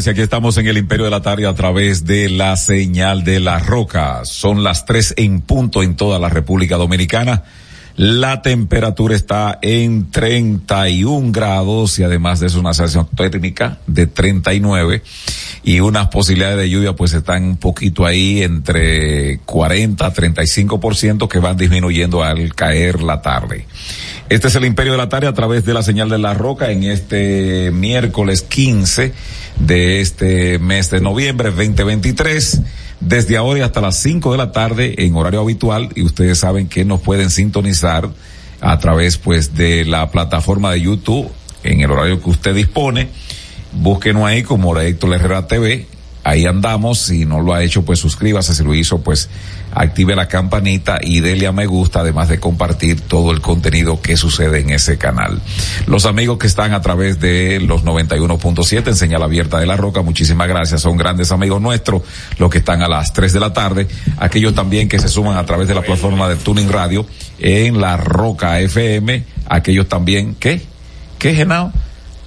audiencia, aquí estamos en el Imperio de la Tarde a través de la señal de la roca. Son las tres en punto en toda la República Dominicana. La temperatura está en 31 grados y además de eso una sensación térmica de 39 y unas posibilidades de lluvia pues están un poquito ahí entre 40 a 35% que van disminuyendo al caer la tarde. Este es el Imperio de la Tarde a través de la señal de la roca en este miércoles 15 de este mes de noviembre 2023 desde ahora hasta las 5 de la tarde en horario habitual y ustedes saben que nos pueden sintonizar a través pues de la plataforma de YouTube en el horario que usted dispone. Búsquenos ahí como Héctor Herrera TV. Ahí andamos. Si no lo ha hecho, pues suscríbase. Si lo hizo, pues active la campanita y dele a me gusta, además de compartir todo el contenido que sucede en ese canal. Los amigos que están a través de los 91.7 en señal abierta de la roca, muchísimas gracias, son grandes amigos nuestros, los que están a las 3 de la tarde, aquellos también que se suman a través de la plataforma de Tuning Radio en la roca FM, aquellos también, ¿qué? ¿Qué, Genao?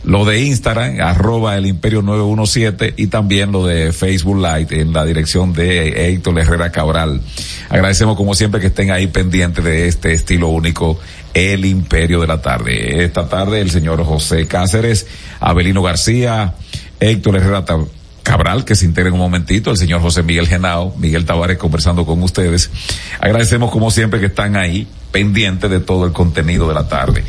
Lo de Instagram, arroba el imperio 917 y también lo de Facebook Live en la dirección de Héctor Herrera Cabral. Agradecemos como siempre que estén ahí pendientes de este estilo único, el imperio de la tarde. Esta tarde el señor José Cáceres, Abelino García, Héctor Herrera Cabral, que se integra en un momentito, el señor José Miguel Genao, Miguel Tavares conversando con ustedes. Agradecemos como siempre que están ahí pendientes de todo el contenido de la tarde.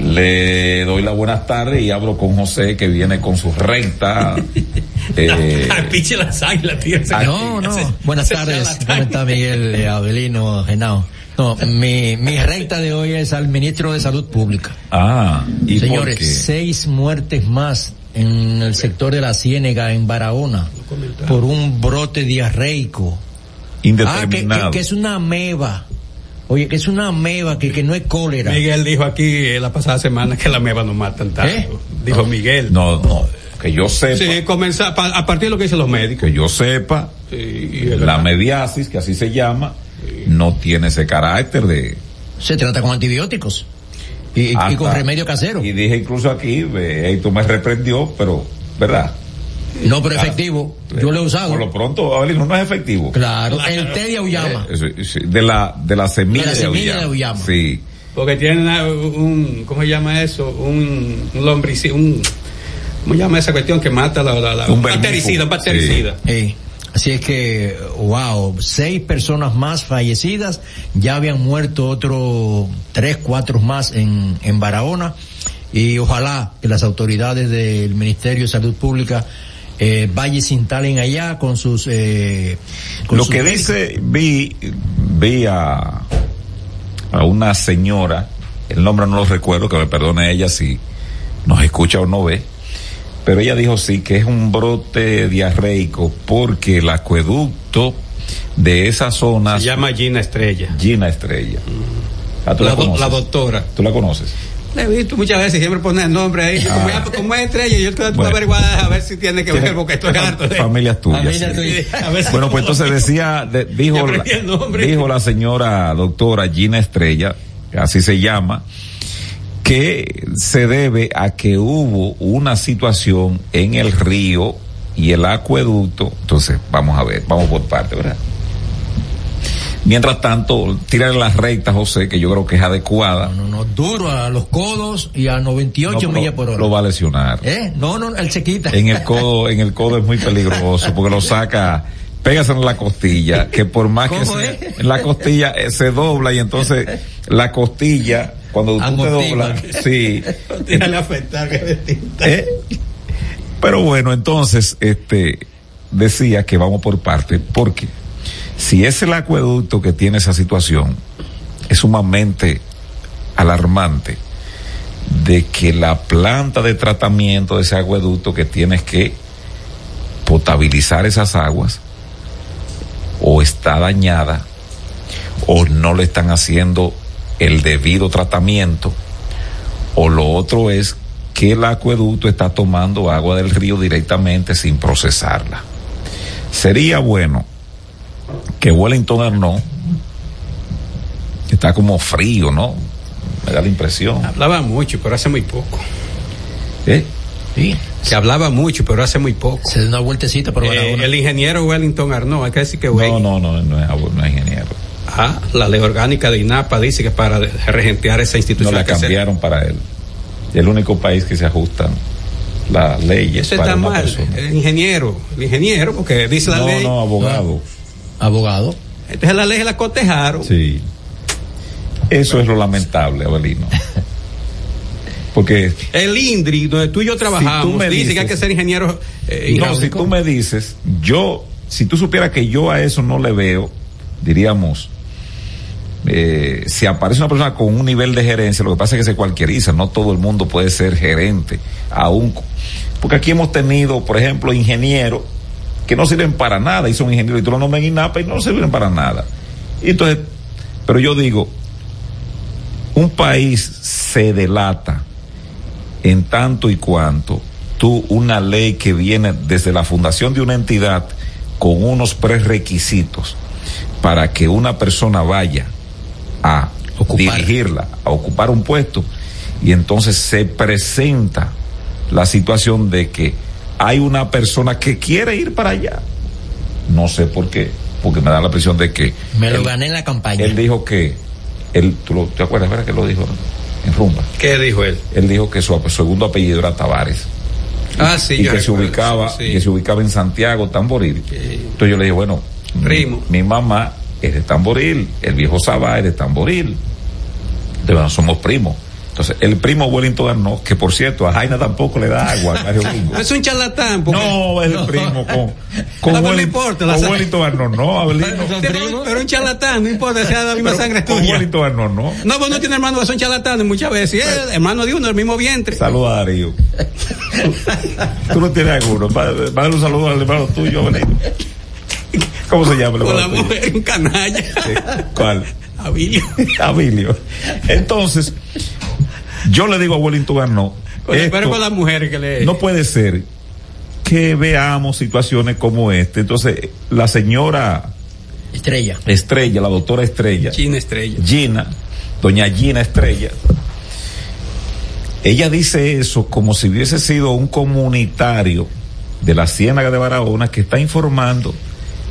Le doy la buenas tardes y hablo con José que viene con su recta. eh, Piche las águilas, tío. No, no. Buenas tardes. ¿Cómo está Miguel eh, Abelino Genao? No, mi, mi recta de hoy es al ministro de Salud Pública. Ah, ¿y Señores, seis muertes más en el sector de la Ciénega, en Barahona, por un brote diarreico. Indeterminado. Ah, que, que, que es una ameba. Oye, que es una ameba, que, que no es cólera. Miguel dijo aquí eh, la pasada semana que la ameba no matan tanto. ¿Eh? Dijo no, Miguel. No, no, que yo sepa. Sí, comenzar a partir de lo que dicen los médicos. Que yo sepa, sí, la mediasis, que así se llama, sí. no tiene ese carácter de... Se trata con antibióticos. Y, Hasta, y con remedio casero. Y dije incluso aquí, eh, tú me reprendió, pero, ¿verdad? No, pero efectivo. Yo lo he usado. Por lo pronto, Abelino, no es efectivo. Claro, claro. el té de auyama. Eh, de la, de la semilla de, la semilla de auyama. Sí. Porque tiene una, un, ¿cómo se llama eso? Un, un lombricida, un, ¿cómo se llama esa cuestión que mata la, la, la un bactericida, un bactericida. Sí. Sí. Así es que, wow, seis personas más fallecidas, ya habían muerto otros tres, cuatro más en, en Barahona, y ojalá que las autoridades del Ministerio de Salud Pública eh, se instalen allá con sus... Eh, con Lo sus que dice, vi, vi a, a una señora, el nombre no lo recuerdo, que me perdone ella si nos escucha o no ve, pero ella dijo sí que es un brote diarreico porque el acueducto de esa zona... Se llama Gina Estrella. Gina Estrella. Ah, ¿tú la, la, la doctora. ¿Tú la conoces? La he visto muchas veces, siempre pone el nombre ahí. Ah. Como, como, es estrella, yo estoy bueno. averiguar a ver si tiene que ver, porque estoy harto de Familias tuyas. Familia tuya. Sí. Bueno, pues entonces decía, de, dijo, la, dijo la señora doctora Gina Estrella, así se llama, que se debe a que hubo una situación en el río y el acueducto. Entonces, vamos a ver, vamos por parte, ¿verdad? Mientras tanto, tírale las rectas, José, que yo creo que es adecuada. No, no, no, duro a los codos y a 98 no, millas por hora. Lo va a lesionar. ¿Eh? No, no, él se quita. En el codo, en el codo es muy peligroso porque lo saca, pégaselo en la costilla, que por más que se, en la costilla eh, se dobla y entonces la costilla, cuando tú te doblas, sí. ¿Eh? Pero bueno, entonces, este, decía que vamos por parte, porque si es el acueducto que tiene esa situación, es sumamente alarmante de que la planta de tratamiento de ese acueducto que tienes que potabilizar esas aguas o está dañada o no le están haciendo el debido tratamiento o lo otro es que el acueducto está tomando agua del río directamente sin procesarla. Sería bueno que Wellington Arnaud está como frío, ¿no? Me da la impresión. Hablaba mucho, pero hace muy poco. ¿Eh? Sí. Se hablaba mucho, pero hace muy poco. Se dio una vueltecita por eh, El ingeniero Wellington Arnaud, hay que decir que No, no, no, no es, no es ingeniero. Ah, la ley orgánica de INAPA dice que para regentear esa institución. No la cambiaron para él. El único país que se ajustan las leyes. Eso está mal. El ingeniero, el ingeniero, porque dice la ley. No, no, abogado. Ah, abogado. Entonces la ley la cotejaron. Sí. Eso es lo lamentable, Abelino. Porque el INDRI, donde tú y yo trabajamos, me dice que hay que ser ingeniero. Eh, no, si tú me dices, yo, si tú supieras que yo a eso no le veo, diríamos, eh, si aparece una persona con un nivel de gerencia, lo que pasa es que se cualquieriza, no todo el mundo puede ser gerente, aún, porque aquí hemos tenido, por ejemplo, ingenieros que no sirven para nada y son ingenieros y tú lo nombras en INAPA y no sirven para nada. Y entonces, pero yo digo, un país se delata en tanto y cuanto tú una ley que viene desde la fundación de una entidad con unos prerequisitos para que una persona vaya a dirigirla, a ocupar un puesto, y entonces se presenta la situación de que hay una persona que quiere ir para allá. No sé por qué, porque me da la impresión de que... Me lo gané en la campaña. Él dijo que, él, ¿tú lo, te acuerdas, verdad que lo dijo en Rumba? ¿Qué dijo él? Él dijo que su segundo apellido era Tavares. Ah, sí, y que se ubicaba, que se ubicaba en Santiago, Tamboril. Entonces yo le dije, bueno, Primo. Mi, mamá es de Tamboril, el viejo Sabá es de Tamboril. De verdad, somos primos. Entonces, el primo Wellington Arnaud, que por cierto, a Jaina tampoco le da agua Es un charlatán. No, es el primo con, con, no, importa, con Wellington Arnaud, no, Abelino. Pero, pero, un charlatán, no importa, sea de la misma sangre tuya. Con Wellington Arnaud, no. No, pues no tiene hermano que son charlatanes muchas veces. Es hermano de uno, el mismo vientre. Saluda a Darío. Tú no tienes alguno. Mándale un saludo al hermano tuyo, Abelino. ¿Cómo se llama? Con la mujer, un canalla. ¿Cuál? Abilio. Abilio. Entonces, yo le digo a Wellington Arnaud. Pero con la mujer que le. No puede ser que veamos situaciones como esta. Entonces, la señora. Estrella. Estrella, la doctora Estrella. Gina Estrella. Gina, doña Gina Estrella. Ella dice eso como si hubiese sido un comunitario de la Ciénaga de Barahona que está informando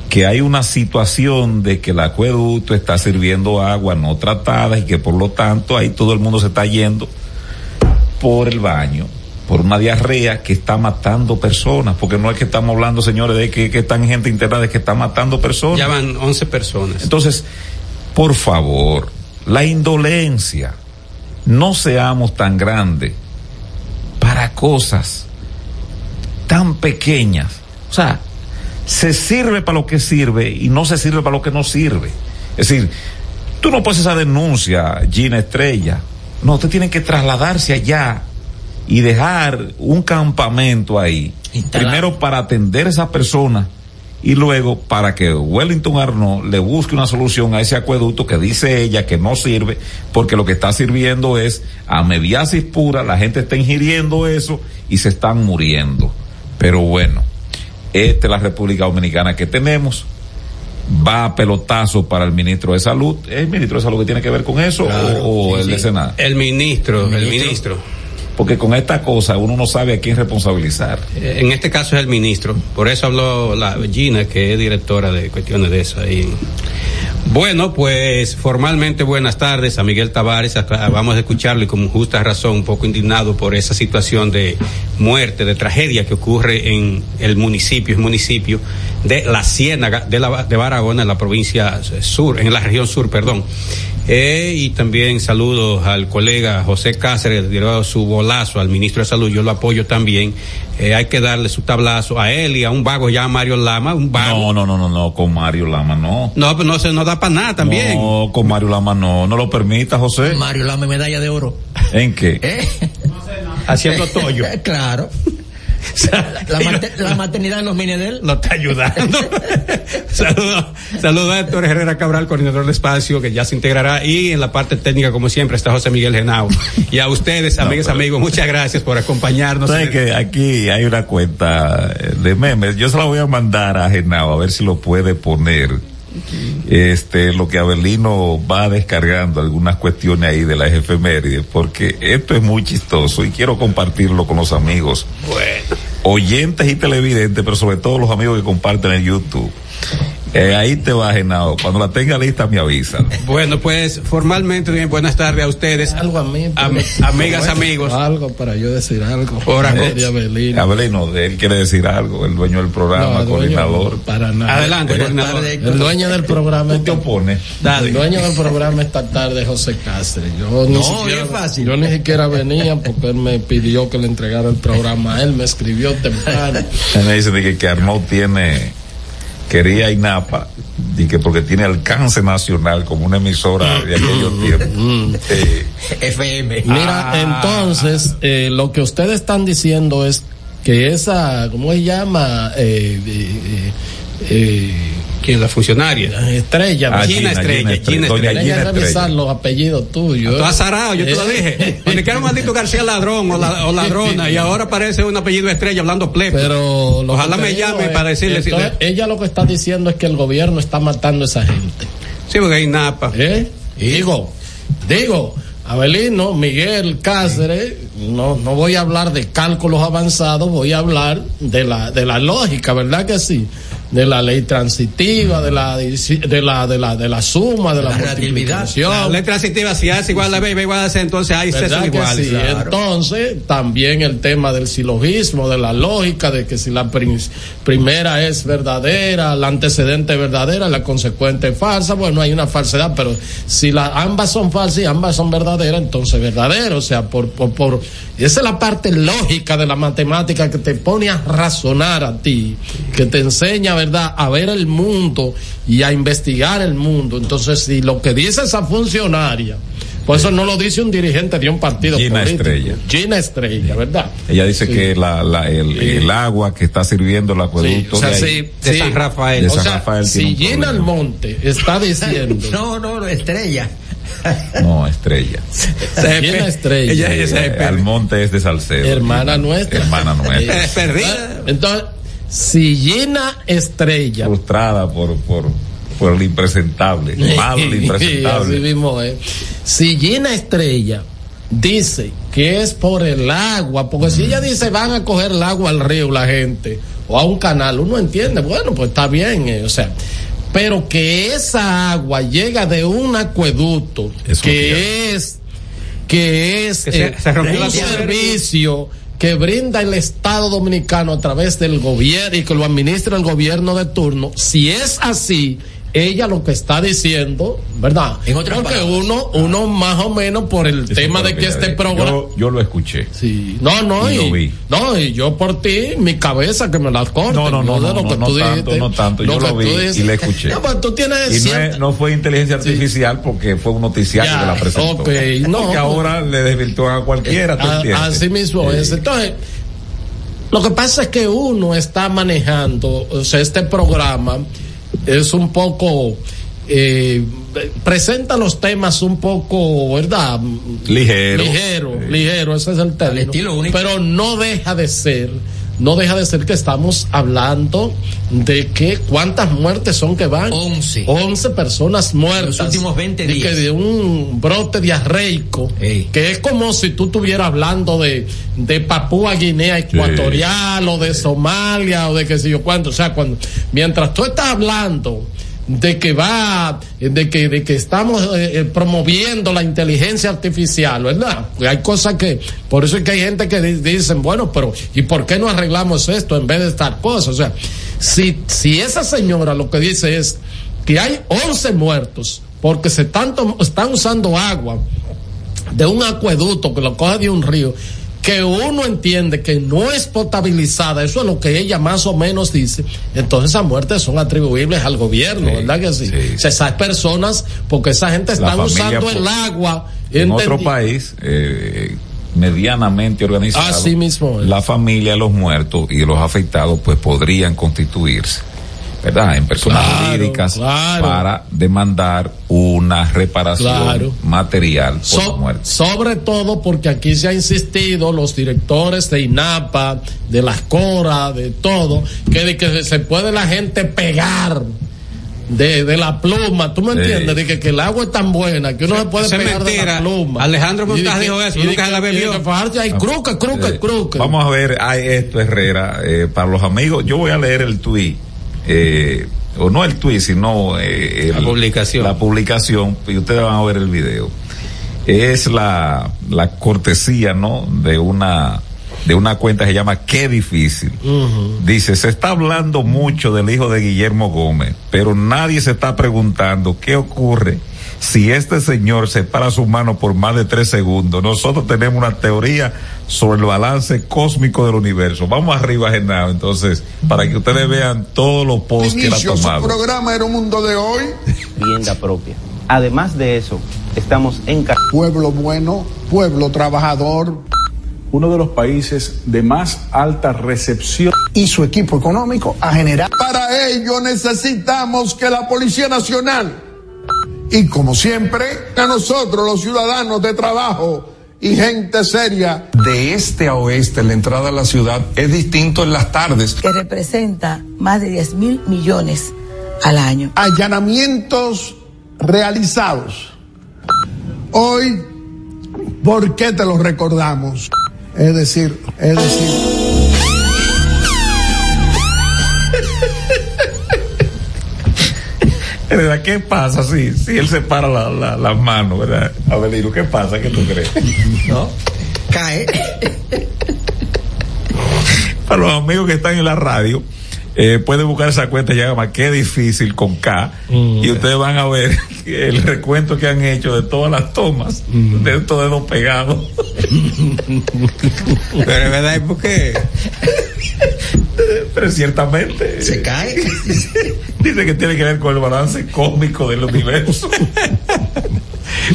que hay una situación de que el acueducto está sirviendo agua no tratada y que por lo tanto ahí todo el mundo se está yendo por el baño, por una diarrea que está matando personas, porque no es que estamos hablando, señores, de que, que están gente interna, de que está matando personas. Ya van 11 personas. Entonces, por favor, la indolencia, no seamos tan grandes para cosas tan pequeñas. O sea, se sirve para lo que sirve y no se sirve para lo que no sirve. Es decir, tú no puedes esa denuncia, Gina Estrella. No, usted tiene que trasladarse allá y dejar un campamento ahí. Primero para atender a esa persona y luego para que Wellington Arnaud le busque una solución a ese acueducto que dice ella que no sirve porque lo que está sirviendo es a mediasis pura, la gente está ingiriendo eso y se están muriendo. Pero bueno, esta es la República Dominicana que tenemos. Va a pelotazo para el ministro de Salud. ¿Es el ministro de Salud que tiene que ver con eso o, el de Senado? El ministro, el ministro. Porque con esta cosa uno no sabe a quién responsabilizar. Eh, en este caso es el ministro. Por eso habló la Gina, que es directora de cuestiones de eso ahí. Bueno, pues formalmente buenas tardes a Miguel Tavares. Vamos a escucharlo y con justa razón, un poco indignado por esa situación de muerte, de tragedia que ocurre en el municipio, el municipio de La Ciénaga de, la, de Barahona, en la provincia sur, en la región sur, perdón. Eh, y también saludos al colega José Cáceres, dio su bolazo al ministro de Salud, yo lo apoyo también. Eh, hay que darle su tablazo a él y a un vago ya Mario Lama, un vago. No, no, no, no, no, con Mario Lama no. No, pero no se no da para nada también. No, con Mario Lama no, no lo permita, José. Mario Lama medalla de oro. ¿En qué? ¿Eh? Haciendo tollo. claro. la, maternidad de los Minedel. No está ayudando. Saludos saludo a Héctor Herrera Cabral, coordinador del espacio, que ya se integrará. Y en la parte técnica, como siempre, está José Miguel Genao. Y a ustedes, amigas, amigos, muchas gracias por acompañarnos. Sabes que aquí hay una cuenta de memes. Yo se la voy a mandar a Genao a ver si lo puede poner este, lo que Abelino va descargando, algunas cuestiones ahí de las efemérides, porque esto es muy chistoso y quiero compartirlo con los amigos. Bueno. Oyentes y televidentes, pero sobre todo los amigos que comparten en YouTube. Eh, ahí te va, Genao. Cuando la tenga lista, me avisan. Bueno, pues formalmente, bien, buenas tardes a ustedes. Algo a mí. Am amigas, amigos. Algo para yo decir algo. Por de Abelino. Abelino, él quiere decir algo, el dueño del programa, No, coordinador. dueño, para nada. Adelante, Buenas coordinador. El dueño del programa. ¿Tú te opones? Dale. El dueño del programa esta tarde José Cáceres. Yo ni No, siquiera, es fácil. Yo ni siquiera venía porque él me pidió que le entregara el programa a él. Me escribió temprano. Él me dice que, que Arnaud tiene, quería INAPA, y que porque tiene alcance nacional como una emisora de aquellos tiempos. Eh, FM. Mira, Ah. entonces, eh, lo que ustedes están diciendo es que esa, ¿cómo se llama? Eh, eh, eh, ¿Quién? La funcionaria. eh, estrella. Ah, Gina Estrella, Gina Tenía Gina que revisar Estrella. los apellidos tuyos. Tú has zarado, yo te lo Eh. dije. Donde quiera un maldito García ladrón o, la- o ladrona y ahora aparece un apellido estrella hablando plepo. Pero lo Ojalá que me llame es- para decirle si entonces, ella lo que está diciendo es que el gobierno está matando a esa gente. Sí, porque hay napa. ¿Eh? Digo, digo, Abelino, Miguel Cáceres, no, no voy a hablar de cálculos avanzados, voy a hablar de la, de la lógica, ¿verdad que sí? De la ley transitiva, de la, de la, de la, de la suma, de la, La relatividad. La multiplicación. letra transitiva, si hace igual a B, B igual a C, entonces ahí se ¿Verdad son que iguales. sí? Claro. Entonces, también el tema del silogismo, de la lógica, de que si la prim- primera es verdadera, la antecedente es verdadera, la consecuente es falsa, bueno, hay una falsedad, pero si la, ambas son falsas y ambas son verdaderas, entonces verdadero, o sea, por, por, por, esa es la parte lógica de la matemática que te pone a razonar a ti, que te enseña, ¿verdad?, a ver el mundo y a investigar el mundo. Entonces, si lo que dice esa funcionaria, pues eso no lo dice un dirigente de un partido Gina político. Estrella. Gina Estrella, ¿verdad? Ella dice Sí. que la, la, el, el agua que está sirviendo el acueducto o sea, de sí, De sí. San Rafael. De O San sea, Rafael si Gina. Almonte está diciendo No, no, estrella. No, estrella. Gina Estrella, Ella- ella- Eh. Almonte es de Salcedo. hermana nuestra. Hermana nuestra. Eh, perdida. Entonces, si Gina Estrella Frustrada por, por, por el impresentable. Malo el Así impresentable. mismo es. Si Gina Estrella dice que es por el agua, porque si ella dice van a coger el agua al río la gente o a un canal, uno entiende, bueno, pues está bien, eh, o sea, pero que esa agua llega de un acueducto Eso que es que es Que se- se rompió un servicio que brinda el Estado Dominicano a través del gobierno y que lo administra el gobierno de turno, si es así, ella lo que está diciendo, ¿verdad? En otras Porque palabras. uno, uno más o menos por el Eso tema de lo que este programa... Yo, yo lo escuché. Sí, no, no, Y y, lo vi. no, y yo por ti, mi cabeza que me la corte. No, no, no, no, lo que no, tú no tanto, dijiste, no tanto, lo yo que lo vi y le escuché. No, pues tú tienes Y no, cierta- es- no fue inteligencia artificial porque fue un noticiario Ya, que la presentó. ok, no, porque ahora le desvirtúan a cualquiera, ¿tú A- entiendes? Así mismo Sí. es. Entonces, lo que pasa es que uno está manejando, o sea, este programa es un poco, eh, presenta los temas un poco, ¿verdad? Ligero. Ligero, ligero, ese es el término. estilo único. Pero no deja de ser, no deja de ser que estamos hablando de que cuántas muertes son que van. 11. 11 personas muertas. Los últimos 20 Y que días. de un brote diarreico, Ey. que es como si tú estuvieras hablando de, de Papúa Guinea Ecuatorial o de Somalia o de qué sé yo cuánto. O sea, cuando, mientras tú estás hablando de que va, de que, de que estamos eh, eh, promoviendo la inteligencia artificial, ¿verdad? Hay cosas que, por eso es que hay gente que di- dicen, bueno, pero ¿y por qué no arreglamos esto en vez de estas cosas? O sea, si, si esa señora lo que dice es que hay 11 muertos porque se están usando agua de un acueducto que lo coge de un río, que uno entiende que no es potabilizada, eso es lo que ella más o menos dice, entonces esas muertes son atribuibles al gobierno, Sí, ¿verdad que sí? sí. Esas personas, porque esa gente está usando pues, el agua en otro país eh, medianamente organizado Así mismo es. la familia de los muertos y los afectados pues podrían constituirse verdad en personas Claro, jurídicas claro. para demandar una reparación Claro. material por So- la muerte sobre todo porque aquí se ha insistido los directores de INAPA, de las CORA, de todo, que de que se puede la gente pegar de, de la pluma, ¿tú me entiendes? De que, que, el agua es tan buena que uno se puede pegar de la pluma. Alejandro Montaz dijo eso, nunca se la bebió. hay cruque, cruque, cruque. Vamos a ver, hay esto, Herrera, eh, para los amigos, yo voy a leer el tuit, eh, o no el tuit, sino eh, la publicación. La publicación, y ustedes van a ver el video. Es la, la cortesía, ¿no? De una de una cuenta que se llama Qué difícil. Dice, se está hablando mucho del hijo de Guillermo Gómez, pero nadie se está preguntando qué ocurre si este señor se para su mano por más de tres segundos. Nosotros tenemos una teoría sobre el balance cósmico del universo. Vamos arriba, Genaro, entonces, para que ustedes vean todos los posts que él ha tomado. Su programa era un mundo de hoy. Vivienda propia. Además de eso, estamos en... Pueblo bueno, pueblo trabajador uno de los países de más alta recepción. Y su equipo económico a generar. Para ello necesitamos que la Policía Nacional, y como siempre, a nosotros los ciudadanos de trabajo y gente seria. De este a oeste, la entrada a la ciudad es distinto en las tardes. Que representa más de 10 mil millones al año. Allanamientos realizados. Hoy, ¿por qué te lo recordamos? Es decir, es decir. ¿Verdad? ¿Qué pasa si, si él se para las la, la manos, verdad? Abelino, ¿qué pasa? ¿Qué tú crees? ¿No? Cae. Para los amigos que están en la radio, eh, pueden buscar esa cuenta, ya llama Qué difícil con K, mm. y ustedes van a ver el recuento que han hecho de todas las tomas mm. de estos dedos pegados. Pero es verdad, ¿por qué? Pero ciertamente. Se cae. Dice que tiene que ver con el balance cósmico del universo.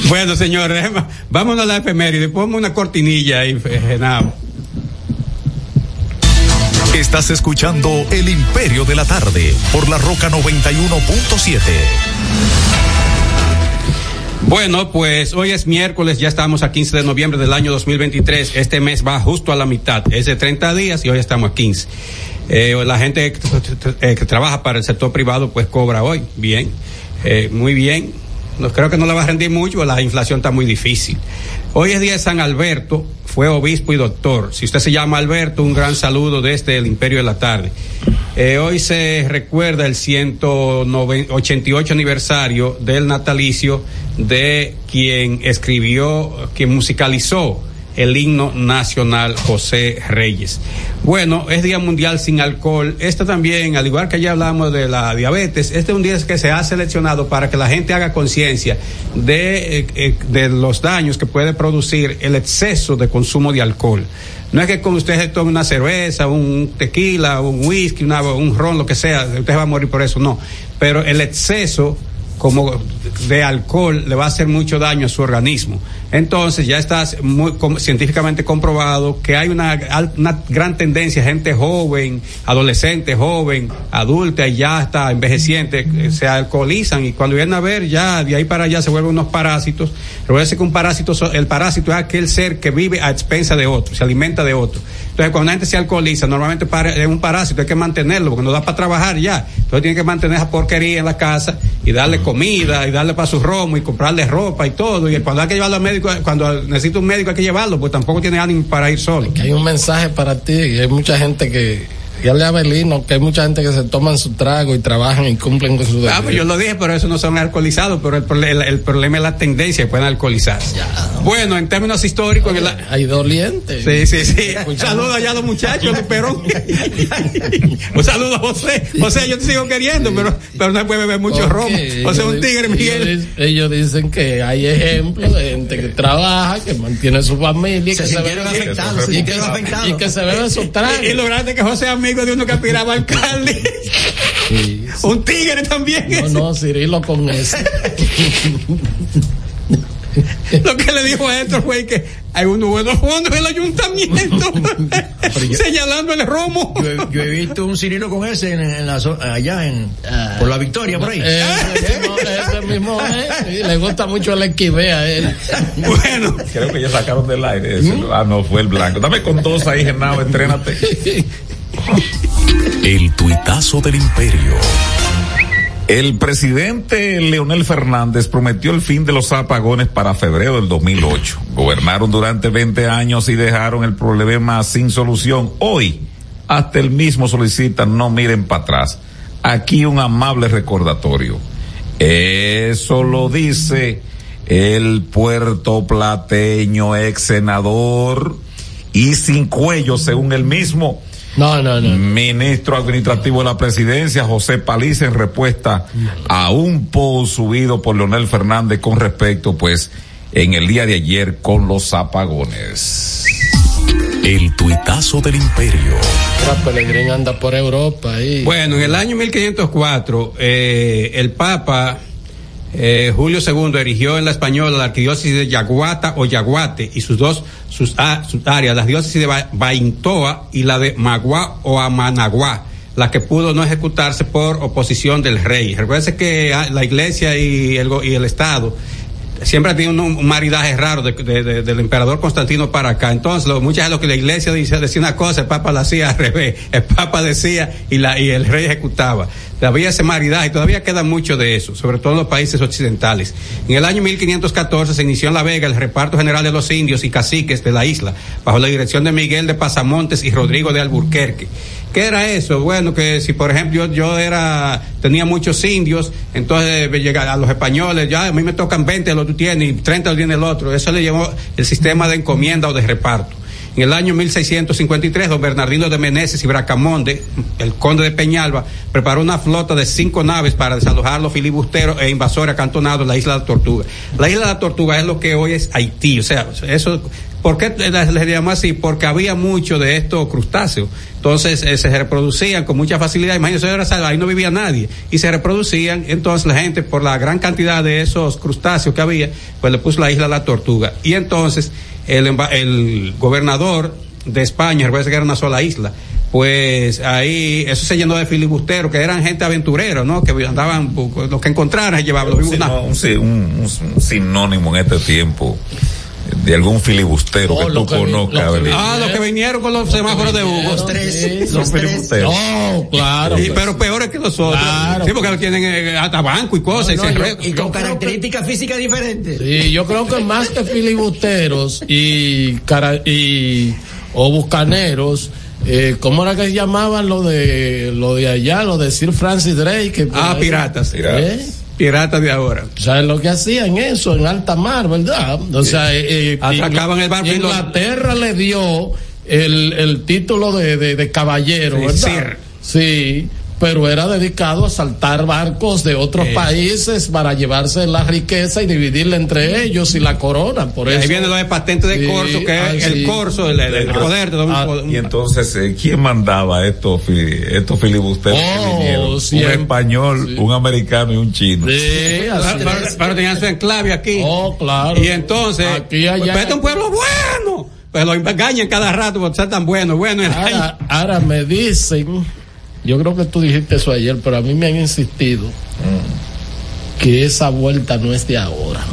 bueno, señores, vámonos a la efeméride. Ponme una cortinilla ahí, Genao. Estás escuchando El Imperio de la Tarde por la Roca 91.7. Bueno, pues hoy es miércoles, ya estamos a 15 de noviembre del año 2023. Este mes va justo a la mitad, es de 30 días y hoy estamos a 15. Eh, la gente que, trabaja para el sector privado pues cobra hoy, bien, eh, muy bien. No, creo que no le va a rendir mucho, la inflación está muy difícil. Hoy es día de San Alberto, fue obispo y doctor. Si usted se llama Alberto, un gran saludo desde el Imperio de la Tarde. Eh, hoy se recuerda el 188 aniversario del natalicio de quien escribió, quien musicalizó el himno nacional José Reyes. Bueno, es Día Mundial sin Alcohol. Este también, al igual que ya hablamos de la diabetes, este es un día que se ha seleccionado para que la gente haga conciencia de, eh, eh, de los daños que puede producir el exceso de consumo de alcohol. No es que con usted se tome una cerveza, un tequila, un whisky, un ron, lo que sea, usted va a morir por eso, no. Pero el exceso como de alcohol le va a hacer mucho daño a su organismo. Entonces ya está muy científicamente comprobado que hay una, gran tendencia, gente joven, adolescente, joven, adulta y ya está envejeciente, eh, se alcoholizan y cuando vienen a ver ya de ahí para allá se vuelven unos parásitos. Recuerden que un parásito, el parásito es aquel ser que vive a expensa de otro, se alimenta de otro. Entonces cuando la gente se alcoholiza, normalmente es un parásito, hay que mantenerlo porque no da para trabajar ya. Entonces tiene que mantener esa porquería en la casa y darle comida y darle para su romo y comprarle ropa y todo. Y cuando hay que llevarlo al médico, cuando necesita un médico hay que llevarlo, pues tampoco tiene ánimo para ir solo. hay un mensaje para ti y hay mucha gente que Dígale a Belino que hay mucha gente que se toman su trago y trabajan y cumplen con su deber. Ah, pues yo lo dije, pero eso no son alcoholizados, pero el, el, problema es la tendencia, pueden alcoholizarse. Bueno, en términos históricos. Hay dolientes. Sí, sí, sí. Un saludo allá a los muchachos de Perón. un saludo a José. José, yo te sigo queriendo, pero, pero no puede beber mucho romo. José un tigre, Miguel. Ellos, dicen que hay ejemplos de gente que trabaja, que mantiene su familia, se que se, afectados, y, que, y que se bebe su trago. Y, lo grande que José amigo de uno que aspiraba a alcalde. Un tigre también. No, no, Cirilo con eso. Lo que le dijo a esto fue que hay unos buenos fondos del ayuntamiento señalando el romo. Yo, he visto un Cirilo con ese en, la, allá en por la Victoria por ahí. Ese, mismo, eh, le gusta mucho el esquive a él. Bueno, creo que ya sacaron del aire. ¿Mm? Ah, no, fue el blanco. Dame con dos ahí, Genao, entrénate. El tuitazo del imperio. El presidente Leonel Fernández prometió el fin de los apagones para febrero del 2008. Gobernaron durante 20 años y dejaron el problema sin solución. Hoy, hasta el mismo solicitan no miren para atrás. Aquí un amable recordatorio. Eso lo dice el puerto plateño ex senador y sin cuello, según el mismo. No, no, no. Ministro administrativo de la presidencia, José Paliza, en respuesta a un post subido por Leonel Fernández con respecto, pues, en el día de ayer con los apagones. El tuitazo del imperio. Pelegrín anda por Europa ahí. Bueno, en el año 1504, eh, el Papa eh, Julio II erigió en la española la arquidiócesis de Yaguata o Yaguate y sus dos sus, ah, sus áreas, la diócesis de ba Baintoa y la de Magua o Amanagua, la que pudo no ejecutarse por oposición del rey. Recuerde que la iglesia y el, y el Estado siempre ha tenido un, maridaje raro de, de, de, del emperador Constantino para acá. Entonces, lo, muchas de lo que la iglesia dice, decía una cosa, el Papa la hacía al revés. El Papa decía y, la, y el rey ejecutaba. Había ese maridaje, todavía queda mucho de eso, sobre todo en los países occidentales. En el año 1514 se inició en La Vega el reparto general de los indios y caciques de la isla, bajo la dirección de Miguel de Pasamontes y Rodrigo de Alburquerque. ¿Qué era eso? Bueno, que si por ejemplo yo, yo era, tenía muchos indios, entonces llega a los españoles, ya a mí me tocan 20 lo tú tienes y 30 lo tiene el otro. Eso le llamó el sistema de encomienda o de reparto. En el año 1653, don Bernardino de Meneses y Bracamonde, el conde de Peñalba, preparó una flota de cinco naves para desalojar los filibusteros e invasores acantonados en la isla de Tortuga. La isla de Tortuga es lo que hoy es Haití, o sea, eso ¿Por qué les llamo así? Porque había mucho de estos crustáceos. Entonces eh, se reproducían con mucha facilidad. Imagínense, ahí no vivía nadie. Y se reproducían. Entonces la gente, por la gran cantidad de esos crustáceos que había, pues le puso la isla a la tortuga. Y entonces el, el gobernador de España, recuerda que era una sola isla, pues ahí eso se llenó de filibusteros que eran gente aventurera, ¿no? Que andaban lo que encontraran llevaban. Un, un, un, un, sinónimo en este tiempo de algún filibustero oh, que tú conozcas. Ah, los que vinieron con los semáforos de Hugo. Los tres. Los filibusteros. No, claro. Y, pero peores que los otros. Claro. Sí, porque tienen eh, hasta banco y cosas. No, y, se y, y con características físicas diferentes. Sí, yo creo que más que filibusteros y, cara, y o buscaneros. Eh, ¿Cómo era que se llamaban lo de lo de allá, lo de Sir Francis Drake? Que ah, piratas. piratas. ¿Eh? Piratas de ahora. ¿Sabes lo que hacían eso en alta mar, verdad? O sea, eh, atracaban el barco. Inglaterra le dio el, el título de, de, de caballero, sí, ¿verdad? Sí, pero era dedicado a saltar barcos de otros países para llevarse la riqueza y dividirla entre ellos y la corona. Por Y eso. ahí viene lo de patente de Sí, corso, que ah, es el sí. corso, el, el- el Ah, poder de ah, un- Y entonces, eh, ¿quién mandaba estos, estos filibusteros que Oh? Un español, un americano y un chino. Sí, así pero, pero- pero tenían su enclave aquí. Oh, claro. Y entonces, Aquí y allá. pues, este es un pueblo bueno. Pues lo engañan cada rato por ser tan bueno, bueno. Ahora, ahora me dicen, yo creo que tú dijiste eso ayer, pero a mí me han insistido que esa vuelta no es de ahora.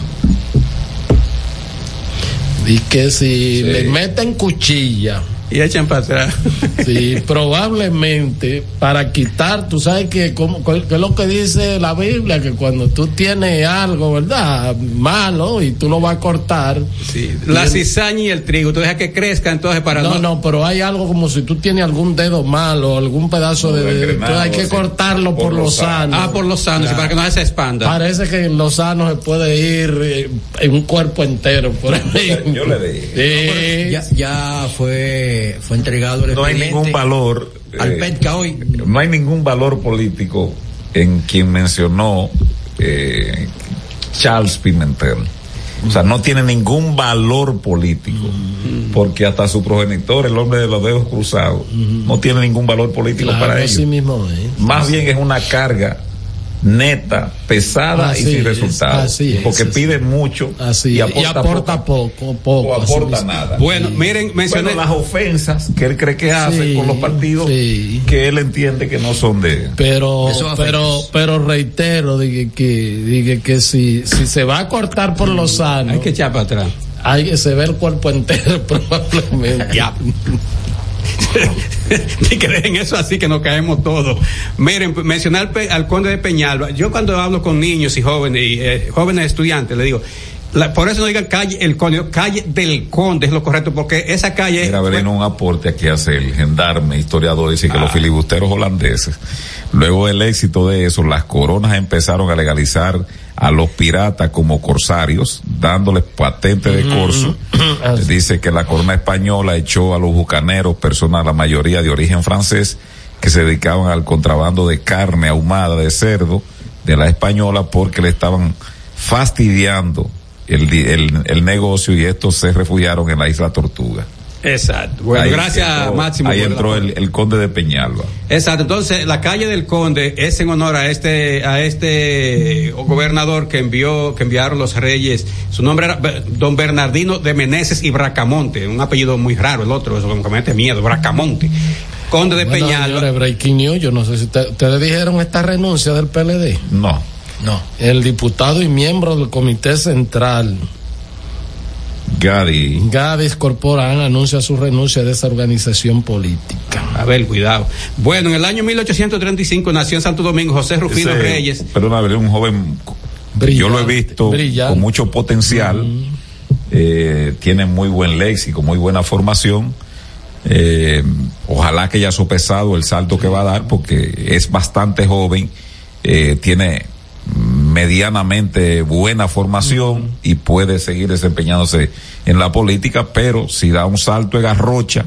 Y que si le meten cuchilla, y echan para atrás. sí, probablemente para quitar, tú sabes que, como, que es lo que dice la Biblia, que cuando tú tienes algo, ¿verdad? Malo y tú lo vas a cortar. Sí, la cizaña y el trigo, tú dejas que crezca entonces para No, no, pero hay algo como si tú tienes algún dedo malo, algún pedazo de, de- engrenado, entonces hay que cortarlo por, Por lo lo sano. sano. Ah, por los sanos, y para que no se expanda. Parece que en los sanos se puede ir eh, en un cuerpo entero por ahí. Yo le dije. Sí. Ya, ya fue, fue entregado el No hay ningún valor. al eh, PETCA hoy. no hay ningún valor político en quien mencionó eh, Charles Pimentel. O sea, no tiene ningún valor político, porque hasta su progenitor, el hombre de los dedos cruzados, no tiene ningún valor político Claro, para ellos. mismo es. Más bien es una carga neta, pesada Así y sin es, resultados. así es, porque así pide mucho Así y y aporta, aporta, poco, poco, poco. o aporta nada. Bueno, miren, mencioné. Bueno, las ofensas que él cree que hace Sí, con los partidos sí. que él entiende que no son de Pero, pero, pero reitero, dije que, dije que si, si se va a cortar por lo sano, Hay que echar para atrás. hay que se ve el cuerpo entero probablemente. Ya. que dejen eso así que nos caemos todos. Miren, mencionar al conde de Peñalba. Yo cuando hablo con niños y jóvenes, y, eh, jóvenes estudiantes, le digo, la, por eso no digan calle el conde, calle del conde es lo correcto, porque esa calle. Mira, Vereno, un aporte aquí hace el gendarme, historiador, dice que los filibusteros holandeses, luego del éxito de eso, las coronas empezaron a legalizar a los piratas como corsarios, dándoles patente de corso. Dice que la corona española echó a los bucaneros, personas, la mayoría de origen francés, que se dedicaban al contrabando de carne ahumada de cerdo de la española porque le estaban fastidiando el, el, el negocio y estos se refugiaron en la isla Tortuga. Exacto. Bueno, Ahí gracias entró- Máximo. Ahí entró el, el conde de Peñalba. Exacto, entonces la calle del Conde es en honor a este a este gobernador que envió que enviaron los reyes. Su nombre era Be- Don Bernardino de Meneses y Bracamonte, un apellido muy raro el otro, eso como que me mete miedo, Bracamonte. Conde de Bueno, Peñalba. señores, breaking news, yo no sé si te- ustedes dijeron esta renuncia del PLD. No. No. El diputado y miembro del Comité Central, Gadi. Gadis Corporán, anuncia su renuncia de esa organización política. A ver, cuidado. Bueno, en el año 1835 nació en Santo Domingo José Rufino Ese, Reyes. Perdona, un joven, yo lo he visto brillante. con mucho potencial, eh, tiene muy buen léxico, muy buena formación. Eh, ojalá que haya sopesado el salto que va a dar porque es bastante joven, eh, tiene medianamente buena formación y puede seguir desempeñándose en la política, pero si da un salto de garrocha,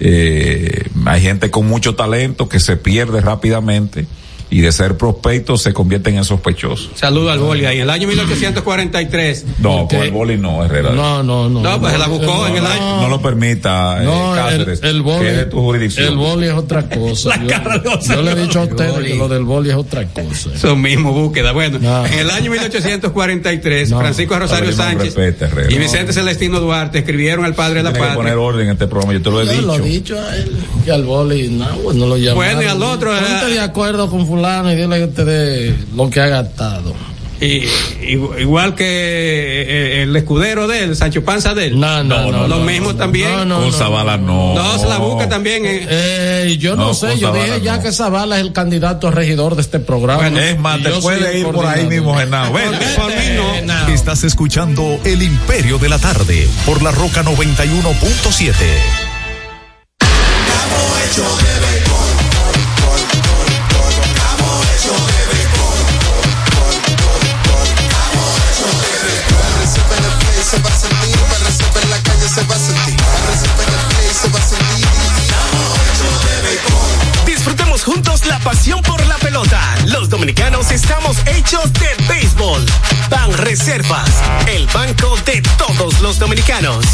eh, hay gente con mucho talento que se pierde rápidamente y de ser prospecto se convierten en sospechosos. Saludo al boli ahí. En el año 1843. No, con el boli no, Herrera. No, no, no. No, pues se la buscó en el año. No lo permita, eh, No, el, Cáceres, el boli, que es de tu jurisdicción. el boli es otra cosa. La yo, cara de José yo le he dicho a ustedes que lo del boli es otra cosa. Eso mismo, búsqueda. Bueno, No. en el año 1843, No. Francisco Rosario no Sánchez respete, Herrera. y Vicente Celestino Duarte escribieron al padre de la Tiene que patria. poner orden en este programa, yo te lo he Yo dicho. lo he dicho a él, que al boli no, pues no lo llamaron. Bueno, y al otro, eh, Ponte de acuerdo con fulano y dile que te dé lo que ha gastado. Y, igu- igual que eh, el escudero de él, Sancho Panza de él. No, no, no. Lo no, mismo no, también. No, no, Con no, Zavala no. No, se la busca también. eh. Eh, yo no, No, sé, yo Zavala dije ya que Zavala es el candidato a regidor de este programa. Bueno, Es más, te puede ir por ahí mismo, Genao. Ven. Por mí no. Genao. Estás escuchando El Imperio de la Tarde por la Roca 91.7. pelota. Los dominicanos estamos hechos de béisbol. Ban Reservas, el banco de todos los dominicanos.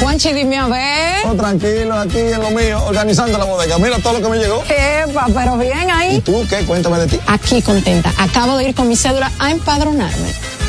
Juanchi, dime a ver. Oh, tranquilo, aquí en lo mío, organizando la bodega. Mira todo lo que me llegó. Epa, pero bien ahí. ¿Y tú qué? Cuéntame de ti. Aquí contenta. Acabo de ir con mi cédula a empadronarme.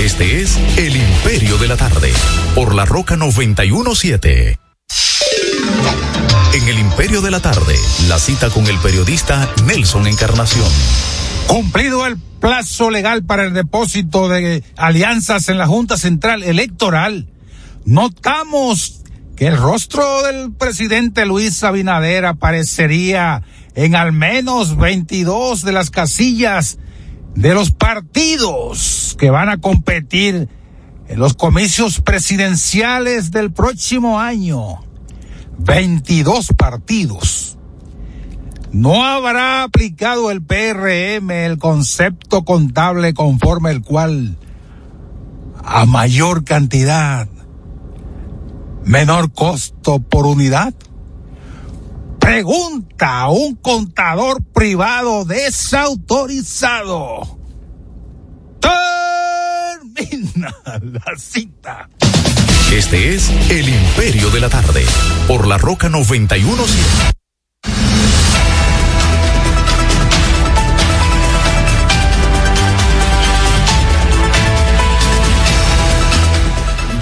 Este es El Imperio de la Tarde, por la Roca 917. En El Imperio de la Tarde, la cita con el periodista Nelson Encarnación. Cumplido el plazo legal para el depósito de alianzas en la Junta Central Electoral, notamos que el rostro del presidente Luis Abinader aparecería en al menos 22 de las casillas de los partidos que van a competir en los comicios presidenciales del próximo año. 22 partidos. No habrá aplicado el PRM el concepto contable conforme el cual a mayor cantidad, menor costo por unidad. Pregunta a un contador privado desautorizado. Termina la cita. Este es El Imperio de la Tarde, por la Roca 917.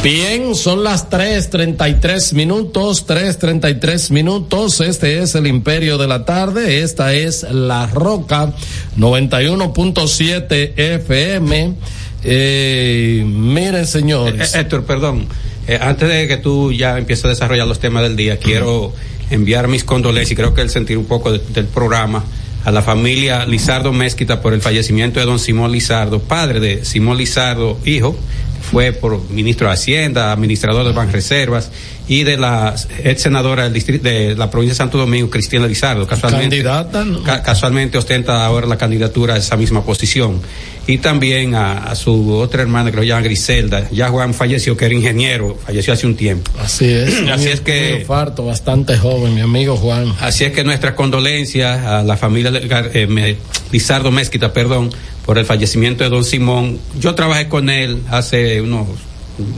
Bien, son las tres treinta y tres minutos, tres treinta y tres minutos. Este es el Imperio de la Tarde. Esta es La Roca 91.7 FM. Eh, miren, señores. Eh, Héctor, perdón. Eh, antes de que tú ya empieces a desarrollar los temas del día, quiero enviar mis condolencias y creo que el sentir un poco de, del programa a la familia Lizardo Mezquita por el fallecimiento de don Simón Lizardo, padre de Simón Lizardo, hijo, fue por ministro de Hacienda, administrador de Banreservas y de la ex senadora del distrito de la provincia de Santo Domingo, Cristina Lizardo. Casualmente, Candidata, ¿no? ca casualmente ostenta ahora la candidatura a esa misma posición. Y también a, a su otra hermana que lo llama Griselda. Ya Juan falleció, que era ingeniero, falleció hace un tiempo. Así es. Así es que- un infarto bastante joven, mi amigo Juan. Así es que nuestras condolencias a la familia de eh, Lizardo Mezquita, perdón, por el fallecimiento de don Simón. Yo trabajé con él hace unos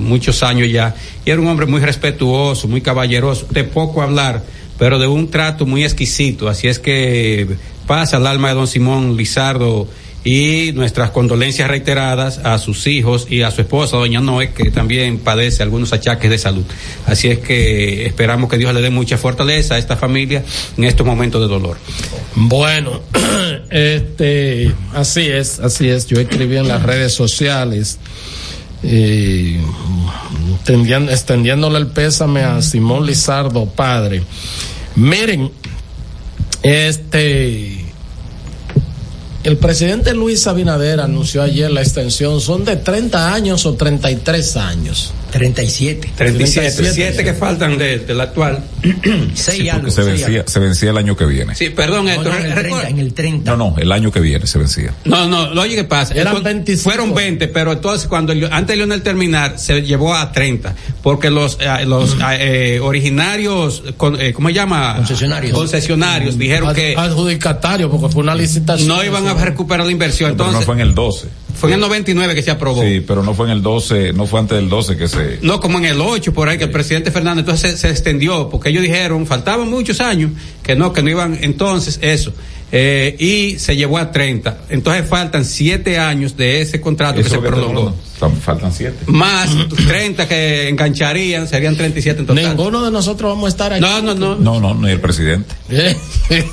muchos años ya y era un hombre muy respetuoso, muy caballeroso, de poco hablar, pero de un trato muy exquisito. Así es que pasa al alma de don Simón Lizardo y nuestras condolencias reiteradas a sus hijos y a su esposa, doña Noé, que también padece algunos achaques de salud. Así es que esperamos que Dios le dé mucha fortaleza a esta familia en estos momentos de dolor. Bueno, este, así es, así es. Yo escribí en las redes sociales, eh, extendiéndole el pésame a Simón Lizardo, padre. Miren, este, el presidente Luis Abinader anunció ayer la extensión, son de 30 años o 33 años. 37. 37. 7 que faltan de, del actual. 6 Sí, porque se seis vencía, algo. se vencía el año que viene. Sí, perdón, No, Héctor. no, en, el 30, en el 30. No, no, el año que viene se vencía. No, no, lo oye, ¿qué pasa? Eran Entonces, 25. Fueron 20, pero entonces cuando antes de Leonel terminar se llevó a 30, porque los eh, los eh, originarios, con, eh, ¿cómo se llama? Concesionarios. Concesionarios dijeron Ad- que Adjudicatario, porque fue una licitación. no iban a recuperar la inversión. Pero no Entonces, fue en el 12. fue en el 99 que se aprobó. Sí, pero no fue en el 12, no fue antes del 12 que se... No, como en el 8, por ahí, que el presidente Fernández entonces se, se extendió, porque ellos dijeron, faltaban muchos años, que no, que no iban, entonces, eso. Eh, y se llevó a 30. Entonces faltan 7 años de ese contrato que se prolongó. no, Faltan 7. Más 30 que engancharían, serían 37 en total. Ninguno de nosotros vamos a estar aquí. No, no, no. No, no, ni el presidente.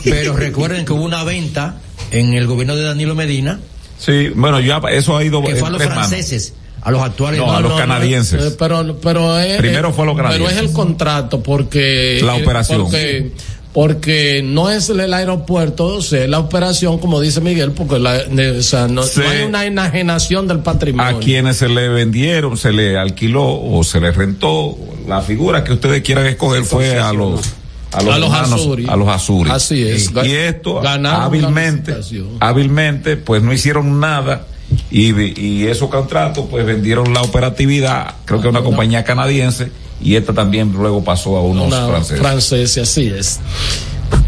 Pero recuerden que hubo una venta en el gobierno de Danilo Medina Sí, bueno, ya eso ha ido que fue a los franceses, a los actuales. No, a los canadienses. Eh, Pero, pero es, Primero fue a los Pero es canadienses. el contrato porque. La eh, operación. Porque, porque no es el aeropuerto, es la operación, como dice Miguel, porque la, o sea, no, no hay una enajenación del patrimonio. A quienes se le vendieron, se le alquiló o se le rentó, la figura que ustedes quieran escoger fue a los a los, A los hermanos, Azuri. a los Azuri. Así es. Y esto hábilmente, hábilmente, pues no hicieron nada y, y esos contratos pues vendieron la operatividad, creo que a una compañía canadiense y esta también luego pasó a unos Una franceses. francesa, así es.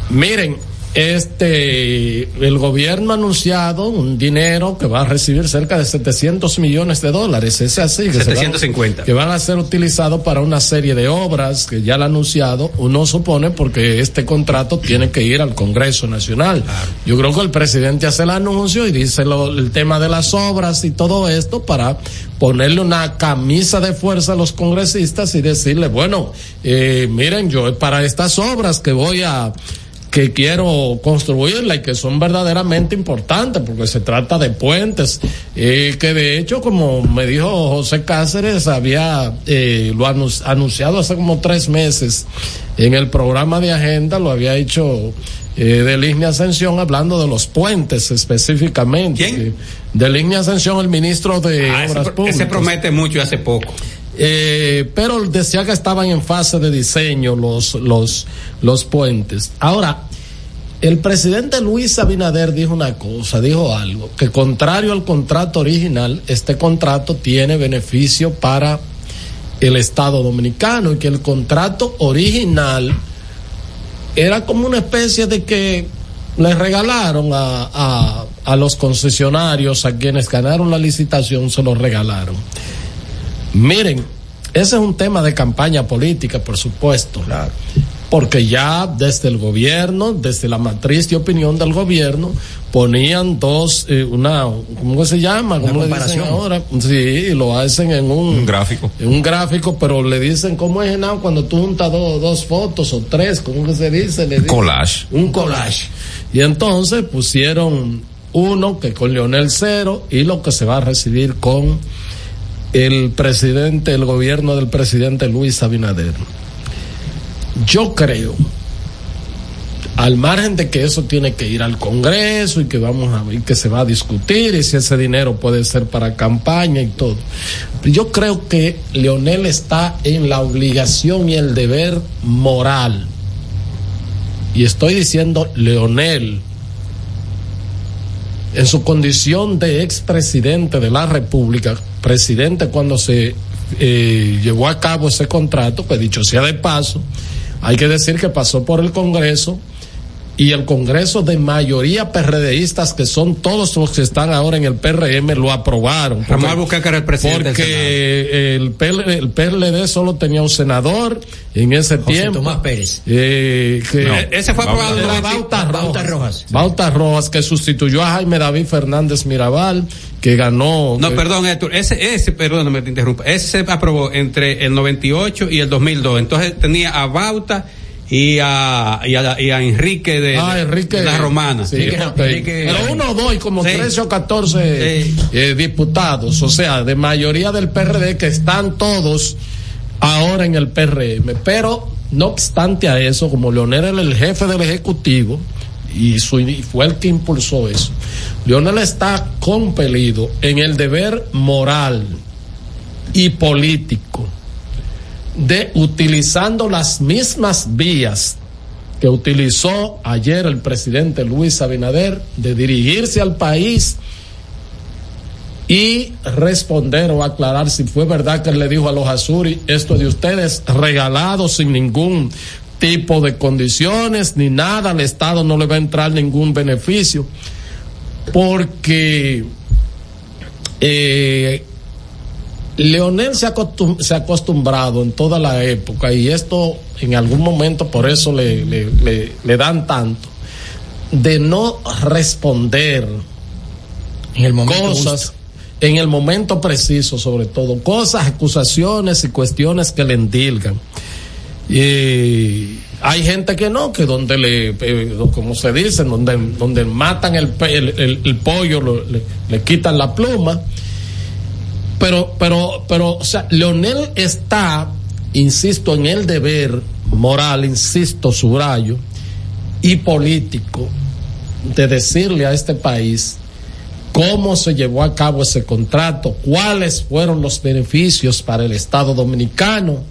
Miren, este, el gobierno ha anunciado un dinero que va a recibir cerca de 700 millones de dólares, es así. Que se van- 750. que van a ser utilizados para una serie de obras que ya lo ha anunciado. Uno supone porque este contrato tiene que ir al Congreso Nacional. Yo creo que el presidente hace el anuncio y dice lo- el tema de las obras y todo esto para ponerle una camisa de fuerza a los congresistas y decirle, bueno, eh, miren, yo para estas obras que voy a que quiero construirla y que son verdaderamente importantes porque se trata de puentes eh, que de hecho como me dijo José Cáceres había eh, lo anun- anunciado hace como tres meses en el programa de agenda lo había hecho eh, de línea ascensión hablando de los puentes específicamente ¿Quién? de línea ascensión el ministro de Ah, ese, obras pro- públicas ese promete mucho hace poco. Eh, pero decía que estaban en fase de diseño los, los, los puentes. Ahora, el presidente Luis Abinader dijo una cosa, dijo algo, que contrario al contrato original, este contrato tiene beneficio para el Estado dominicano y que el contrato original era como una especie de que le regalaron a, a, a los concesionarios, a quienes ganaron la licitación, se lo regalaron. Miren, ese es un tema de campaña política, por supuesto. Porque ya desde el gobierno, desde la matriz de opinión del gobierno, ponían dos, eh, una, ¿cómo se llama? Una ¿Cómo le dicen comparación. ahora? Sí, lo hacen en un, Un gráfico. en un gráfico, pero le dicen, ¿cómo es Henao, cuando tú juntas dos, dos fotos o tres? ¿Cómo que se dice? Le dicen- Collage. un collage. Y entonces pusieron uno que con Leonel cero y lo que se va a recibir con el presidente, el gobierno del presidente Luis Abinader. Yo creo, al margen de que eso tiene que ir al Congreso y que vamos a que se va a discutir y si ese dinero puede ser para campaña y todo. Yo creo que Leonel está en la obligación y el deber moral y estoy diciendo Leonel, en su condición de expresidente de la República, presidente cuando se eh, llevó a cabo ese contrato, que dicho sea de paso, hay que decir que pasó por el Congreso y el Congreso de mayoría PRDistas, que son todos los que están ahora en el PRM, lo aprobaron. Ramón era el presidente del porque el, PL el PLD solo tenía un senador en ese José tiempo. Tomás Pérez. Eh, que No, Ese fue aprobado en el era 90 Bauta Rojas. Bauta Rojas. Bauta Rojas, que sustituyó a Jaime David Fernández Mirabal, que ganó. No, que- perdón, Héctor, ese, ese, perdóname, te interrumpa, ese se aprobó entre el 98 y el 2002. Entonces tenía a Bauta y a, y a, y a Enrique de, Ah, Enrique. de la Romana. Sí, Enrique-. Enrique- Pero uno, dos y como Sí. 13 o 14 Sí. eh, diputados, o sea, de mayoría del PRD que están todos ahora en el PRM. Pero no obstante a eso, como Leonel era el jefe del Ejecutivo y, su- y fue el que impulsó eso, Leonel está compelido en el deber moral y político de utilizando las mismas vías que utilizó ayer el presidente Luis Abinader de dirigirse al país y responder o aclarar si fue verdad que él le dijo a los Azuri esto de ustedes regalado sin ningún tipo de condiciones ni nada, al Estado no le va a entrar ningún beneficio, porque eh, Leonel se, acostum se, ha acostumbrado en toda la época, y esto en algún momento por eso le, le, le, le dan tanto, de no responder en el momento cosas. justo. En el momento preciso, sobre todo, cosas, acusaciones y cuestiones que le endilgan. Y hay gente que no, que donde le, eh, como se dice, donde, donde matan el, el, el, el pollo, lo, le, le, quitan la pluma. Pero, pero, pero, o sea, Leonel está, insisto, en el deber moral, insisto, subrayo, y político, de decirle a este país cómo se llevó a cabo ese contrato, cuáles fueron los beneficios para el Estado dominicano.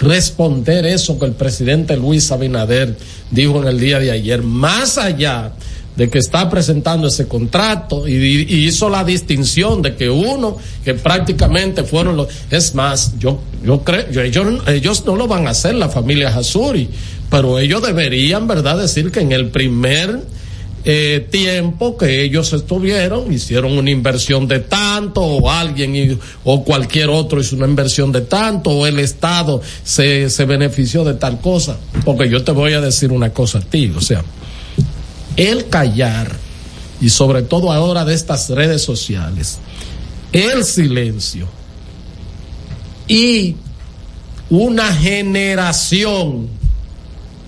Responder eso que el presidente Luis Abinader dijo en el día de ayer, más allá de que está presentando ese contrato y, hizo la distinción de que uno que prácticamente fueron los es más yo yo creo yo, ellos ellos no lo van a hacer la familia Hasuri pero ellos deberían verdad decir que en el primer eh, tiempo que ellos estuvieron, hicieron una inversión de tanto, o alguien o cualquier otro hizo una inversión de tanto, o el Estado se, se benefició de tal cosa. Porque yo te voy a decir una cosa a ti, o sea, el callar, y sobre todo ahora de estas redes sociales, el silencio y una generación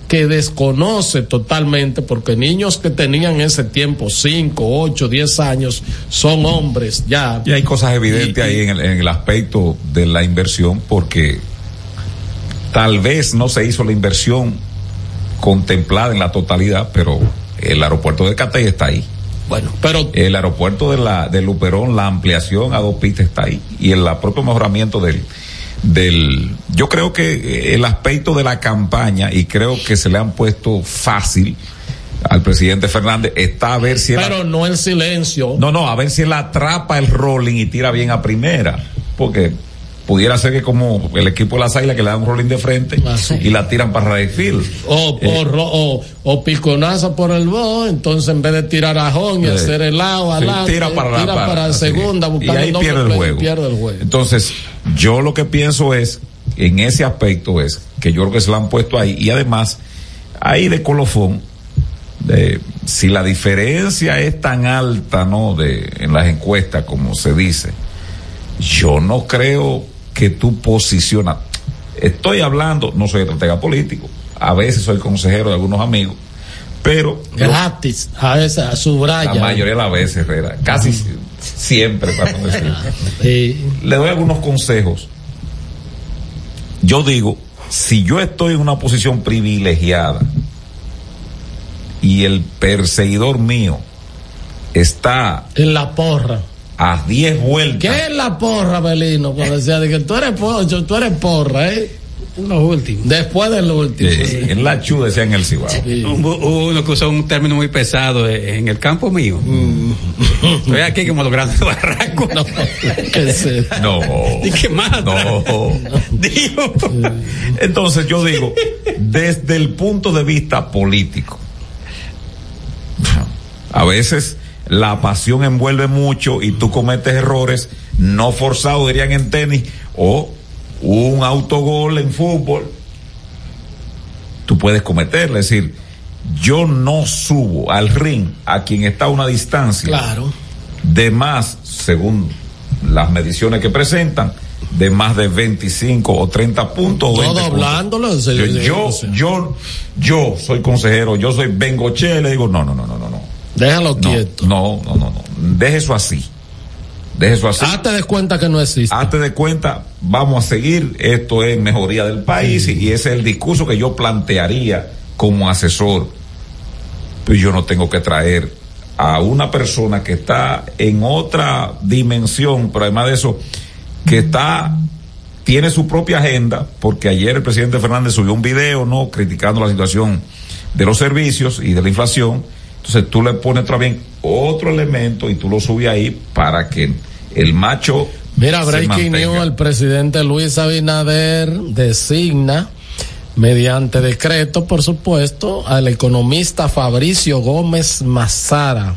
que desconoce totalmente, porque niños que tenían ese tiempo, 5, 8, 10 años, son hombres ya. Y hay cosas evidentes y, ahí en el, en el, aspecto de la inversión, porque tal vez no se hizo la inversión contemplada en la totalidad, pero el aeropuerto de Catey está ahí. Bueno, pero el aeropuerto de la de Luperón, la ampliación a dos pistas está ahí. Y el propio mejoramiento del del yo creo que el aspecto de la campaña y creo que se le han puesto fácil al presidente Fernández está a ver si pero no en silencio. No no a ver si él atrapa el rolling y tira bien a primera. Porque pudiera ser que como el equipo de las águilas que le dan un rolling de frente ah, sí. y la tiran para right field. O, eh, o, o, o, piconazo por el bo, entonces en vez de tirar a Jón y eh, hacer el lado sí, adelante, tira para, tira la, para, para segunda, y ahí pierde el, juego. pierde el juego. Entonces, yo lo que pienso es, en ese aspecto es, que yo creo que se lo han puesto ahí, y además, ahí de colofón, de, si la diferencia es tan alta, ¿no? De, en las encuestas, como se dice, yo no creo que tú posicionas. Estoy hablando, no soy estratega político, a veces soy consejero de algunos amigos, pero gratis, a veces a subraya. La mayoría de las veces, Herrera, casi siempre, para decir. sí. Le doy algunos consejos. Yo digo, si yo estoy en una posición privilegiada y el perseguidor mío está en la porra a 10 vueltas. ¿Qué es la porra, Belino? Cuando decía de que tú eres porra, tú eres porra, ¿eh? Los últimos. Después del último. Sí, sí. En la chu decía en el Cibao. Sí. Uno que usó un término muy pesado en el campo mío. Mm. Estoy aquí como los grandes barracos. No, ¿qué es no. ¿Y qué más? No. Digo. Entonces yo digo, desde el punto de vista político, a veces la pasión envuelve mucho y tú cometes errores no forzados, dirían en tenis, o un autogol en fútbol, tú puedes cometerle. Es decir, yo no subo al ring a quien está a una distancia claro. de más, según las mediciones que presentan, de más de 25 o 30 puntos. Todo hablándolo. Yo, yo, yo, yo, soy consejero, yo soy Bengoche, le digo, no, no, no, no, no. Déjalo no, quieto. No, no, no, no. Deje eso así. Deje eso así. Hazte de cuenta que no existe. Hazte de cuenta, vamos a seguir, esto es mejoría del país sí. y ese es el discurso que yo plantearía como asesor. Pues yo no tengo que traer a una persona que está en otra dimensión, pero además de eso, que está tiene su propia agenda, porque ayer el presidente Fernández subió un video, ¿no? Criticando la situación de los servicios y de la inflación. Entonces tú le pones también otro elemento y tú lo subes ahí para que el macho. Mira, breaking news, el presidente Luis Abinader designa mediante decreto, por supuesto, al economista Fabricio Gómez Mazara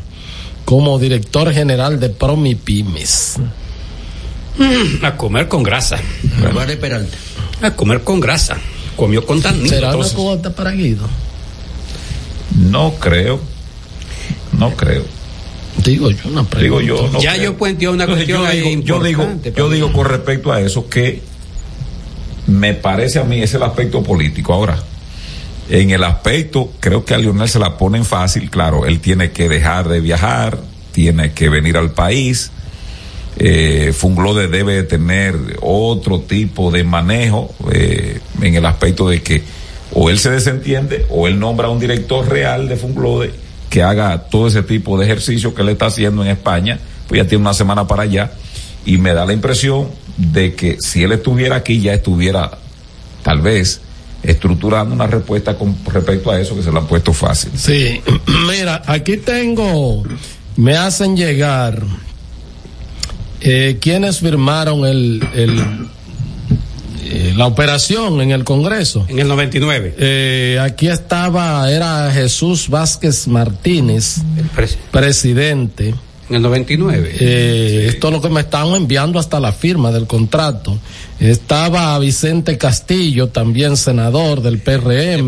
como director general de Promipymes. Mm, a comer con grasa. Peralta. A comer con grasa. Comió con tan ¿Será una cuota para Guido? No creo. No creo. Digo yo una pregunta. Digo yo. No ya creo. yo puenteo una Entonces, cuestión yo digo, ahí yo digo, yo digo con respecto a eso que me parece a mí es el aspecto político. Ahora, en el aspecto, creo que a Lionel se la ponen fácil, claro, él tiene que dejar de viajar, tiene que venir al país. Eh, Funglode debe de tener otro tipo de manejo eh, en el aspecto de que o él se desentiende o él nombra a un director real de Funglode que haga todo ese tipo de ejercicio que él está haciendo en España, pues ya tiene una semana para allá y me da la impresión de que si él estuviera aquí ya estuviera tal vez estructurando una respuesta con respecto a eso que se lo han puesto fácil. Sí, mira, aquí tengo, me hacen llegar eh, quienes firmaron el eh, la operación en el Congreso. En el 99. Eh, aquí estaba, era Jesús Vázquez Martínez, presidente. En el 99. Eh, Esto es lo que me estaban enviando hasta la firma del contrato. Estaba Vicente Castillo, también senador del PRM,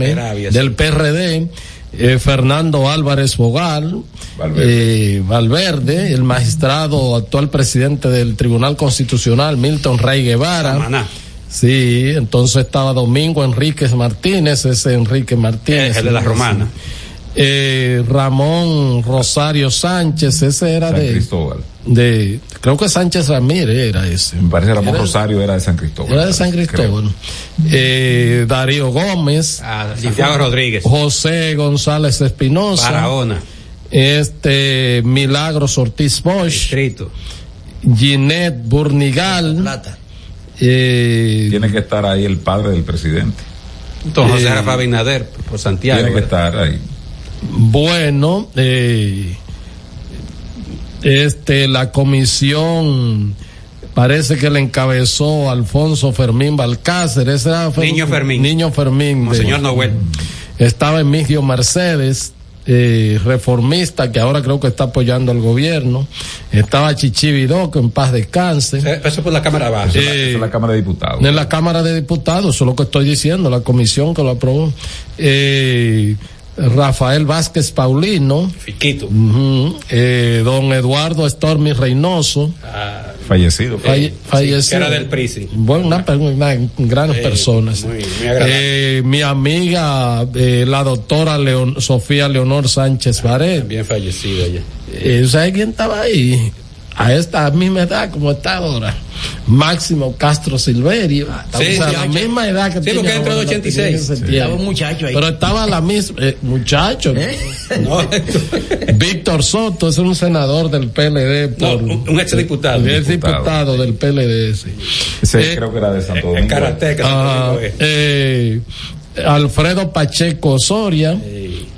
del PRD. eh, Fernando Álvarez Bogal, Valverde. Valverde, el magistrado actual presidente del Tribunal Constitucional, Milton Rey Guevara. Samaná. Sí, entonces estaba Domingo Enríquez Martínez, ese Enrique Martínez. El de la Romana. Eh, Ramón Rosario Sánchez, ese era San de, Cristóbal. de, creo que Sánchez Ramírez era ese. Me parece Ramón Era- Rosario era de San Cristóbal. Era de San Cristóbal. Eh, Darío Gómez. Santiago Rodríguez. José González Espinosa. Barahona. Este, Milagros Ortiz Bosch. Distrito. Ginette Burnigal. Eh, Tiene que estar ahí el padre del presidente. Don José Eh, Rafa Binader, por Santiago. Tiene que estar ahí. Bueno, eh, este, la comisión parece que le encabezó Alfonso Fermín Balcácer, ese era Fer- Niño Fermín. Niño Fermín. de- Señor Noel. Estaba Emigdio Mercedes, eh, reformista, que ahora creo que está apoyando al gobierno. Estaba Chichi Vidó, que en paz descanse. Eso por la Cámara Baja. Esa es la- esa es la Cámara de Diputados. En la Cámara de Diputados, eso es lo que estoy diciendo, la comisión que lo aprobó. Eh, Rafael Vázquez Paulino. Fiquito. Eh, don Eduardo Stormy Reynoso. Fallecido. Falle- fallecido. era del PRISI. Bueno, una, una- grandes Eh, personas. muy- muy. Eh, mi amiga, eh, la doctora Leon- Sofía Leonor Sánchez Baret. Bien fallecido ya. Eh, ¿Sabe quién estaba ahí? A esta misma edad como está ahora. Máximo Castro Silverio. Sí, a sí, la misma edad que Sí, tiene porque entró ahora, en la 86. tenía en ese Sí. tiempo. Estaba un muchacho ahí. Pero estaba la misma, eh, muchacho. No, Víctor Soto es un senador del PLD. Por, un un exdiputado. es diputado del PLD. sí. Eh, creo que era de Santo Domingo. Ah, eh, Alfredo Pacheco Soria,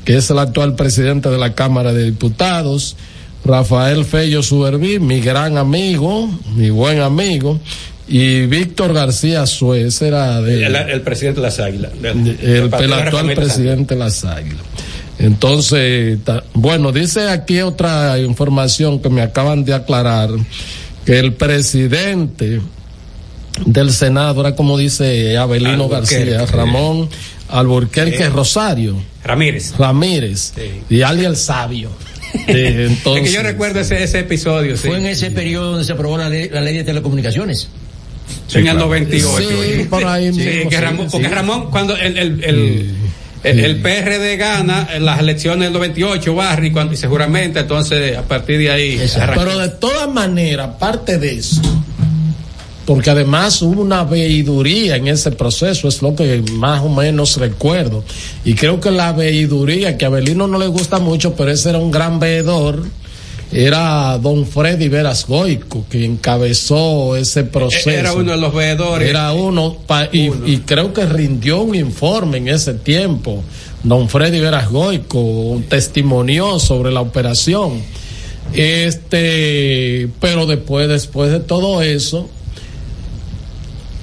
que es el actual presidente de la Cámara de Diputados. Rafael Fello Suberví, mi gran amigo, mi buen amigo. Y Víctor García Suez, era de, el, el presidente de las Águilas. el, actual presidente de las Águilas. Entonces, ta- bueno, dice aquí otra información que me acaban de aclarar, que el presidente del Senado era como dice Abelino. García, Ramón Alburquerque Sí. Rosario, Ramírez. Ramírez y Ali el Sabio. Eh, entonces, es que yo recuerdo ese, ese episodio. Sí. Fue en ese periodo donde se aprobó la ley, la ley de telecomunicaciones. en el 98. Sí, por ahí Sí, mismo, que sí, Ramón, porque sí. Ramón, cuando el, el, el, el, el PRD gana en las elecciones del 98, Barry, cuando, y seguramente, entonces, a partir de ahí. Pero de todas maneras, aparte de eso, porque además hubo una veiduría en ese proceso, es lo que más o menos recuerdo. Y creo que la veiduría, que a Abelino no le gusta mucho, pero ese era un gran veedor, era don Freddy Veras Goico, que encabezó ese proceso. Era uno de los veedores. Era uno, pa, y, uno. y, creo que rindió un informe en ese tiempo. Don Freddy Veras Goico, un testimonio sobre la operación. Este, pero después, después de todo eso,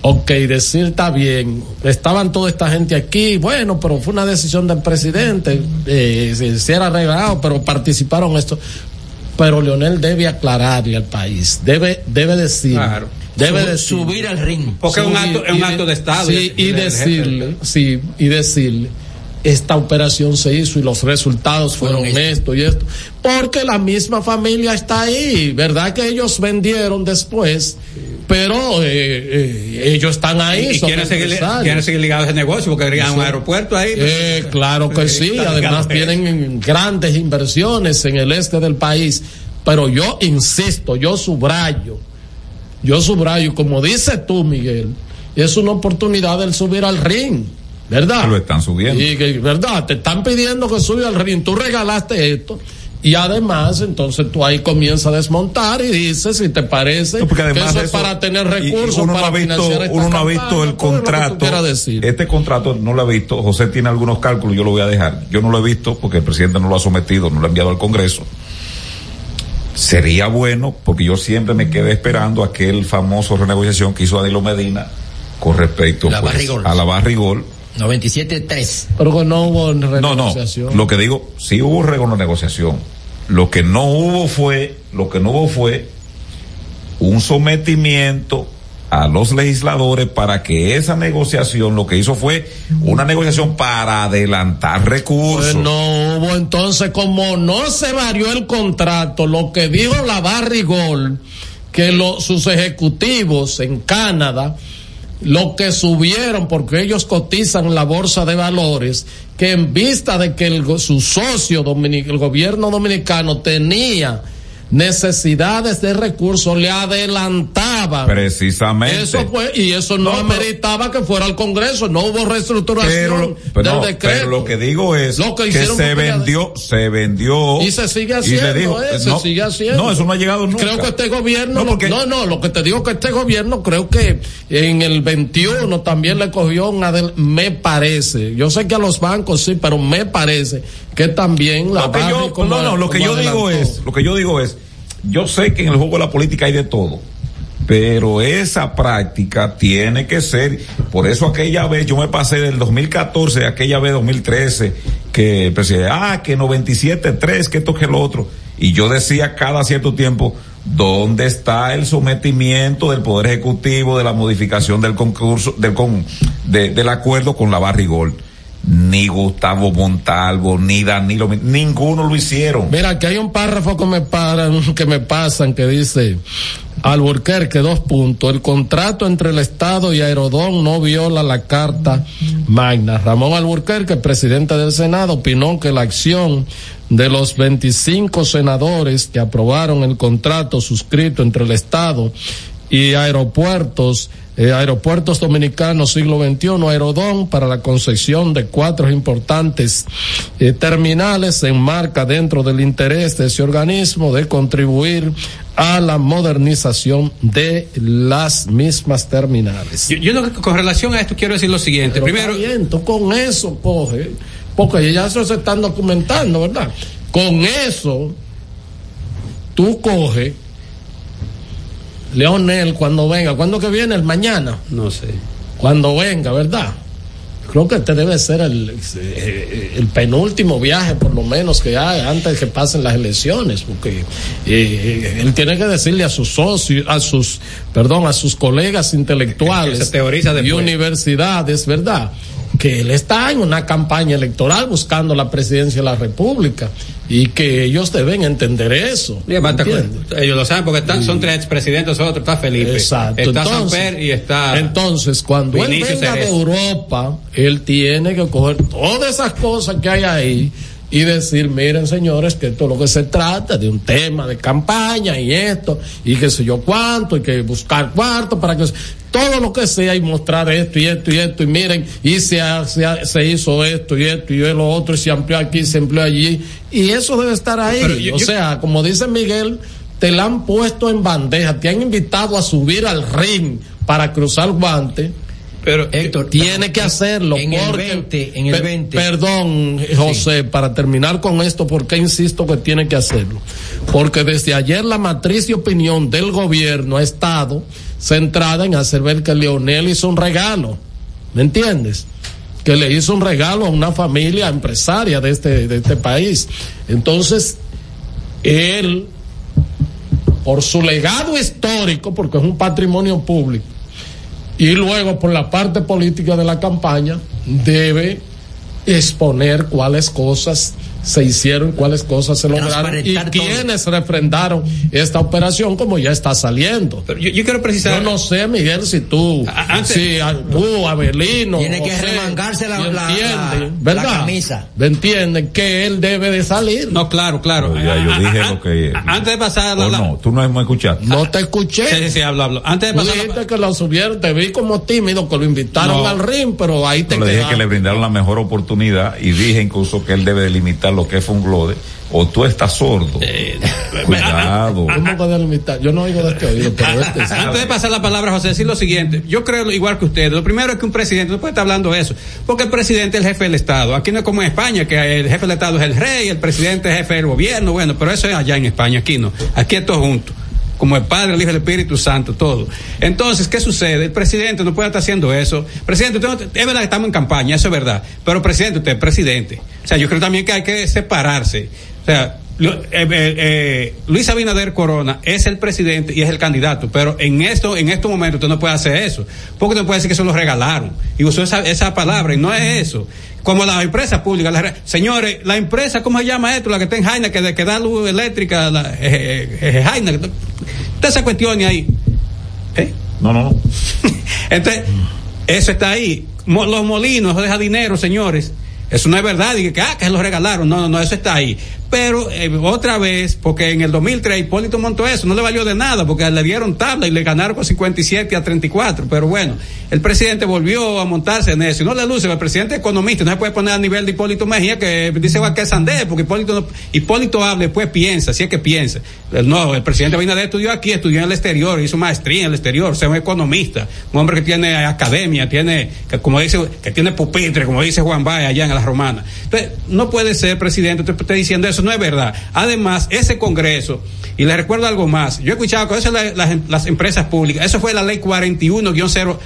Ok, decir está bien. Estaban toda esta gente aquí, bueno, pero fue una decisión del presidente, eh, se, se, era arreglado, pero participaron esto. Pero Leonel debe aclararle al país, debe, debe decir. Claro. Debe Sub, decir, subir al ring. Porque es un acto, es un acto de Estado. Sí, y, y decirle, sí, y decirle, esta operación se hizo y los resultados fueron esto y esto. Porque la misma familia está ahí, ¿verdad? Que ellos vendieron después pero eh, eh, ellos están ahí. Y, quieren, seguir, quieren seguir ligados al negocio porque querían un aeropuerto ahí. Eh, claro que sí, además tienen grandes inversiones en el este del país. Pero yo insisto, yo subrayo, yo subrayo, como dices tú, Miguel, es una oportunidad del subir al ring. ¿Verdad? Lo están subiendo. Y que, ¿verdad? Te están pidiendo que suba al ring. Tú regalaste esto. Y además, entonces tú ahí comienzas a desmontar y dices si te parece no, porque además que eso de es para tener recursos uno para no ha visto, financiar esta uno no ha campaña, visto el contrato. decir. Este contrato no lo ha visto. José tiene algunos cálculos, yo lo voy a dejar. Yo no lo he visto porque el presidente no lo ha sometido, no lo ha enviado al Congreso. Sería bueno, porque yo siempre me quedé esperando aquel famoso renegociación que hizo Adilo Medina con respecto La pues, a la Barrigol. 97-3. Pero no hubo No, no. renegociación. Lo que digo, sí hubo renegociación. Lo que no hubo fue, lo que no hubo fue un sometimiento a los legisladores para que esa negociación lo que hizo fue una negociación para adelantar recursos. Pues no hubo entonces, como no se varió el contrato, lo que dijo la Barrigol, que lo, sus ejecutivos en Canadá, lo que subieron, porque ellos cotizan la bolsa de valores, que en vista de que el, su socio, dominic, el gobierno dominicano, tenía necesidades de recursos le adelantaban. Precisamente. Eso fue, y eso no, ameritaba que fuera al Congreso, no hubo reestructuración Pero, del no, decreto. pero lo que digo es Lo que se vendió, se vendió. Y se sigue haciendo, dijo, eh, se no, sigue haciendo. No, eso no ha llegado nunca. Creo que este gobierno, No, no, porque- no, no, lo que te digo que este gobierno creo que en el 21 también le cogió un adel- me parece. Yo sé que a los bancos sí, pero me parece que también la Lo que yo- no, no, lo que yo digo es, lo que yo digo es, yo sé que en el juego de la política hay de todo, pero esa práctica tiene que ser, por eso aquella vez, yo me pasé del 2014 a aquella vez 2013, que el presidente, ah, que 97.3, que esto que lo otro, y yo decía cada cierto tiempo, ¿dónde está el sometimiento del Poder Ejecutivo de la modificación del concurso, del, con, de- del acuerdo con la Barrigol? Ni Gustavo Montalvo, ni Danilo, ninguno lo hicieron. Mira, aquí hay un párrafo que me paran, que me pasan, que dice, Alburquerque, dos puntos, el contrato entre el Estado y Aerodón no viola la Carta Magna. Ramón Alburquerque, presidente del Senado, opinó que la acción de los 25 senadores que aprobaron el contrato suscrito entre el Estado y aeropuertos, eh, aeropuertos dominicanos siglo XXI, Aerodón, para la concesión de cuatro importantes eh, terminales se enmarca dentro del interés de ese organismo de contribuir a la modernización de las mismas terminales. Yo, yo lo que- con relación a esto quiero decir lo siguiente. Pero Primero, con eso coge, porque ya eso se están documentando, ¿verdad? Con eso, tú coge, Leonel, cuando venga, ¿cuándo que viene? El mañana. no sé. Cuando venga, ¿verdad? Creo que este debe ser el, eh, el penúltimo viaje, por lo menos, que haga antes de que pasen las elecciones, porque eh, él tiene que decirle a sus socios, a sus, perdón, a sus colegas intelectuales se teoriza y universidades, ¿verdad? Que él está en una campaña electoral buscando la presidencia de la República y que ellos deben entender eso. Y aparte, ¿entiendes? ellos lo saben porque están, son tres expresidentes, otro está Felipe. Exacto. Está Entonces- Samper y está. Entonces, cuando él Vinicio venga de. Europa, él tiene que coger todas esas cosas que hay ahí y decir, miren señores, que esto es lo que se trata de un tema de campaña y esto, y qué sé yo cuánto, y que buscar cuarto para que todo lo que sea y mostrar esto y esto y esto, y miren, y se, se, se hizo esto y esto y lo otro, y se amplió aquí, se amplió allí, y eso debe estar ahí. Yo- o yo- sea, como dice Miguel, te la han puesto en bandeja, te han invitado a subir al ring para cruzar guante. Pero Héctor, tiene que hacerlo en el porque 20, en el Pe- 20. Perdón, José, para terminar con esto, porque insisto que tiene que hacerlo? Porque desde ayer la matriz de opinión del gobierno ha estado centrada en hacer ver que Leonel hizo un regalo. ¿Me entiendes? Que le hizo un regalo a una familia empresaria de este, de este país. Entonces, él, por su legado histórico, porque es un patrimonio público, y luego por la parte política de la campaña debe exponer cuáles cosas se hicieron, cuáles cosas se lograron y todo. quiénes refrendaron esta operación como ya está saliendo. Yo, yo quiero precisar. Yo no sé, Miguel, si tú, antes- si a- tú, Abelino, Tiene que José, remangarse la- la- entiende, la- ¿verdad? la camisa. ¿Me entienden que él debe de salir? No, claro, claro. Pero ya yo dije lo que. Antes de pasar la- ¿O la- no? Tú no me escuchaste. No te escuché. Sí, sí, sí, hablo, hablo. Antes de pasar la- dijiste que lo subieron, te vi como tímido, que lo invitaron No. al ring, pero ahí te Yo le dije que le brindaron la mejor oportunidad y dije incluso que él debe delimitar lo que es Funglode o tú estás sordo. Eh, Cuidado. ¿Cómo que delimitar? Yo no oigo de este oído, pero este sí. Antes de pasar la palabra, José, decir lo siguiente. Yo creo igual que ustedes. Lo primero es que un presidente no puede estar hablando de eso. Porque el presidente es el jefe del Estado. Aquí no es como en España, que el jefe del Estado es el rey, el presidente es el jefe del gobierno. Bueno, pero eso es allá en España. Aquí no. Aquí es todo junto. Como el Padre, el Hijo y el Espíritu Santo, todo. Entonces, ¿qué sucede? El presidente no puede estar haciendo eso. Presidente, usted no- es verdad que estamos en campaña, eso es verdad. Pero presidente, usted es presidente. O sea, yo creo también que hay que separarse. O sea, eh, eh, eh, Luis Abinader Corona es el presidente y es el candidato, pero en esto, en estos momentos usted no puede hacer eso, porque usted puede decir que eso lo regalaron y usó esa, esa palabra y no es eso. Como las empresas públicas, re- señores, la empresa, ¿cómo se llama esto? La que está en Jaina, que, que da luz eléctrica, la, eh, Jaina, toda esa cuestión ahí. No, no, no. Entonces, eso está ahí. Los molinos, deja dinero, señores. Eso no es verdad, y que, ah, que se lo regalaron. No, no, no, eso está ahí. Pero eh, otra vez, porque en el 2003 Hipólito montó eso, no le valió de nada, porque le dieron tabla y le ganaron con 57 a 34. Pero bueno, el presidente volvió a montarse en eso. Y no le luce, el presidente es economista, no se puede poner a nivel de Hipólito Mejía, que dice "Guau, que es Sandés, porque Hipólito, no- Hipólito habla, después piensa, si es que piensa. No, el presidente Abinader estudió aquí, estudió en el exterior, hizo maestría en el exterior, o sea, un economista, un hombre que tiene academia, tiene, que como dice, que tiene pupitre, como dice Juan Báez allá en la romana. Entonces, no puede ser presidente, usted está diciendo eso, no es verdad. Además, ese congreso, y le recuerdo algo más, yo he escuchado que eso es la- las, las empresas públicas, eso fue la ley 41-0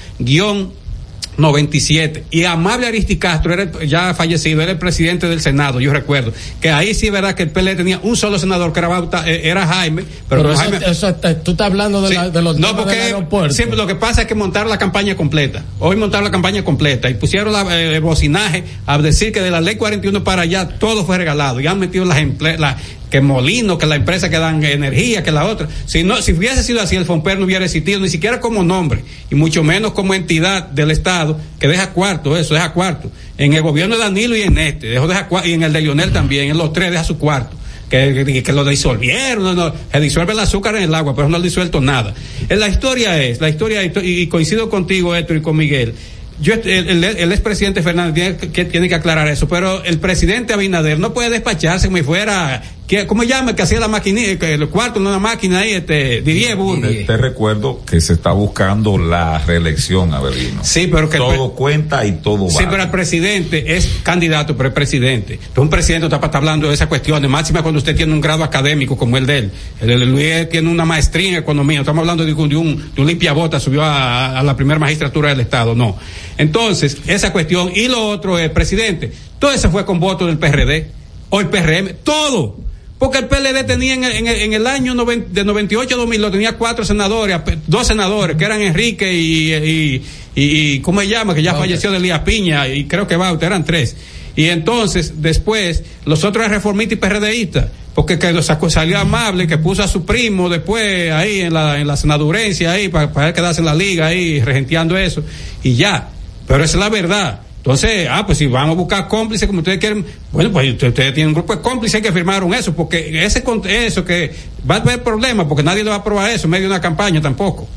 97 y Amable Aristi Castro era el- ya fallecido era el presidente del Senado yo recuerdo que ahí sí es verdad que el PL tenía un solo senador que era, eh, era Jaime pero, Pero eso, Jaime- eso está- tú estás hablando de, Sí. la- de los no, porque del aeropuerto. siempre lo que pasa es que montaron la campaña completa. Hoy montaron la campaña completa y pusieron la, eh, el bocinaje a decir que de la ley 41 para allá todo fue regalado. Y han metido las emple- la- que Molino, que la empresa que dan energía, que la otra. Si no, si hubiese sido así, el Fomper no hubiera existido ni siquiera como nombre y mucho menos como entidad del Estado que deja cuarto, eso deja cuarto. En el gobierno de Danilo y en este, dejó deja y en el de Lionel también, en los tres deja su cuarto que, que, lo disolvieron, no, no, se disuelve el azúcar en el agua, pero no ha disuelto nada. Eh, La historia es, la historia, y coincido contigo, Héctor, y con Miguel. Yo, el, el, el expresidente Fernández tiene que, tiene que aclarar eso, pero el presidente Abinader no puede despacharse como si fuera, que, ¿cómo llama? Que hacía la maquinita, que el cuarto, no una máquina ahí, este, Didier Burro. Te, te recuerdo que se está buscando la reelección, Avelino. Sí, pero que todo cuenta y todo Sí, vale. pero el presidente es candidato, pero es presidente. Entonces, un presidente está para estar hablando de esas cuestiones, máxima cuando usted tiene un grado académico como el de él. El, el Luis tiene una maestría en economía, no estamos hablando de, un- de un, de un limpiabota, subió a, a la primera magistratura del Estado, no. Entonces, esa cuestión. Y lo otro es, presidente, todo eso fue con votos del PRD, o el PRM, todo. Porque el PLD tenía en el, en el- en el año noven- de 98 a 2000, lo tenía cuatro senadores, dos senadores, que eran Enrique y, y, y, y ¿cómo se llama? Que ya falleció de Elías Piña, y creo que Bauta, eran tres. Y entonces, después, los otros reformistas y PRDistas, porque que sacó, salió amable, que puso a su primo después ahí en la, en la senadurencia ahí, para, para quedarse en la liga ahí, regenteando eso, y ya. Pero esa es la verdad. Entonces, ah, pues si vamos a buscar cómplices como ustedes quieren, bueno, pues ustedes, tienen un grupo de cómplices que firmaron eso, porque ese eso que va a haber problemas, porque nadie le va a aprobar eso en medio de una campaña tampoco.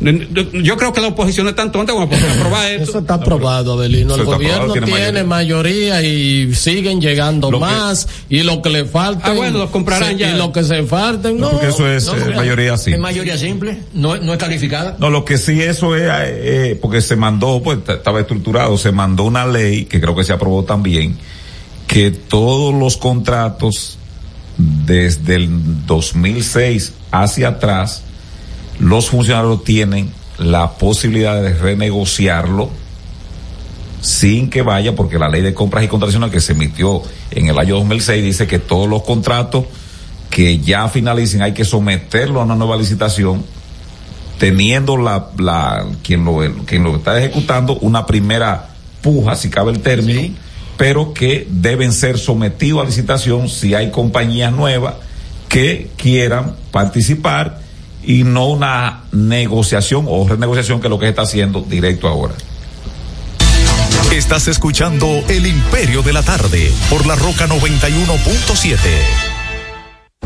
Yo creo que la oposición es tan tonta como para aprobar esto. Eso está aprobado, Adelino. El gobierno aprobado, tiene, tiene mayoría. y siguen llegando Lo que- más. y lo que le falta. Ah, bueno, los comprarán ya. Y lo que se falten, no. porque eso es No, eh, mayoría Es simple. mayoría simple, no, no es calificada. No, lo que sí eso es, eh, porque se mandó, pues estaba estructurado, se mandó una ley, que creo que se aprobó también, que todos los contratos desde el 2006 hacia atrás, los funcionarios tienen la posibilidad de renegociarlo sin que vaya, porque la ley de compras y contrataciones que se emitió en el año 2006 dice que todos los contratos que ya finalicen hay que someterlo a una nueva licitación teniendo la, la quien lo quien lo está ejecutando una primera puja si cabe el término pero que deben ser sometidos a licitación si hay compañías nuevas que quieran participar y no una negociación o renegociación que es lo que se está haciendo directo ahora. Estás escuchando El Imperio de la Tarde por la Roca 91.7.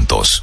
juntos.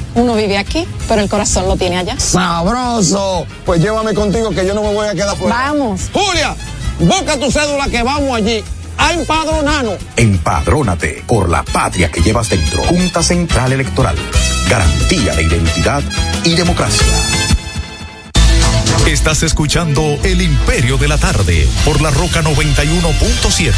uno vive aquí, pero el corazón lo tiene allá. ¡Sabroso! Pues llévame contigo que yo no me voy a quedar fuera. Vamos. Julia, busca tu cédula que vamos allí a empadronarnos. Empadrónate por la patria que llevas dentro. Junta Central Electoral. Garantía de identidad y democracia. Estás escuchando El Imperio de la Tarde por la Roca 91.7.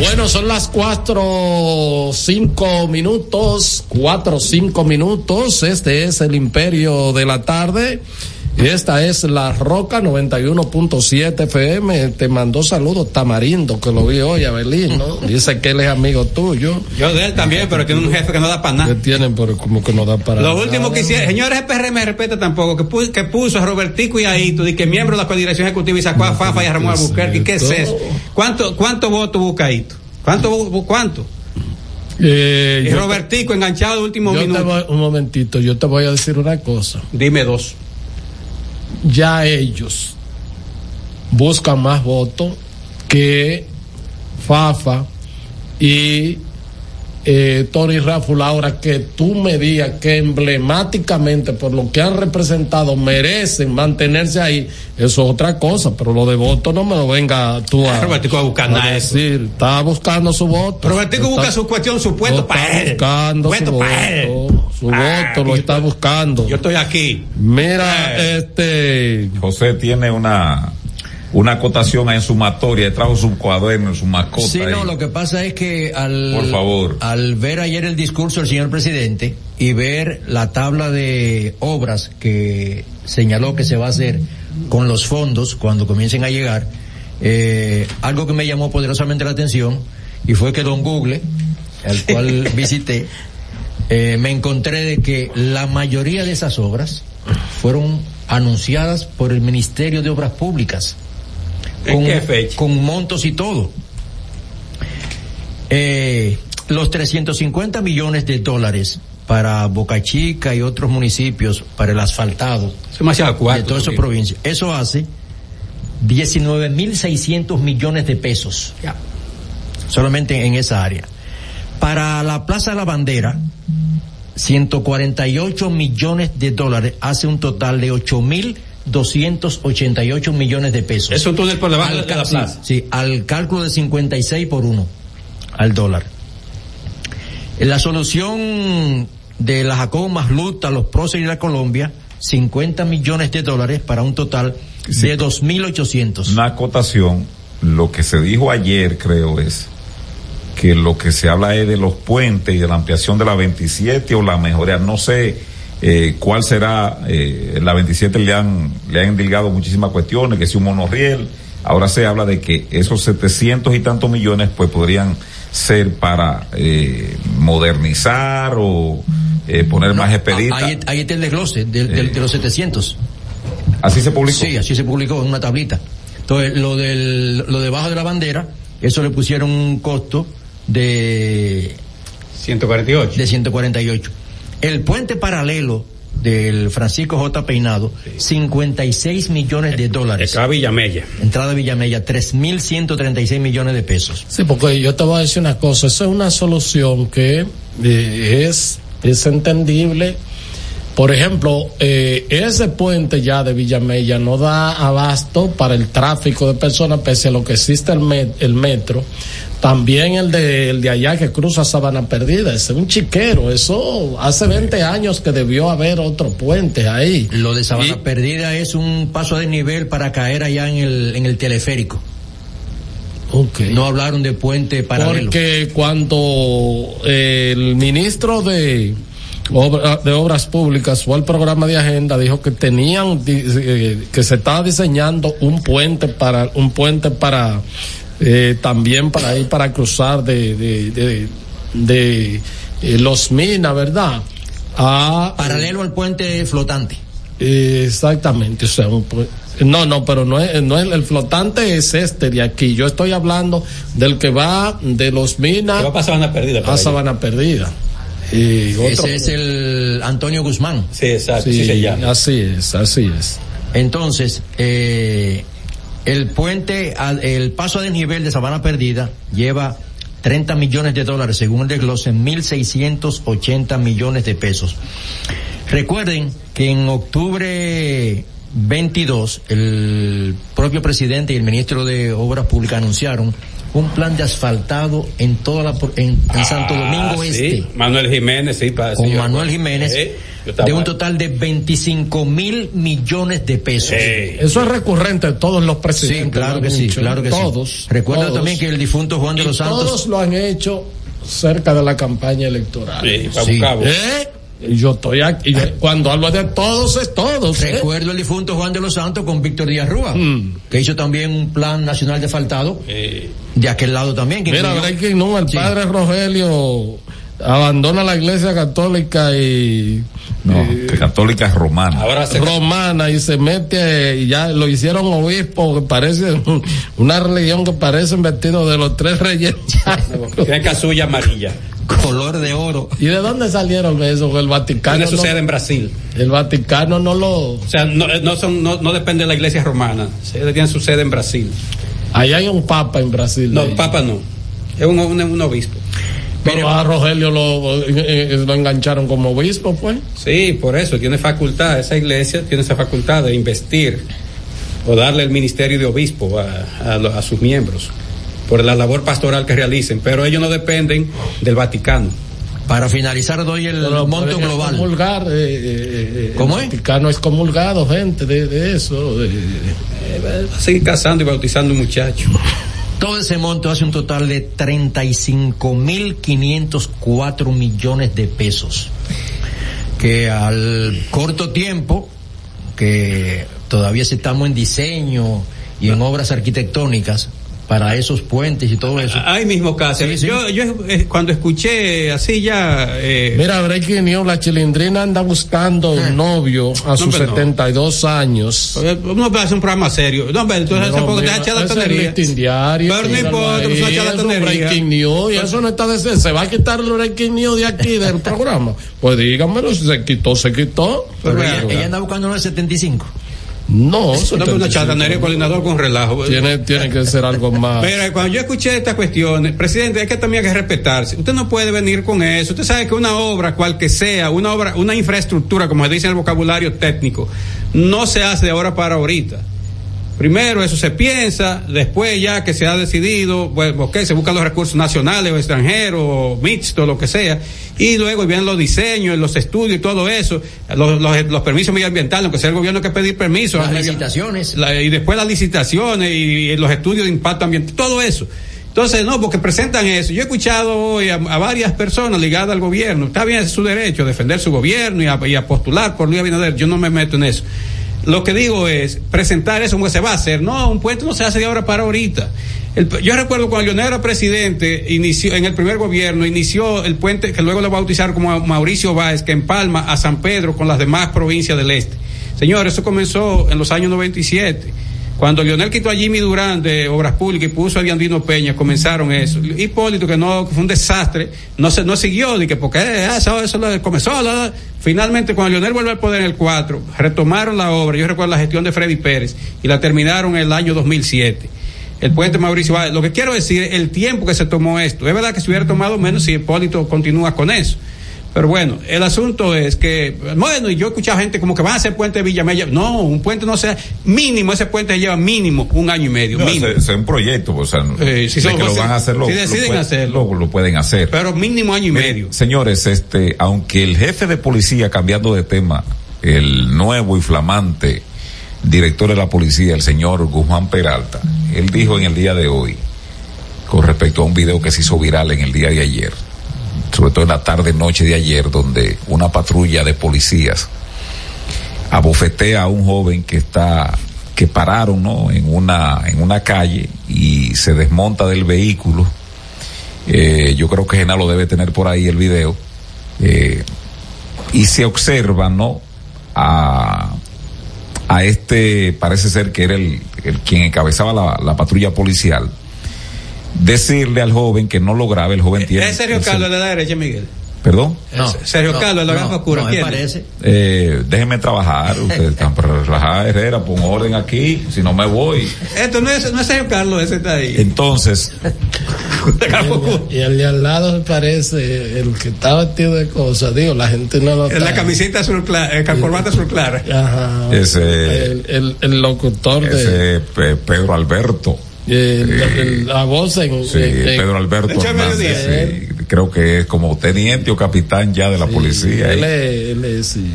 Bueno, son las cuatro, cinco minutos, cuatro, cinco minutos. Este es el Imperio de la Tarde. Y esta es la Roca 91.7 FM. Te mandó saludos Tamarindo, que lo vi hoy, Abelín, ¿no? Dice que él es amigo tuyo. Yo de él también, pero tiene un jefe que no da para nada. Que tienen, pero como que no da para Lo nada. último que hicieron, señores, el PRM me respeta tampoco, que puso, que puso a Robertico y a Hito, y que miembro de la coordinación ejecutiva y sacó a Fafa y a Ramón Albuquerque. ¿Qué es eso? ¿Cuánto, cuánto voto busca Hito? ¿Cuánto, cuánto? Eh, Y Robertico enganchado de último yo te minuto. voy- un momentito, yo te voy a decir una cosa. Dime dos. Ya ellos buscan más votos que Fafa y eh, Tony Rafful. Ahora que tú me digas que emblemáticamente por lo que han representado merecen mantenerse ahí, eso es otra cosa, pero lo de voto no me lo venga tú a, Robertico va a buscar nada de eso. decir. Está buscando su voto. Robertico Está- busca su cuestión, su lo puesto para él. buscando Puesto su para él. voto. Su Ah, voto lo está estoy- buscando. Yo estoy aquí. Mira, este. José tiene una una acotación ahí en sumatoria, él trajo su cuaderno, su mascota. Sí, ahí. no, lo que pasa es que al, Por favor. al ver ayer el discurso del señor presidente y ver la tabla de obras que señaló que se va a hacer con los fondos cuando comiencen a llegar, eh, algo que me llamó poderosamente la atención y fue que don Google, al cual visité, eh, me encontré de que la mayoría de esas obras fueron anunciadas por el Ministerio de Obras Públicas. ¿En Con, qué fecha? con montos y todo. Eh, los 350 millones de dólares para Boca Chica y otros municipios para el asfaltado Es demasiado de cuarto. todas esas provincias. Eso hace 19.600 millones de pesos. Solamente en esa área. Para la Plaza de la Bandera, 148 millones de dólares hace un total de 8.288 millones de pesos. Es un túnel por debajo Al de la plaza. Sí, sí, al cálculo de 56 por 1 al dólar. La solución de la Jacobo Masluta, los próceres y la Colombia, 50 millones de dólares para un total de 2.800. Una acotación, lo que se dijo ayer creo es que lo que se habla es de los puentes y de la ampliación de la 27 o la mejoría, no sé eh, cuál será, eh, la 27 le han, le han endilgado muchísimas cuestiones, que si un monorriel, ahora se habla de que esos 700 y tantos millones pues podrían ser para eh, modernizar o eh, poner más expeditas. Ahí, ahí está el desglose de, de- de los 700. Así se publicó. Sí, así se publicó en una tablita. Entonces, lo del, lo debajo de la bandera, eso le pusieron un costo de 148. de 148. El puente paralelo del Francisco J. Peinado, 56 millones de dólares. Entrada Villamella. Entrada Villamella, 3.136 millones de pesos. Sí, porque yo te voy a decir una cosa, esa es una solución que eh, es, es entendible. Por ejemplo, eh, ese puente ya de Villamella no da abasto para el tráfico de personas, pese a lo que existe el, met- el metro. También el de, el de allá que cruza Sabana Perdida, es un chiquero, eso hace 20 años que debió haber otro puente ahí. Lo de Sabana Perdida es un paso de nivel para caer allá en el, en el teleférico. No hablaron de puente paralelo. Porque cuando eh, el ministro de, obra- de Obras Públicas fue al programa de agenda, dijo que tenían, eh, que se estaba diseñando un puente para, un puente para, eh, también para ir para cruzar de, de, de, de, eh, los Minas, ¿verdad? A, Paralelo al puente flotante. eh, exactamente, o sea, un No, no, pero no es, no es el flotante es este de aquí. Yo estoy hablando del que va de los minas Que va para Sabana Perdida. a. Sabana Perdida. Y otro- Ese es el Antonio Guzmán. Sí, exacto, Sí, sí se llama. así es, así es. Entonces, eh, el puente, el paso a desnivel de Sabana Perdida lleva 30 millones de dólares, según el desglose, 1.680 millones de pesos. Recuerden que en octubre 22, el propio presidente y el ministro de Obras Públicas anunciaron un plan de asfaltado en toda la, en, en Santo Domingo Ah, Este sí. Manuel Jiménez, sí, para con sí, Manuel. Jiménez Sí, yo estaba de un total de 25 mil millones de pesos. Eso es recurrente en todos los presidentes. Sí, claro que sí, claro que sí. todos, Recuerda todos. también que el difunto Juan de Y los Santos Todos lo han hecho cerca de la campaña electoral. Sí, para Sí. buscarlo. ¿Eh? Yo estoy aquí. Cuando hablo de todos, es todos. ¿eh? Recuerdo el difunto Juan de los Santos con Víctor Díaz Rúa, Mm. que hizo también un plan nacional de asfaltado de aquel lado también. Que Mira, incluyó- Breaking News, el Sí. padre Rogelio abandona la iglesia católica y No, que católica es romana. Ahora se romana y se mete y ya lo hicieron obispo que parece una religión que parece vestido de los tres reyes tiene casulla amarilla. Color de oro. ¿Y de dónde salieron eso? El Vaticano Tiene su no- sede en Brasil. el Vaticano no lo O sea, no, eh, no, son, no, no depende de la iglesia romana. Tiene su sede en Brasil. ahí hay un papa en Brasil No, papa no. Es un, un, un obispo. pero a Rogelio lo, eh, eh, lo engancharon como obispo pues Sí, por eso tiene facultad, esa iglesia tiene esa facultad de investir o darle el ministerio de obispo a, a a sus miembros por la labor pastoral que realicen, pero ellos no dependen del Vaticano. Para finalizar doy el Pero monto global. comulgar, eh, eh, eh, ¿Cómo el es? Vaticano es comulgado gente de, de eso de- de- Eh, va a seguir casando y bautizando muchachos. Todo ese monto hace un total de 35 mil 504 millones de pesos. Que al corto tiempo, que todavía si estamos en diseño y en obras arquitectónicas para esos puentes y todo eso. Ahí mismo casi. Sí, sí. Yo, yo eh, cuando escuché así ya... eh, Mira, Breaking News, la chilindrina anda buscando un novio a sus hombre, no. 72 años. uno puede hacer un programa serio. No, hombre, entonces No, tampoco te mira, has echado la tonería. diario, Pero no importa, pues no echa la tonería. Breaking News, y eso no está de se va a quitar el Breaking News de aquí del programa. Pues dígamelo, si se quitó, se quitó. Pero Pero ella, ella anda buscando uno de 75. No, No, pero una 75. chatanería coordinador con relajo. Tiene, tiene que ser algo más. Mira, cuando yo escuché estas cuestiones, presidente, es que también hay que respetarse. Usted no puede venir con eso. Usted sabe que una obra, cual que sea, una obra, una infraestructura, como se dice en el vocabulario técnico, no se hace de ahora para ahorita. Primero eso se piensa, después ya que se ha decidido, bueno, ok, se buscan los recursos nacionales o extranjeros, o mixtos, lo que sea, y luego vienen los diseños, los estudios y todo eso, los, los, los permisos medioambientales, aunque sea el gobierno que pedir permiso. Las licitaciones. la- y después las licitaciones y, los estudios de impacto ambiental, todo eso. Entonces, no, porque presentan eso. Yo he escuchado hoy a, a varias personas ligadas al gobierno. Está bien, es su derecho defender su gobierno y a, y a postular por Luis Abinader. Yo no me meto en eso. Lo que digo es presentar eso como se va a hacer. No, un puente no se hace de ahora para ahorita. El- yo recuerdo cuando Leonel era presidente, inició, en el primer gobierno, inició el puente que luego lo bautizaron como Mauricio Báez, que empalma a San Pedro con las demás provincias del este. Señores, eso comenzó en los años 97. Cuando Leonel quitó a Jimmy Durán de Obras Públicas y puso a Diandino Peña, comenzaron eso. Hipólito, que no fue un desastre, no se no siguió, de que porque eh, eso, eso lo comenzó. la-. Finalmente, cuando Leonel vuelve al poder en el 4, retomaron la obra. Yo recuerdo la gestión de Freddy Pérez y la terminaron en el año 2007. El puente Mauricio. Lo que quiero decir, el tiempo que se tomó esto. Es verdad que se hubiera tomado menos si Hipólito continúa con eso. Pero bueno, el asunto es que, bueno, y yo he escuchado gente como que van a hacer puente de Villamella. No, un puente no sea mínimo, ese puente lleva mínimo un año y medio. No, mínimo. es un proyecto, o sea, Eh, si de son- que lo van a hacer, lo, si lo deciden pueden- hacerlo. lo- lo pueden hacer. Pero mínimo año y Miren, medio. Señores, este, aunque el jefe de policía, cambiando de tema, el nuevo y flamante director de la policía, el señor Guzmán Peralta, él dijo en el día de hoy, con respecto a un video que se hizo viral en el día de ayer, sobre todo en la tarde noche de ayer, donde una patrulla de policías abofetea a un joven que está que pararon ¿no? en una en una calle y se desmonta del vehículo. Eh, yo creo que Genaro debe tener por ahí el video. Eh, y se observa no a a este, parece ser que era el, el quien encabezaba la, la patrulla policial, decirle al joven que no lo grabe, el joven tiene... ¿Es Sergio Carlos de la derecha, Miguel? ¿Perdón? No, Sergio Carlos, la gafa oscura. no, me ¿quién parece. Eh, déjenme trabajar, ustedes están para relajar, Herrera, pon orden aquí, si no me voy. Esto no es, no es Sergio Carlos, ese está ahí. Entonces, Y el de al lado parece el que está vestido de cosas, digo, la gente no lo En la camiseta azul clara, eh, corbata azul clara. Ajá. ese, El, el, el locutor de ese Pe- Pedro Alberto. El- el- la voz en, Sí, en- Pedro Alberto Hernández, sí, creo que es como teniente o capitán ya de la policía. él es, él es, sí,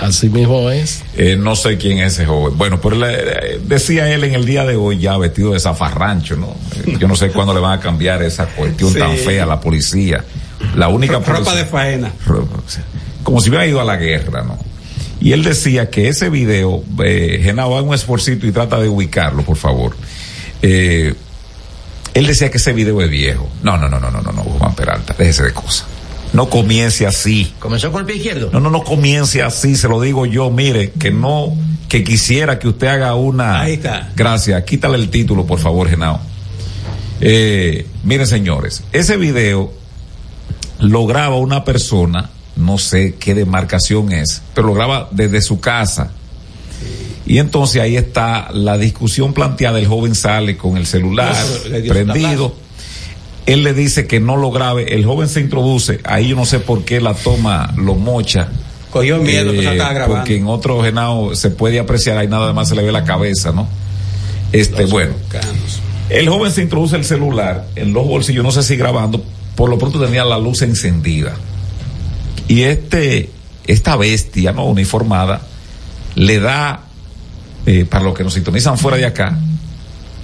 así mismo es. Eh, no sé quién es ese joven. Bueno, pero le- eh, decía él en el día de hoy ya vestido de zafarrancho, ¿no? Eh, Yo no sé cuándo le van a cambiar esa cuestión Sí. tan fea a la policía. La única Ropa policía- de faena. como si hubiera ido a la guerra, ¿no? Y él decía que ese video, eh, Genao, haga un esforcito y trata de ubicarlo, por favor. Eh, él decía que ese video es viejo. No, no, no, no, no, no, no, Juan Peralta, déjese de cosas. No comience así. Comenzó con el pie izquierdo. No, no, no comience así, se lo digo yo, mire, que no, que quisiera que usted haga una. Ahí está. Gracias, quítale el título, por favor, Genao. Eh, miren, señores, ese video lo graba una persona, no sé qué demarcación es, pero lo graba desde su casa. Y entonces ahí está la discusión planteada, el joven sale con el celular prendido. Él le dice que no lo grabe, el joven se introduce, ahí yo no sé por qué la toma lo mocha. Cogió miedo, pues, estaba grabando. Porque en otro genao se puede apreciar, ahí nada más se le ve la cabeza, ¿no? Este, bueno. El joven se introduce el celular en los bolsillos, no sé si grabando, por lo pronto tenía la luz encendida. Y este, esta bestia, ¿no? Uniformada, le da, eh, para los que nos sintonizan fuera de acá,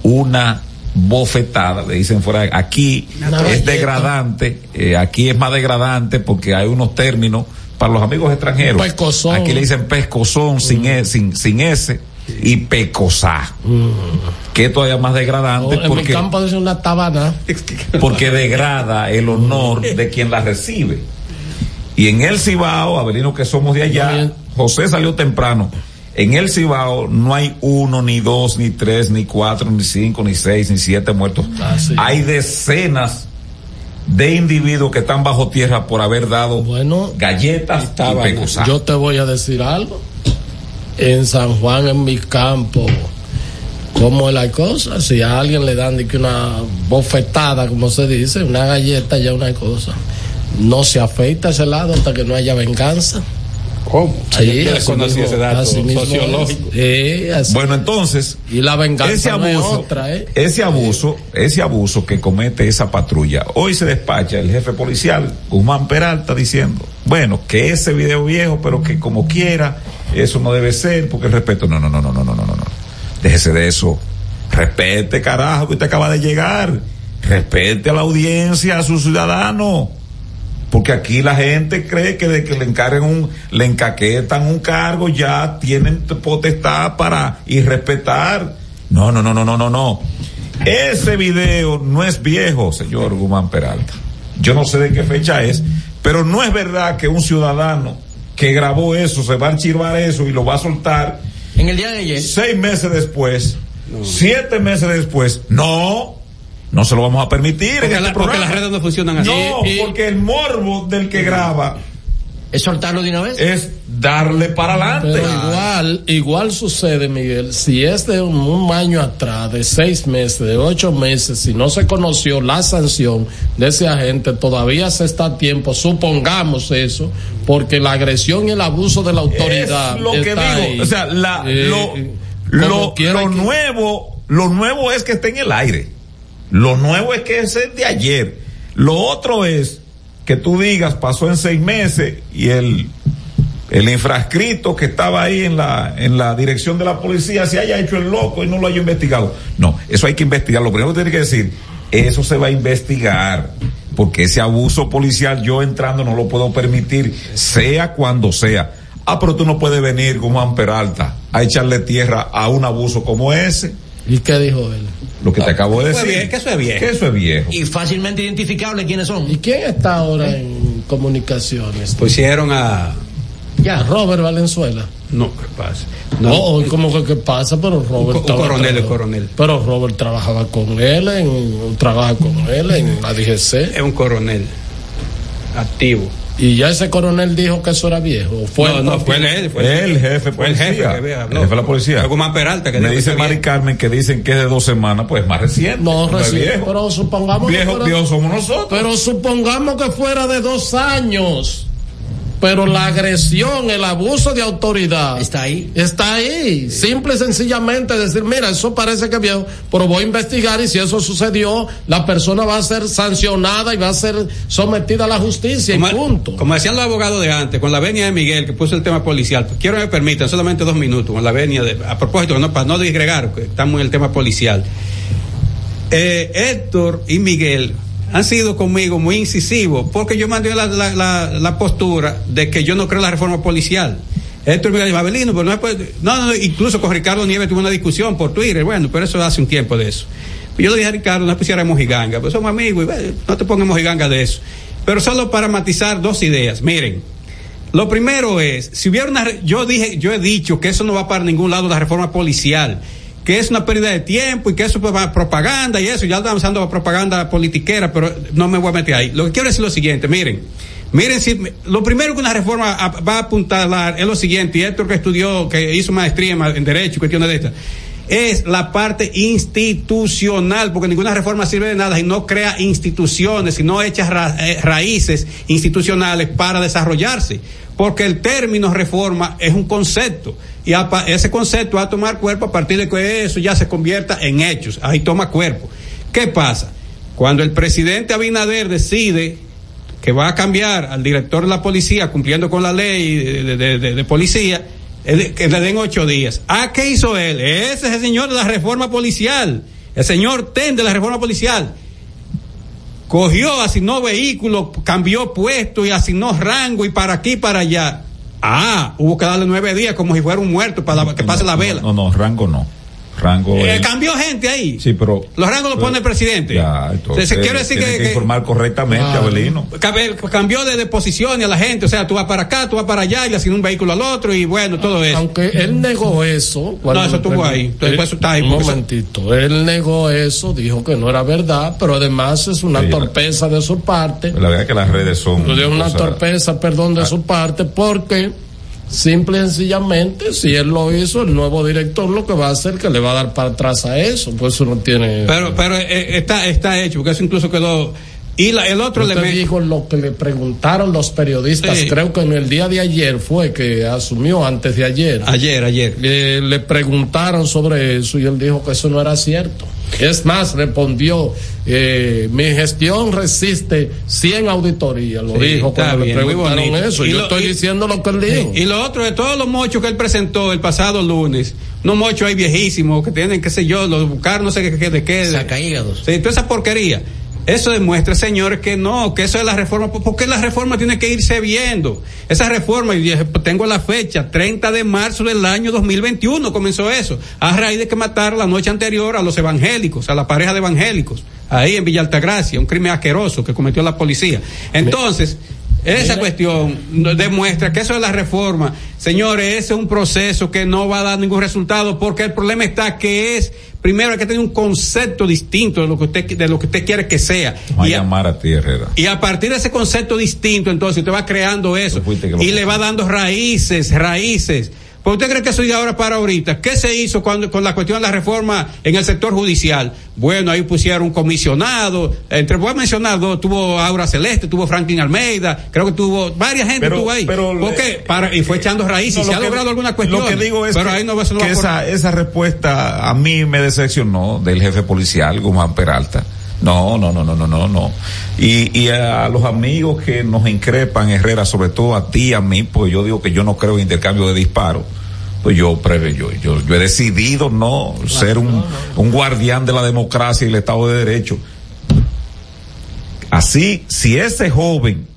una bofetada, le dicen fuera de aquí Una es degradante, eh, aquí es más degradante porque hay unos términos para los amigos extranjeros. Pescozón. Aquí le dicen pescozón sin, e- sin, sin S y pecosá, que es todavía más degradante en mi porque campo dice una tabana. porque degrada el honor de quien la recibe. Y en el Cibao, Avelino que somos de allá, José salió temprano. En el Cibao no hay uno, ni dos, ni tres, ni cuatro, ni cinco, ni seis, ni siete muertos. Hay decenas de individuos que están bajo tierra por haber dado galletas y Tabana. pecosá. Yo te voy a decir algo. En San Juan, en mi campo, ¿cómo es la cosa? Si a alguien le dan una bofetada, como se dice, una galleta, ya una cosa. No se afeita ese lado hasta que no haya venganza. ¿Cómo? Sí, desconocía ese dato sociológico. Eh, así. Bueno, entonces. Y la venganza ese abuso, no es. ¿eh? Ese abuso, ese abuso que comete esa patrulla. Hoy se despacha el jefe policial, Guzmán Peralta, diciendo, bueno, que ese video viejo, pero que como quiera, eso no debe ser, porque el respeto. No, no, no, no, no, no, no, no. Déjese de eso. Respete, carajo, que usted acaba de llegar. Respete a la audiencia, a su ciudadano. Porque aquí la gente cree que de que le encarguen un, le encaquetan un cargo, ya tienen potestad para irrespetar. No, no, no, no, no, no, no. Ese video no es viejo, señor Guzmán Peralta. Yo no sé de qué fecha es, pero no es verdad que un ciudadano que grabó eso se va a archivar eso y lo va a soltar. En el día de ayer. Seis meses después, siete meses después. No, no se lo vamos a permitir. Porque en este porque las redes no funcionan así. No, Y- y- porque el morbo del que graba ¿Es soltarlo de una vez? es darle para adelante. Pero igual, igual sucede, Miguel, si es de un, un año atrás, de seis meses, de ocho meses, si no se conoció la sanción de ese agente, todavía se está a tiempo, supongamos eso, porque la agresión y el abuso de la autoridad. Es lo que digo. ahí. O sea, la, Eh, lo, lo, lo que- nuevo, lo nuevo es que esté en el aire. Lo nuevo es que es el de ayer. Lo otro es que tú digas pasó en seis meses y el el infrascrito que estaba ahí en la en la dirección de la policía se haya hecho el loco y no lo haya investigado. No, eso hay que investigar. Lo primero que tiene que decir, eso se va a investigar. Porque ese abuso policial yo entrando no lo puedo permitir, sea cuando sea. Ah, pero tú no puedes venir, Guzmán Peralta, a echarle tierra a un abuso como ese. ¿Y qué dijo él? Lo que te acabo de es decir. que eso es viejo. Que eso es viejo. Y fácilmente identificable quiénes son. ¿Y quién está ahora en comunicaciones? Pusieron a Ya, Robert Valenzuela. No, ¿qué pasa? No, oh, ¿cómo que qué pasa? Pero Robert. Un coronel, el coronel. Pero Robert trabajaba con él, en, trabaja con él en la DGC. Es un coronel activo. Y ya ese coronel dijo que eso era viejo. Fue no, el no, propio- fue él. Fue el jefe Fue el jefe que había El jefe de la policía. Algo más Peralta que Me dice que Mari. Carmen que dicen que es de dos semanas, pues más reciente. No, viejo. pero supongamos que Viejo, fuera- viejos somos nosotros. Pero supongamos que fuera de dos años. Pero la agresión, el abuso de autoridad. Está ahí. Está ahí. Simple y sencillamente decir, mira, eso parece que es viejo, pero voy a investigar y si eso sucedió, la persona va a ser sancionada y va a ser sometida a la justicia y punto. Como decían los abogados de antes, con la venia de Miguel, que puso el tema policial, pues quiero que me permitan solamente dos minutos, con la venia de, a propósito, no, para no disgregar, que estamos en el tema policial. Eh, Héctor y Miguel han sido conmigo muy incisivos, porque yo mandé la, la, la, postura de que yo no creo en la reforma policial. Héctor Miguel dijo, Abelino, pero no, puede- no, no, incluso con Ricardo Nieves tuve una discusión por Twitter, bueno, pero eso hace un tiempo de eso. Yo le dije a Ricardo, no pusiera mojiganga, pues somos amigos, y no te pongas mojiganga de eso. Pero solo para matizar dos ideas, miren, lo primero es, si hubiera una, yo dije, yo he dicho que eso no va para ningún lado la reforma policial, que es una pérdida de tiempo y que eso pues, va propaganda y eso, ya estamos usando propaganda politiquera, pero no me voy a meter ahí. Lo que quiero decir es lo siguiente, miren, miren si, lo primero que una reforma a- va a apuntalar es lo siguiente, y Héctor que estudió, que hizo maestría en, Derecho y cuestiones de estas, es la parte institucional, porque ninguna reforma sirve de nada si no crea instituciones, si no echa eh, raíces institucionales para desarrollarse. Porque el término reforma es un concepto y ese concepto va a tomar cuerpo a partir de que eso ya se convierta en hechos. Ahí toma cuerpo. ¿Qué pasa? Cuando el presidente Abinader decide que va a cambiar al director de la policía cumpliendo con la ley de, policía, que le den ocho días. Ah, ¿qué hizo él? Ese es el señor de la reforma policial, el señor Ten de la reforma policial. Cogió, asignó vehículos, cambió puesto y asignó rango y para aquí para allá. Ah, hubo que darle nueve días como si fuera un muerto para que pase la vela. No, no, rango no. Rango. Eh, es- cambió gente ahí. Sí, pero. Los rangos los pone el presidente. Ya, entonces. Quiere decir que- que, que- informar correctamente, Ah. Abelino. Cabe- Cambió de, de posición y a la gente, o sea, tú vas para acá, tú vas para allá y le asignó un vehículo al otro y bueno, todo eso. Aunque él negó eso. No, eso estuvo ahí. Entonces, pues, eso está ahí, Un eso- momentito. Él negó eso, dijo que no era verdad, pero además es una Sí, la- torpeza de su parte. La verdad es que las redes son. Es una torpeza, perdón, de su parte, porque simple y sencillamente, si él lo hizo, el nuevo director lo que va a hacer que le va a dar para atrás a eso, pues eso no tiene. Pero, pero eh, está, está hecho, porque eso incluso quedó. Y la- el otro Usted elemento. dijo lo que le preguntaron los periodistas, Sí. creo que en el día de ayer fue que asumió, antes de ayer. Ayer, ayer. Eh, le preguntaron sobre eso y él dijo que eso no era cierto. Es más, respondió, eh, mi gestión resiste 100 auditorías, lo Sí, dijo cuando bien, le preguntaron eso. Y Yo lo- estoy y- diciendo lo que él dijo. Y lo otro de todos los mochos que él presentó el pasado lunes, unos mochos ahí viejísimos que tienen, qué sé yo, los buscar no sé qué, qué de qué. Saca hígados. Sí, toda esa porquería. Eso demuestra, señores, que no, que eso es la reforma, porque la reforma tiene que irse viendo. Esa reforma, y pues, tengo la fecha, 30 de marzo del año 2021 comenzó eso, a raíz de que mataron la noche anterior a los evangélicos, a la pareja de evangélicos, ahí en Villa Altagracia, un crimen asqueroso que cometió la policía. Entonces, esa cuestión demuestra que eso es la reforma. Señores, ese es un proceso que no va a dar ningún resultado porque el problema está que es, primero hay que tener un concepto distinto de lo que usted, de lo que usted quiere que sea. Vamos a Y a, llamar a ti, Herrera. y a partir de ese concepto distinto, entonces usted va creando eso y le va dando raíces, raíces. ¿Por usted cree que eso de ahora para ahorita? ¿Qué se hizo cuando, con la cuestión de la reforma en el sector judicial? Bueno, ahí pusieron un comisionado, entre voy a mencionar dos, tuvo Aura Celeste, tuvo Franklin Almeida, creo que tuvo, varias gente Pero- tuvo ahí. pero ¿Por le- qué? Para, y fue echando raíces, No, se ha que- logrado alguna cuestión. Lo que digo es pero que, ahí no, eso no que esa, esa respuesta a mí me decepcionó del jefe policial, Guzmán Peralta. No, no, no, no, no, no, no. Y, y a los amigos que nos increpan, Herrera, sobre todo a ti, a mí, pues yo digo que yo no creo en intercambio de disparos. Pues yo, yo, yo, yo he decidido no ser un, un guardián de la democracia y el Estado de Derecho. Así, si ese joven,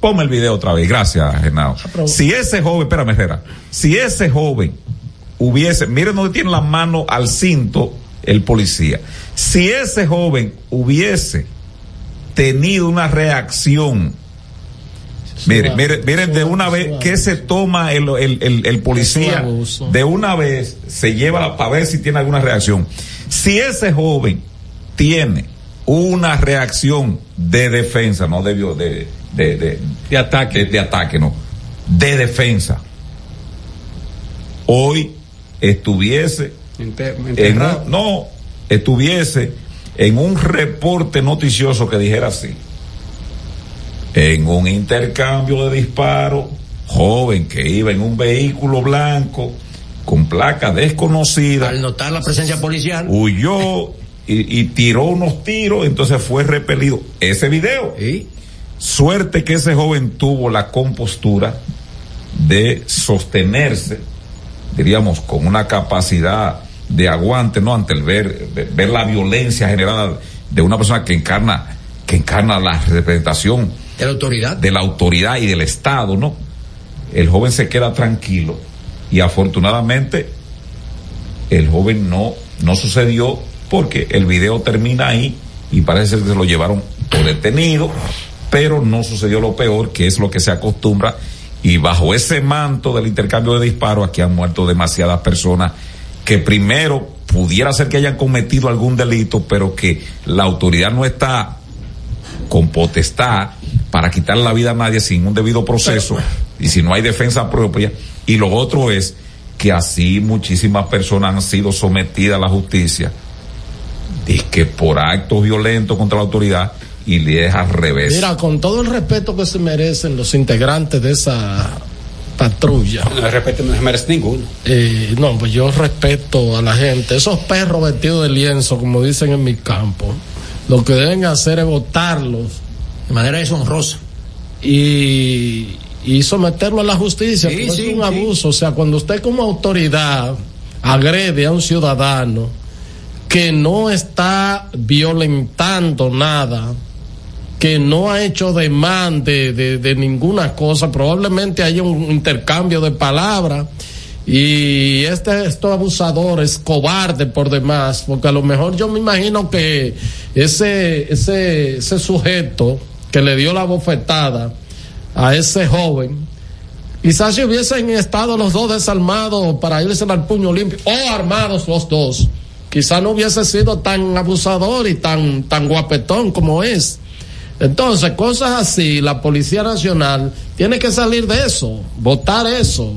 ponme el video otra vez, gracias, Genao. Si ese joven, espérame, Herrera, si ese joven hubiese, miren donde tiene la mano al cinto el policía, si ese joven hubiese tenido una reacción Miren, miren, miren de una vez que se toma el, el, el, el policía, de una vez se lleva para ver si tiene alguna reacción. Si ese joven tiene una reacción de defensa, no de, de, de, de, de ataque, de, de ataque, no, de defensa, hoy estuviese Enter- en enterrado. un- no estuviese en un reporte noticioso que dijera así en un intercambio de disparos joven que iba en un vehículo blanco con placa desconocida Al notar la presencia policial. huyó y, y tiró unos tiros entonces fue repelido ese video suerte que ese joven tuvo la compostura de sostenerse diríamos, con una capacidad de aguante, ¿no? Ante el ver, ver, la violencia generada de una persona que encarna, que encarna la representación de la autoridad. De la autoridad y del Estado, ¿no? El joven se queda tranquilo y afortunadamente el joven no, no sucedió porque el video termina ahí y parece ser que se lo llevaron por detenido, pero no sucedió lo peor, que es lo que se acostumbra y bajo ese manto del intercambio de disparos aquí han muerto demasiadas personas que primero pudiera ser que hayan cometido algún delito, pero que la autoridad no está con potestad para quitar la vida a nadie sin un debido proceso y si no hay defensa propia. Y lo otro es que así muchísimas personas han sido sometidas a la justicia de que por actos violentos contra la autoridad y le es al revés. Mira, con todo el respeto que se merecen los integrantes de esa patrulla. No respeto, no se merece ninguno. Eh, no, pues yo respeto a la gente. Esos perros vestidos de lienzo, como dicen en mi campo, lo que deben hacer es votarlos. De manera deshonrosa. Y, y someterlo a la justicia. Sí, sí, es un sí. abuso. O sea, cuando usted como autoridad agrede a un ciudadano que no está violentando nada, que no ha hecho demanda de, de, ninguna cosa, probablemente haya un intercambio de palabras y este estos abusadores cobarde por demás, porque a lo mejor yo me imagino que ese ese ese sujeto que le dio la bofetada a ese joven quizás si hubiesen estado los dos desarmados para irse al puño limpio o armados los dos quizás no hubiese sido tan abusador y tan tan guapetón como es entonces, cosas así, la Policía Nacional tiene que salir de eso, votar eso.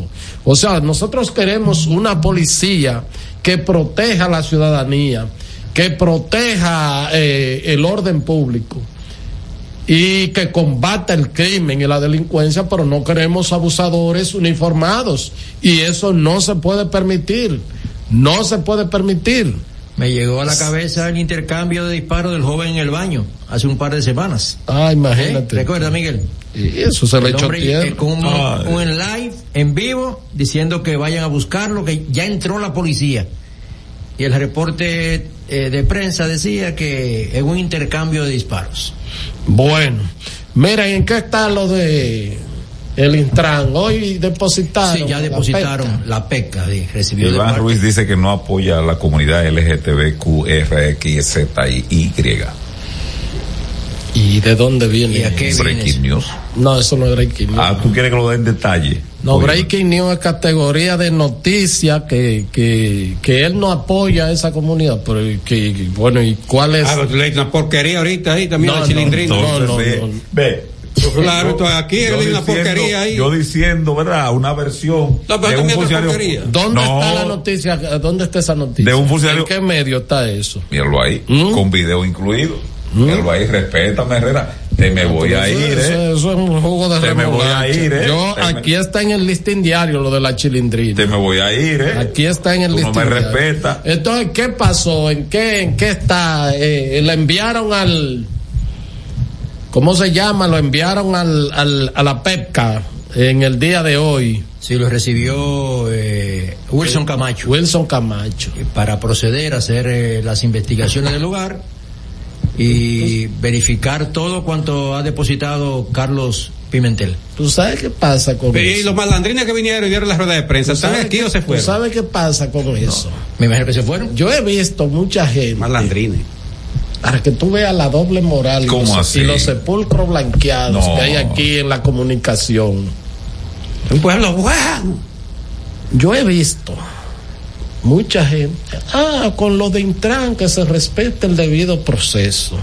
O sea, nosotros queremos una policía que proteja a la ciudadanía, que proteja eh, el orden público y que combata el crimen y la delincuencia, pero no queremos abusadores uniformados y eso no se puede permitir, no se puede permitir. Me llegó a la cabeza el intercambio de disparos del joven en el baño hace un par de semanas. Ah, imagínate. ¿Eh? ¿Recuerda, Miguel? Y eso se le echó con un, un en live en vivo diciendo que vayan a buscarlo, que ya entró la policía. Y el reporte eh, de prensa decía que es un intercambio de disparos. Bueno, miren, ¿en qué está lo de el Intran? Hoy depositaron. Sí, ya la depositaron la PECA, recibió de Iván Ruiz dice que no apoya a la comunidad LGTBQRXZY. ¿Y de dónde viene? ¿Y a qué viene Breaking News. No, eso no es breaking news. Ah, tú quieres que lo dé en detalle. No, Oye, breaking news es categoría de noticia que, que, que él no apoya a esa comunidad. Pero que, bueno, ¿y cuál es? Ah, pero tú le dices una porquería ahorita ahí también No, la no, chilindrina. entonces, no, ve, no. ve. Claro, Yo- aquí yo hay una diciendo- porquería ahí. Yo diciendo, ¿verdad? Una versión No, pero de un funcionario. porquería. ¿Dónde No, está la noticia? ¿Dónde está esa noticia? De un funcionario- ¿En qué medio está eso? Míralo ahí, ¿Mm? con video incluido. Míralo ahí, respétame, Herrera. Te me voy a ir, eso, ¿eh? eso es un jugo de Te me voy a ir, ¿eh? Yo, aquí está en el listín diario lo de la chilindrina. Te me voy a ir, ¿eh? Aquí está en el Tú no listín me diario. respetas. Entonces, ¿qué pasó? ¿En qué, en qué está? Eh, ¿Le enviaron al... ¿Cómo se llama? Lo enviaron al, al, a la PEPCA en el día de hoy. Sí, lo recibió eh, Wilson Camacho. Wilson Camacho. Para proceder a hacer eh, las investigaciones del lugar y verificar todo cuanto ha depositado Carlos Pimentel. ¿Tú sabes qué pasa con Y eso? los malandrines que vinieron y dieron la rueda de prensa, ¿Tú ¿están sabes aquí qué- o se tú fueron? ¿Sabes qué pasa con eso? Me imagino que se fueron. Yo he visto mucha gente Malandrines. para que tú veas la doble moral y ¿Cómo los, así? y los sepulcros blanqueados No. que hay aquí en la comunicación. Un pueblo bueno. Yo he visto mucha gente, ah, con lo de Intran que se respete el debido proceso.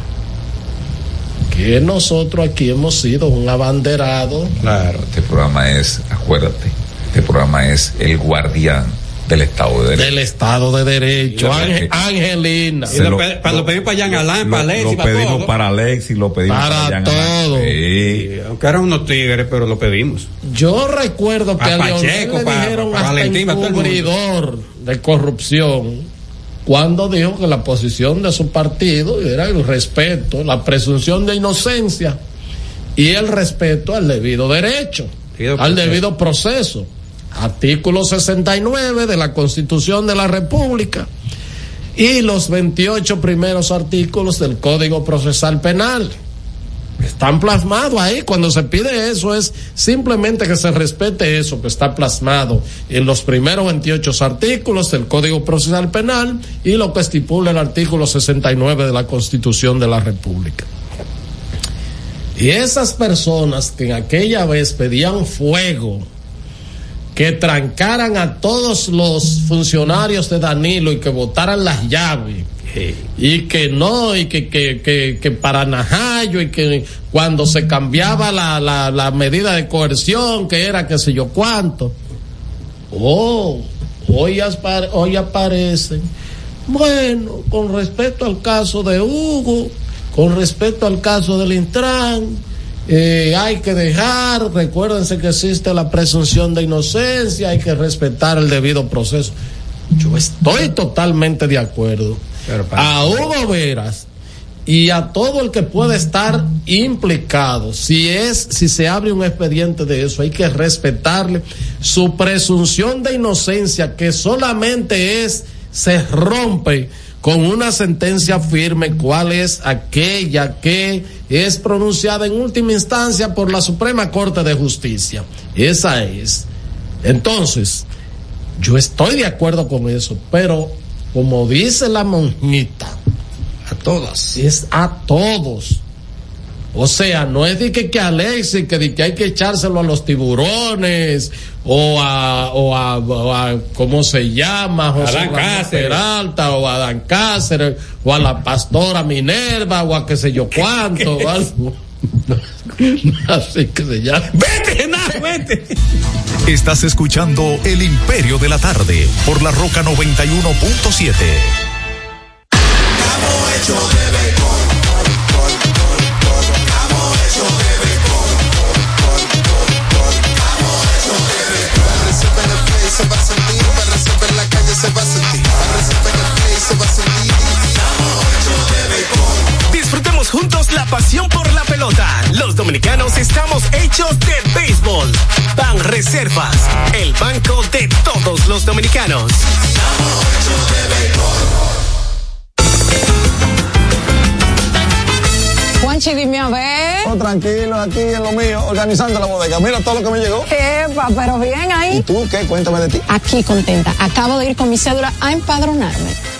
Que nosotros aquí hemos sido un abanderado Claro, este programa es, acuérdate, este programa es el guardián del Estado de Derecho. del Estado de Derecho. Y lo- Ángel- Angelina. Se lo- Para lo pedimos para Jean Alain, para Lo, Alexis, lo para pedimos todo. para Alexis, lo pedimos Para para, Jan todo. Alain. Sí. Aunque eran unos tigres, pero lo pedimos. Yo recuerdo que a Pacheco, le pa- dijeron pa hasta Valentín, encubridor de corrupción cuando dijo que la posición de su partido era el respeto, la presunción de inocencia y el respeto al debido derecho, Debido al proceso. debido proceso. Artículo 69 de la Constitución de la República y los 28 primeros artículos del Código Procesal Penal. Están plasmados ahí. Cuando se pide eso es simplemente que se respete eso que está plasmado en los primeros 28 artículos del Código Procesal Penal y lo que estipula el artículo 69 de la Constitución de la República. Y esas personas que en aquella vez pedían fuego, que trancaran a todos los funcionarios de Danilo y que botaran las llaves. Y que no, y que, que, que, que para Najayo, y que cuando se cambiaba la, la, la medida de coerción, que era qué sé yo cuánto. Oh, hoy, hoy aparecen. Bueno, con respecto al caso de Hugo, con respecto al caso del Intran, eh, hay que dejar, recuérdense que existe la presunción de inocencia, hay que respetar el debido proceso. Yo estoy totalmente de acuerdo. A Hugo Veras y a todo el que pueda estar implicado, si es, si se abre un expediente de eso, hay que respetarle su presunción de inocencia, que solamente es, se rompe con una sentencia firme, cuál es aquella que es pronunciada en última instancia por la Suprema Corte de Justicia. Esa es. Entonces, yo estoy de acuerdo con eso, pero como dice la monjita, a todas, es a todos. O sea, no es de que, que Alexis, que, de que hay que echárselo a los tiburones, o a, o a, o a ¿cómo se llama? José Adán Cáceres. Peralta, o a Dan Cáceres, o a la pastora Minerva, o a qué sé yo cuánto, algo. Así que se llama. Vete, nada, vete. Estás escuchando El Imperio de la Tarde por la Roca 91.7. se pasión por la pelota. Los dominicanos estamos hechos de béisbol. Ban Reservas, el banco de todos los dominicanos. Juanchi, dime a ver. Oh, tranquilo, aquí en lo mío, organizando la bodega. Mira todo lo que me llegó. Epa, pero bien ahí. ¿Y tú qué? Cuéntame de ti. Aquí contenta. Acabo de ir con mi cédula a empadronarme.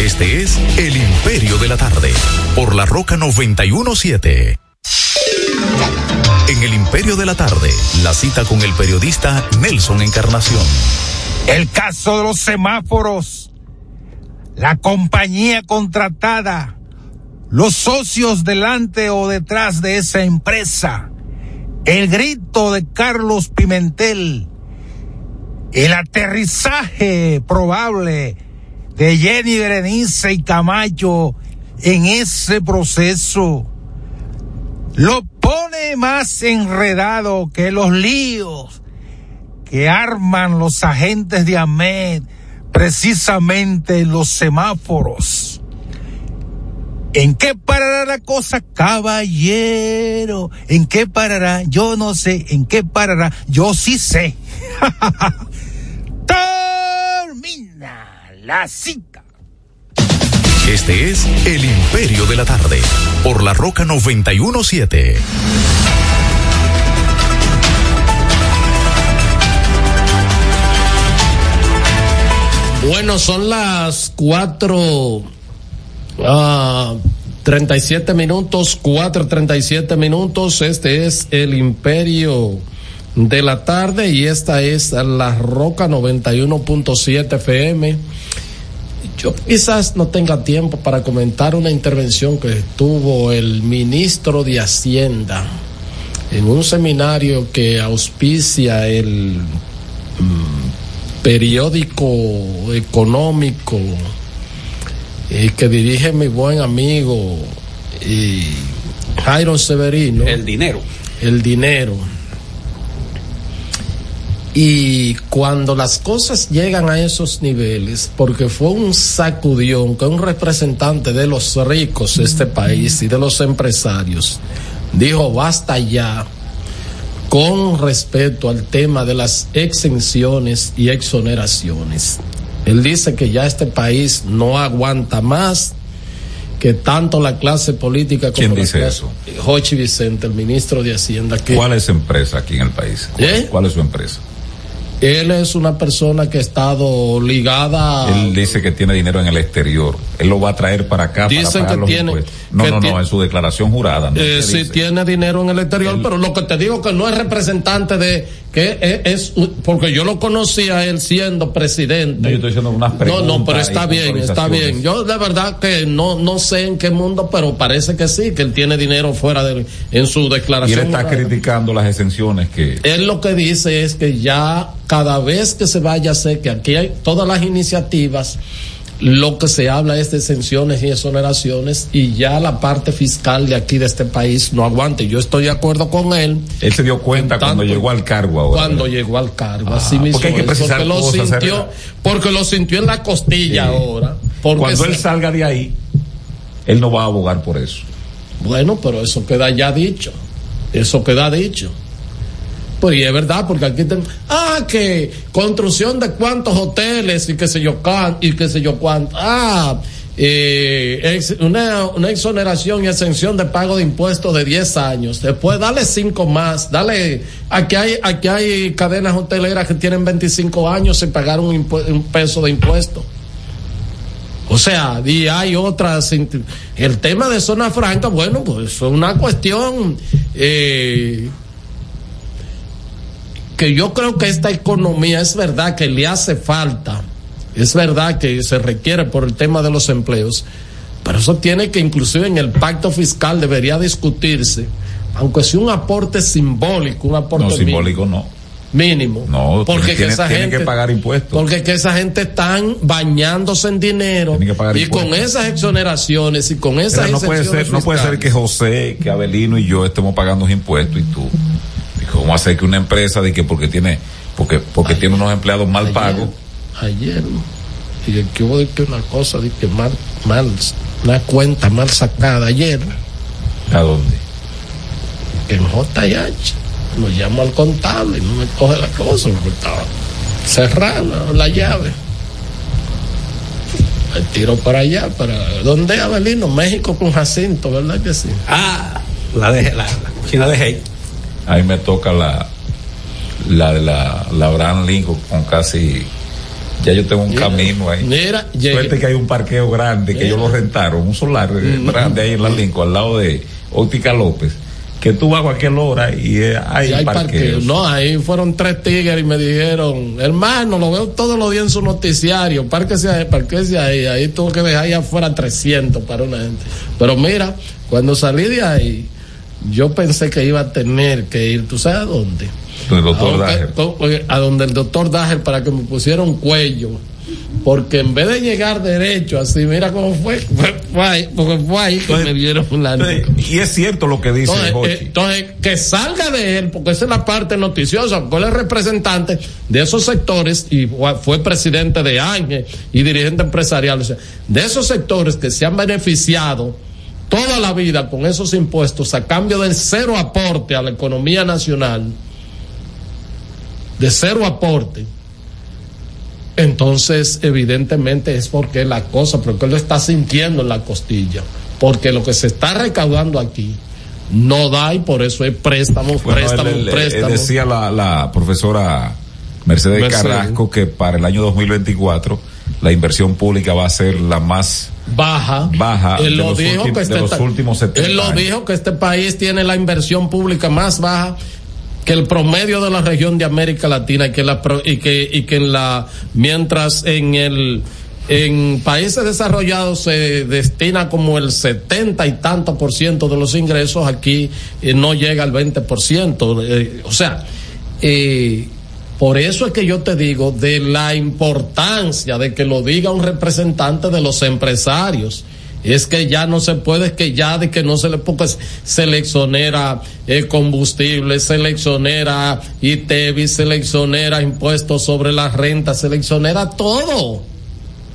Este es El Imperio de la Tarde, por la Roca 917. En El Imperio de la Tarde, la cita con el periodista Nelson Encarnación. El caso de los semáforos, la compañía contratada, los socios delante o detrás de esa empresa, el grito de Carlos Pimentel, el aterrizaje probable de Jenny Berenice y Camacho en ese proceso lo pone más enredado que los líos que arman los agentes de AMED precisamente en los semáforos. ¿En qué parará la cosa, caballero? ¿En qué parará? Yo no sé. ¿En qué parará? Yo sí sé. Termina la cita. Este es El Imperio de la Tarde, por la Roca 917. Bueno, son las cuatro ah, treinta y siete minutos, cuatro treinta y siete minutos. Este es el Imperio de la tarde y esta es la Roca 91.7 FM. Yo quizás no tenga tiempo para comentar una intervención que tuvo el ministro de Hacienda en un seminario que auspicia el mm, periódico económico y que dirige mi buen amigo y Jairo Severino. El dinero. El dinero. Y cuando las cosas llegan a esos niveles, porque fue un sacudión que un representante de los ricos de este país y de los empresarios dijo basta ya con respecto al tema de las exenciones y exoneraciones. Él dice que ya este país no aguanta más que tanto la clase política como ¿Quién la dice clase- eso? Jochi Vicente, el ministro de Hacienda. Que ¿Cuál es su empresa aquí en el país? ¿Cuál, ¿Eh? cuál es su empresa? Él es una persona que ha estado ligada. Él dice que tiene dinero en el exterior. Él lo va a traer para acá Dicen para pagar que los tiene- impuestos. No, que no, no, en su declaración jurada. ¿no? Eh, ¿Qué si tiene dinero en el exterior, pero lo que te digo que no es representante de que es, es- porque yo lo conocía a él siendo presidente. No, yo estoy haciendo unas No, preguntas. no, pero está bien, está bien. Yo de verdad que no no sé en qué mundo, pero parece que sí, que él tiene dinero fuera de en su Y él declaración. está jurada. criticando las exenciones que Él lo que dice es que ya cada vez que se vaya a hacer, que aquí hay todas las iniciativas, lo que se habla es de exenciones y exoneraciones y ya la parte fiscal de aquí de este país no aguante. Yo estoy de acuerdo con él. él se dio cuenta Tanto- cuando llegó al cargo ahora. Cuando llegó al cargo, Ah, así mismo. porque hay que es, precisar porque lo sintió, porque lo sintió en la costilla Sí. ahora. Cuando él salga de ahí, él no va a abogar por eso. Bueno, pero eso queda ya dicho. Eso queda dicho. Pues y es verdad, porque aquí ten... ah, que construcción de cuántos hoteles y qué sé yo y qué sé yo cuánto. Ah, eh, una, una exoneración y exención de pago de impuestos de 10 años. Después dale 5 más. Dale, aquí hay, aquí hay cadenas hoteleras que tienen 25 años sin pagar un, un peso de impuesto. O sea, y hay otras. El tema de zona franca, bueno, pues es una cuestión eh, que yo creo que esta economía es verdad que le hace falta, es verdad que se requiere por el tema de los empleos, pero eso tiene que inclusive en el pacto fiscal debería discutirse, aunque sea un aporte simbólico, un aporte No, mínimo. simbólico no. mínimo. No, porque tiene, que esa tiene gente que pagar impuestos. porque que esa gente están bañándose en dinero Tienen que pagar y con esas exoneraciones y con esas Mira, no puede ser, no puede ser que José, que Abelino y yo estemos pagando impuestos y tú. ¿Cómo hacer que una empresa de que porque tiene, porque, porque tiene unos empleados mal pagos? ayer y que hubo de que una cosa de que mal mal una cuenta mal sacada ayer ¿A dónde? en JH lo llamo al contable y no me coge la cosa porque estaba cerrada la llave me tiro para allá para ¿dónde Abelino? México con Jacinto ¿verdad que sí? Ah, la de la, la China de Hey. Ahí me toca la, la de la, la Abraham Lincoln con casi, ya yo tengo un Mira, camino ahí. mira. Suerte que hay un parqueo grande, que ellos lo rentaron, un solar eh, Mm. grande ahí en la Lincoln, al lado de Óptica López, que tú vas a cualquier hora y eh, hay, Y hay parqueo. No, ahí fueron tres tigres y me dijeron, hermano, lo veo todos los días en su noticiario, párquese ahí, párquese ahí. Ahí tuvo que dejar allá afuera 300 para una gente. Pero mira, cuando salí de ahí, yo pensé que iba a tener que ir, ¿tú sabes a dónde? El doctor a, a donde el doctor Dager para que me pusiera un cuello. Porque en vez de llegar derecho así, mira cómo fue, fue, fue ahí, porque fue ahí que me dieron la Y es cierto lo que dice entonces, eh, entonces, que salga de él, porque esa es la parte noticiosa, porque él es representante de esos sectores y fue- fue presidente de Ángel y dirigente empresarial, o sea, de esos sectores que se han beneficiado toda la vida con esos impuestos a cambio del cero aporte a la economía nacional, de cero aporte. Entonces, evidentemente es porque la cosa, porque él lo está sintiendo en la costilla, porque lo que se está recaudando aquí no da y por eso hay préstamos, Bueno, préstamos, él- él- él préstamos. decía la, la profesora Mercedes, Mercedes. Carrasco que para el año 2024 la inversión pública va a ser la más baja. baja Él de, lo los, dijo que de este los últimos 70 Él lo años. dijo que este país tiene la inversión pública más baja que el promedio de la región de América Latina y que la y que y que en la mientras en el en países desarrollados se destina como el 70 y tanto por ciento de los ingresos, aquí eh, no llega al 20 por ciento. Eh, o sea, eh, por eso es que yo te digo de la importancia de que lo diga un representante de los empresarios. Es que ya no se puede, es que ya de que no se le porque se le el combustible, se le exonera ITEVI, impuestos sobre la renta, se le exonera todo,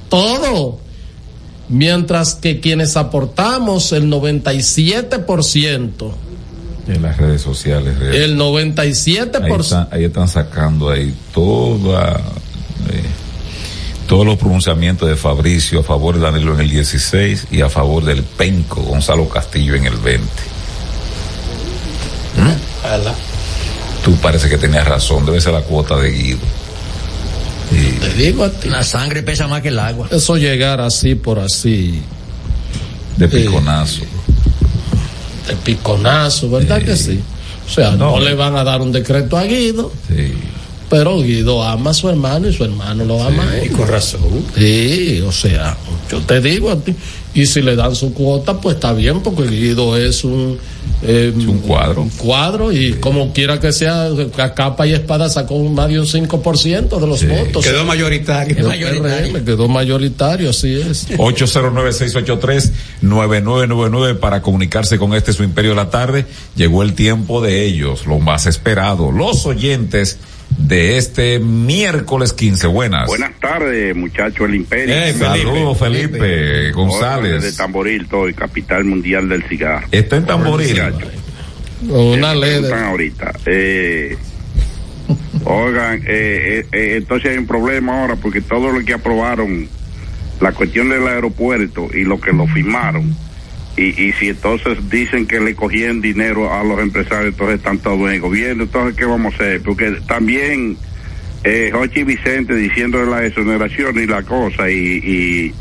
todo. Mientras que quienes aportamos el 97%, en las redes sociales real. el ahí, 97%, están, ahí están sacando ahí toda eh, todos los pronunciamientos de Fabricio a favor de Danilo en el 16 y a favor del penco Gonzalo Castillo en el 20 ¿Mm? tú parece que tenías razón debe ser la cuota de Guido Te digo a ti. La sangre pesa más que el agua. Eso llegar así por así. De piconazo. De piconazo, ¿verdad que sí? O sea, no, le van a dar un decreto a Guido. Pero Guido ama a su hermano y su hermano lo ama a él. Y con razón. Sí, o sea, yo te digo a ti. Y si le dan su cuota, pues está bien, porque Guido es un. eh, un cuadro. Un cuadro, y como quiera que sea, a capa y espada sacó un- más de un 5% de los votos. Quedó mayoritario. Quedó PRM, quedó mayoritario, así es. 809-683-9999 para comunicarse con este su imperio de la tarde. Llegó el tiempo de ellos, lo más esperado, los oyentes de este miércoles 15. Buenas. Buenas tardes, muchachos del Imperio. Saludos, Felipe, González. De Tamboril, estoy, capital mundial del cigarro. Está en Tamboril. Una Eh, ley ahorita. Eh, oigan, eh, eh, eh, entonces hay un problema ahora porque todo lo que aprobaron, la cuestión del aeropuerto y lo que lo firmaron, y, y si entonces dicen que le cogían dinero a los empresarios, entonces están todos en el gobierno, entonces ¿qué vamos a hacer? Porque también eh, Jochi Vicente diciendo de la exoneración y la cosa, y, y,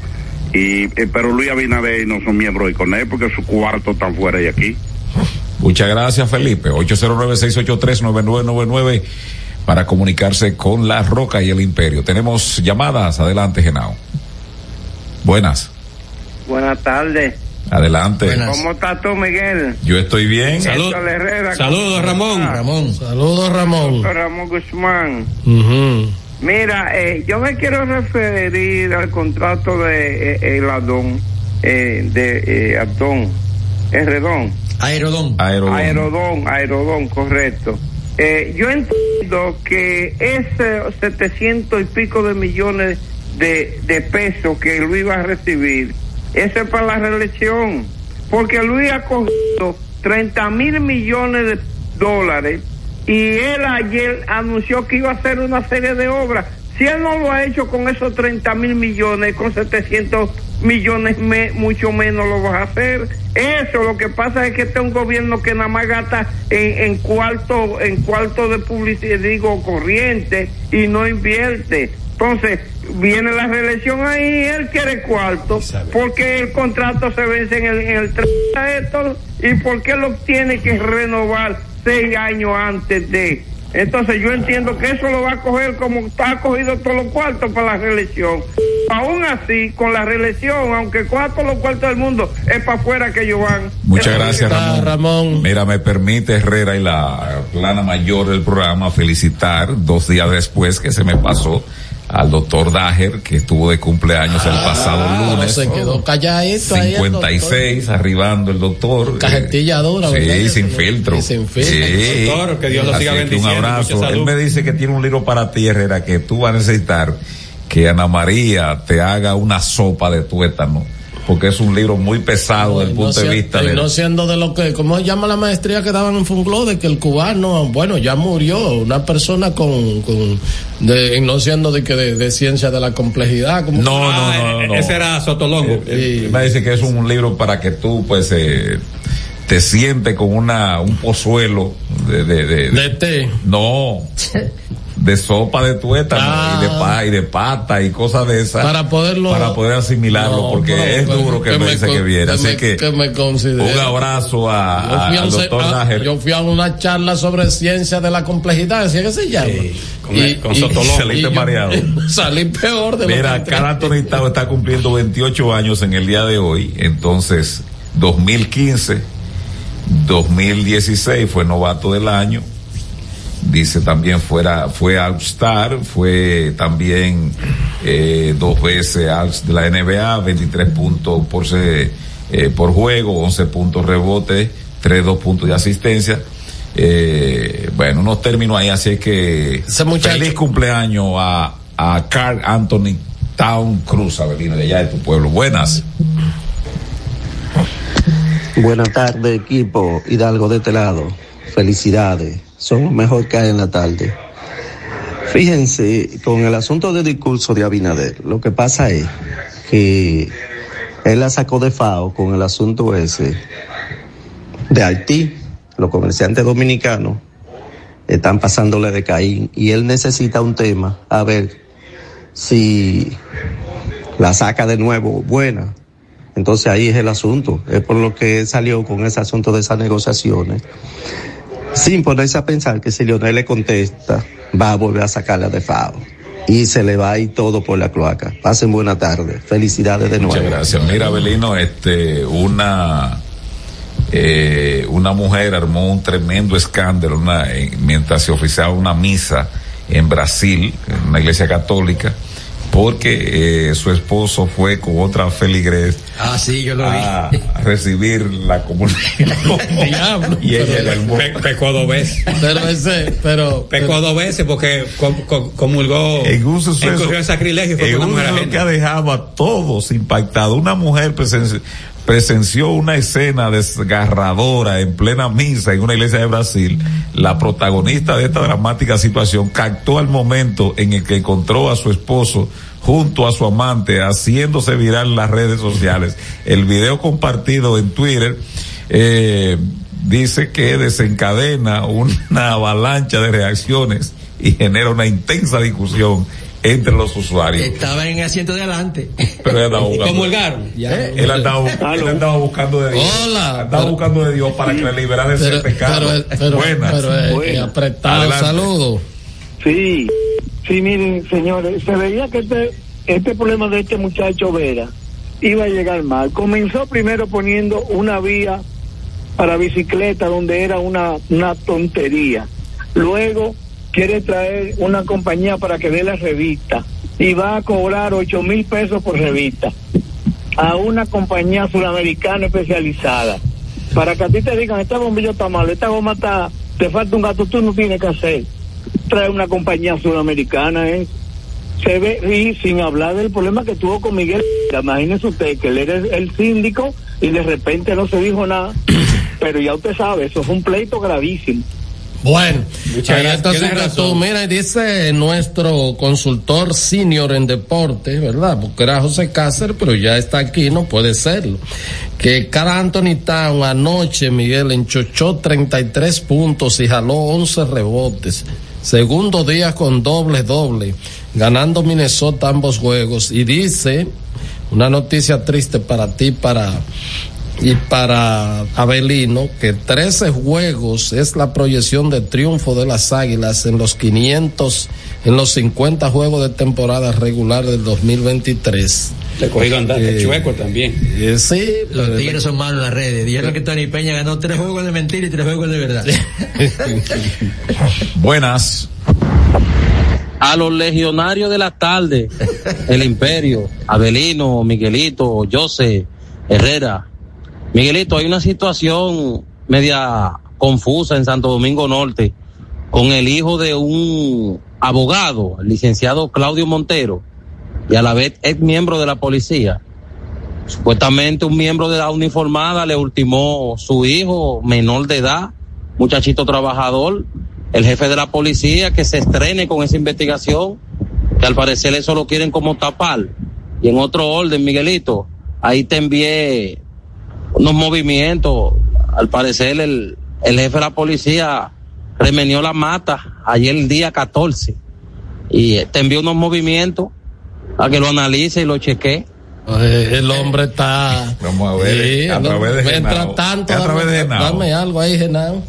y eh, pero Luis Abinader no son miembros de CONE porque su cuarto están fuera de aquí. Muchas gracias, Felipe. 809-683-9999 para comunicarse con La Roca y el Imperio. Tenemos llamadas. Adelante, Genao. Buenas. Buenas tardes. Adelante. ¿Cómo estás tú, Miguel? Yo estoy bien. Héctor Herrera, Saludos, ¿cómo Ramón. Ramón. Saludos, Ramón. Ramón Guzmán. Mira, eh, yo me quiero referir al contrato de eh, el Adón, eh, de eh, Adón, Redón. Aerodón. Aerodón. Aerodón, Aerodón, correcto. Eh, yo entiendo que ese 700 y pico de millones de, de pesos que Luis va a recibir, ese es para la reelección, porque Luis ha cogido 30 mil millones de dólares y él ayer anunció que iba a hacer una serie de obras. Si él no lo ha hecho con esos 30 mil millones, con 700 millones, mucho menos lo vas a hacer. Eso lo que pasa es que este es un gobierno que nada más gasta en, en cuarto, en cuarto de publicidad, digo, corriente y no invierte. Entonces, viene la reelección ahí, él quiere cuarto, porque el contrato se vence en el, en el 30 Héctor, y porque lo tiene que renovar seis años antes de. Entonces yo entiendo que eso lo va a coger como está cogido todos los cuartos para la reelección. Aún así, con la reelección, aunque coja todos los cuartos del mundo, es para afuera que ellos van. Muchas gracias, que- Ramón. Mira, me permite Herrera y la plana mayor del programa felicitar dos días después que se me pasó al doctor Dager, que estuvo de cumpleaños el pasado Ah, lunes. Se quedó calladito ahí. el 56, arribando el doctor. Cajetilla dura, Sí, ¿verdad? sin filtro. sin filtro. Sí. Doctor, que Dios lo siga bendiciendo, Un abrazo. Él me dice que tiene un libro para ti, Herrera, que tú vas a necesitar que Ana María te haga una sopa de tuétano, porque es un libro muy pesado desde el no punto de vista de... no siendo de lo que, ¿cómo se llama la maestría que daban en Fungló? De que el cubano, bueno, ya murió, una persona con, con de, no siendo de que de, de ciencia de la complejidad. como No, no, no, no. Ese era Sotolongo. Eh, me dice que es un libro para que tú, pues, eh, te sientes con una, un pozuelo de, de, de, De té. no, de sopa de tuétano y de pa, y de pata y cosas de esas. Para poderlo- Para poder asimilarlo, No, porque es duro que, me dice que viene. Así me- que, que me un abrazo a, Yo a- fui a al doctor a- Dager. yo fui a una charla sobre ciencia de la complejidad, ¿así que se llama? con el- con. Saliste yo- mareado. Salí peor de lo Mira, que Carl Anthony está cumpliendo 28 años en el día de hoy, entonces 2015, 2016 fue novato del año, dice también fuera, fue All-Star, fue también eh, dos veces All de la NBA, 23 puntos por, se- eh, por juego, 11 puntos rebote, 3, 2 puntos de asistencia. Eh, bueno, unos términos ahí, así es que feliz cumpleaños a, a Carl Anthony Town Cruz, Avelino, de allá de tu pueblo. Buenas. Buenas tardes, equipo Hidalgo de este lado. Felicidades. Son lo mejor que hay en la tarde. Fíjense, con el asunto del discurso de Abinader, lo que pasa es que él la sacó de FAO con el asunto ese de Haití. Los comerciantes dominicanos están pasándole de Caín y él necesita un tema, a ver si la saca de nuevo buena. Entonces ahí es el asunto. Es por lo que salió con ese asunto de esas negociaciones. Sin ponerse a pensar que si Leonel le contesta, va a volver a sacarla de FAO. Y se le va a ir todo por la cloaca. Pasen buena tarde. Felicidades de nuevo. Muchas gracias. Mira, Belino, este, una, eh, una mujer armó un tremendo escándalo una, eh, mientras se oficiaba una misa en Brasil, en una iglesia católica, porque eh, su esposo fue con otra feligres Ah, sí, yo lo a vi. recibir la comunión. Diablo. y ella era el Pe- pecó dos veces. Pero ese, pero. Pecó dos veces porque com- com- comulgó. en un suceso, en sacrilegio en con una un mujer suceso que ha dejado a todos impactados. Una mujer presen- presenció una escena desgarradora en plena misa en una iglesia de Brasil. La protagonista de esta dramática situación captó al momento en el que encontró a su esposo junto a su amante haciéndose viral en las redes sociales. El video compartido en Twitter eh, dice que desencadena una avalancha de reacciones y genera una intensa discusión entre los usuarios. Estaba en el asiento de adelante. Pero él andaba buscando. Comulgaron. Eh, Él andaba, él andaba buscando de Dios. Hola. Andaba Pero- buscando de Dios para que le liberara de ese Pero, pecado. pero, pero, Buenas. pero, eh, Buenas. eh, apretado, saludo. Sí, sí, miren, señores, se veía que este, este problema de este muchacho Vera iba a llegar mal. Comenzó primero poniendo una vía para bicicleta donde era una, una tontería. Luego quiere traer una compañía para que dé la revista y va a cobrar ocho mil pesos por revista a una compañía sudamericana especializada. Para que a ti te digan, esta bombilla está mal, esta goma está, te falta un gato, tú no tienes que hacer. Trae una compañía sudamericana, ¿eh? Se ve, y sin hablar del problema que tuvo con Miguel, imagínese usted que él era el, síndico y de repente no se dijo nada, pero ya usted sabe, eso fue un pleito gravísimo. Bueno, Muchas ahí gracias. está su razón. Mira, dice nuestro consultor senior en deportes, ¿verdad? Porque era José Cáceres, pero ya está aquí, no puede serlo. Que cada Anthony Town anoche, Miguel, enchochó 33 puntos y jaló 11 rebotes. Segundo día con doble doble, ganando Minnesota ambos juegos. Y dice, una noticia triste para ti, para y para Abelino que 13 juegos es la proyección de triunfo de las Águilas en los 500 en los 50 juegos de temporada regular del 2023. Le cogido andante Eh, chueco también. Eh, sí, Los tigres son malos en las redes. Dijeron que Tony Peña ganó tres juegos de mentira y tres juegos de verdad. Buenas. a los legionarios de la tarde, el imperio, Abelino, Miguelito, Jose, Herrera. Miguelito, hay una situación media confusa en Santo Domingo Norte con el hijo de un abogado, el licenciado Claudio Montero, y a la vez ex miembro de la policía. Supuestamente un miembro de la uniformada le ultimó su hijo menor de edad, muchachito trabajador, el jefe de la policía que se estrene con esa investigación, que al parecer eso lo quieren como tapar. Y en otro orden, Miguelito, ahí te envié unos movimientos, al parecer el, el jefe de la policía remenió la mata ayer el día 14 y te envió unos movimientos a que lo analice y lo chequee. Eh, el hombre está. Vamos a ver, Sí, a través de Mientras Genao. tanto, a través dame, de Genao. dame algo ahí, Genao.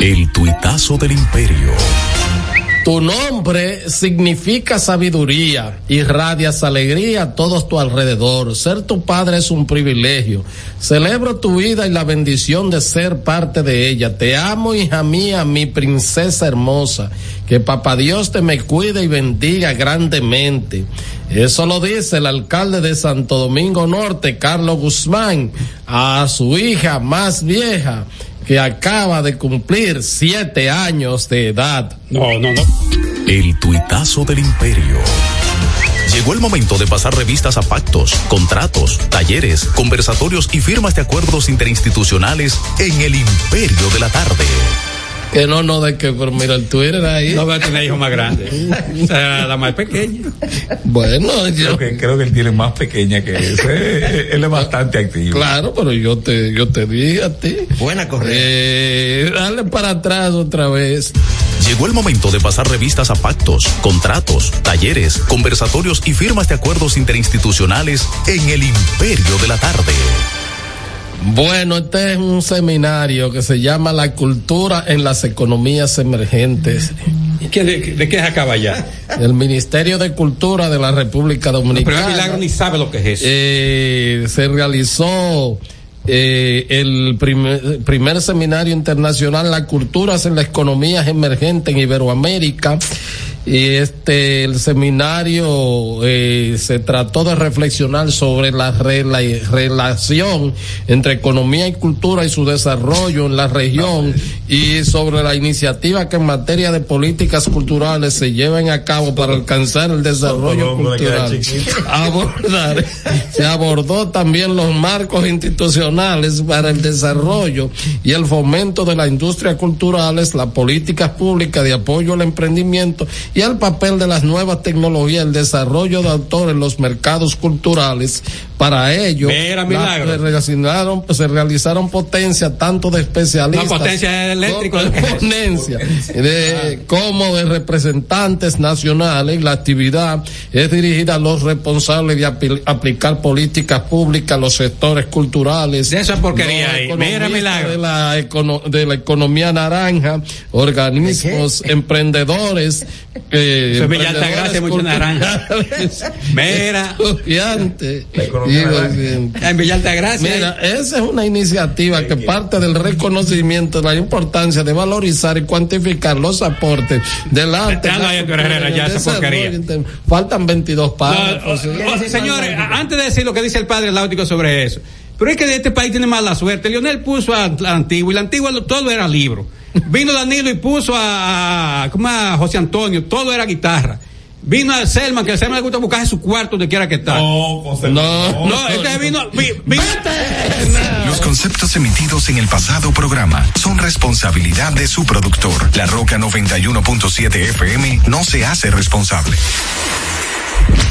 El tuitazo del imperio. Tu nombre significa sabiduría, irradias alegría a todos tu alrededor. Ser tu padre es un privilegio. Celebro tu vida y la bendición de ser parte de ella. Te amo, hija mía, mi princesa hermosa. Que papá Dios te me cuide y bendiga grandemente. Eso lo dice el alcalde de Santo Domingo Norte, Carlos Guzmán, a su hija más vieja que acaba de cumplir siete años de edad. No, no, no. El tuitazo del imperio. Llegó el momento de pasar revistas a pactos, contratos, talleres, conversatorios y firmas de acuerdos interinstitucionales en el imperio de la tarde. Que no, no, de que, pero mira el Twitter ahí. No va a tener hijos más grandes. O sea, la más pequeña. Bueno, yo. Creo que, creo que él tiene más pequeña que ese. él es bastante activo. Claro, pero yo te, yo te dije a ti. Buena correa. Eh, dale dale para atrás otra vez. Llegó el momento de pasar revistas a pactos, contratos, talleres, conversatorios y firmas de acuerdos interinstitucionales en el Imperio de la Tarde. Bueno, este es un seminario que se llama La cultura en las economías emergentes. ¿Qué, de, de, qué acaba ya? El Ministerio de Cultura de la República Dominicana. pero Milagro ni sabe lo que es eso. Eh, se realizó eh, el primer, primer, seminario internacional Las culturas en las economías emergentes en Iberoamérica. Y este, el seminario eh, se trató de reflexionar sobre la, la, relación entre economía y cultura y su desarrollo en la región y sobre la iniciativa que en materia de políticas culturales se lleven a cabo para alcanzar el desarrollo cultural. Abordar, se abordó también los marcos institucionales para el desarrollo y el fomento de la industria culturales, las políticas públicas de apoyo al emprendimiento y el papel de las nuevas tecnologías, el desarrollo de autores en los mercados culturales. Para ello, Mira, la, se, realizaron, se realizaron potencias tanto de especialistas. No, potencia eléctrica. De de, como de representantes nacionales. La actividad es dirigida a los responsables de apl aplicar políticas públicas a los sectores culturales. De esa porquería ahí. Mira, milagro. De la, de la economía naranja, organismos, emprendedores, eh, Eso es mucho naranja. Mira. Estudiantes. En Villa Altagracia. Mira, esa es una iniciativa que parte del reconocimiento de la importancia de valorizar y cuantificar los aportes del arte. Faltan 22 párrafos. No, no, señores, antes de decir lo que dice el padre Láutico sobre eso, pero es que este país tiene mala suerte. Lionel puso a la antigua y la antigua todo era libro. Vino Danilo y puso a, a, ¿cómo a José Antonio, todo era guitarra. Vino a Selma, que a Selma le gusta buscar su cuarto donde quiera que está. No, José, no, no, no, este vino, vi, vino. Los conceptos emitidos en el pasado programa son responsabilidad de su productor. La Roca 91.7 FM no se hace responsable.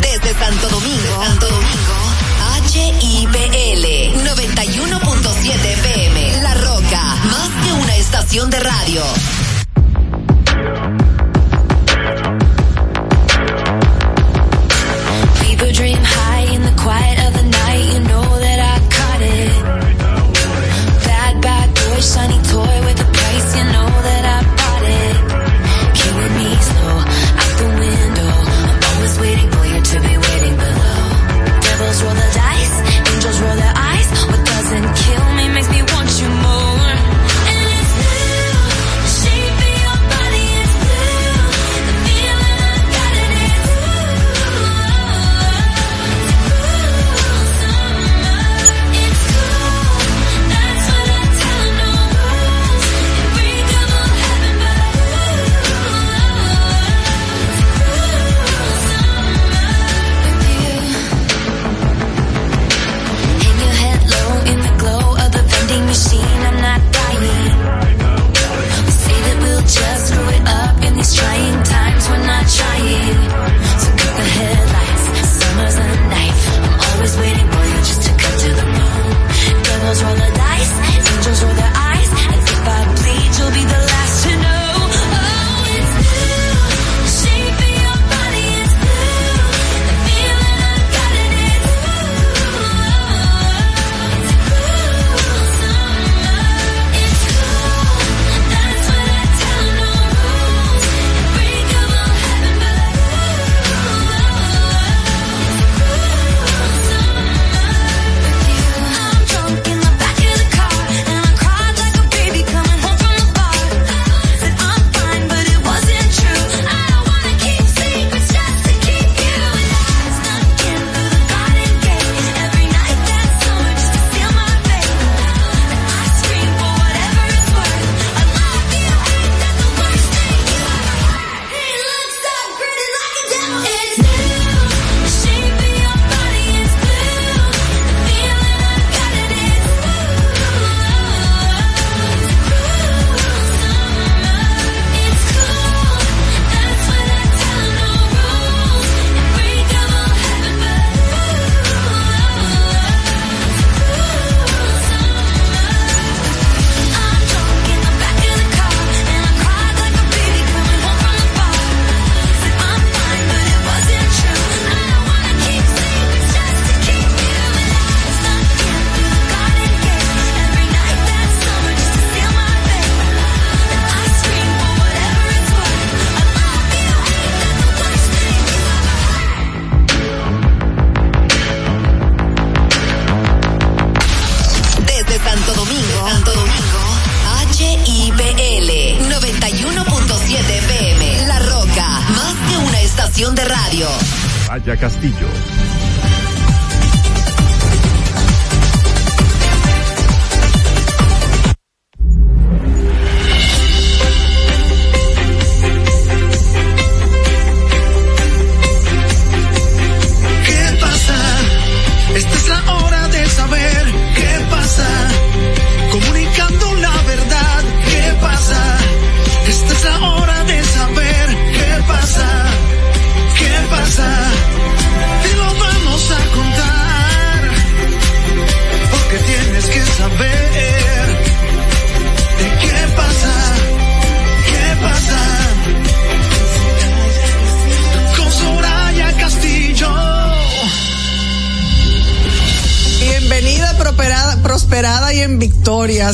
Desde Santo Domingo, Santo Domingo, HIPL 91.7 FM. La Roca, más que una estación de radio.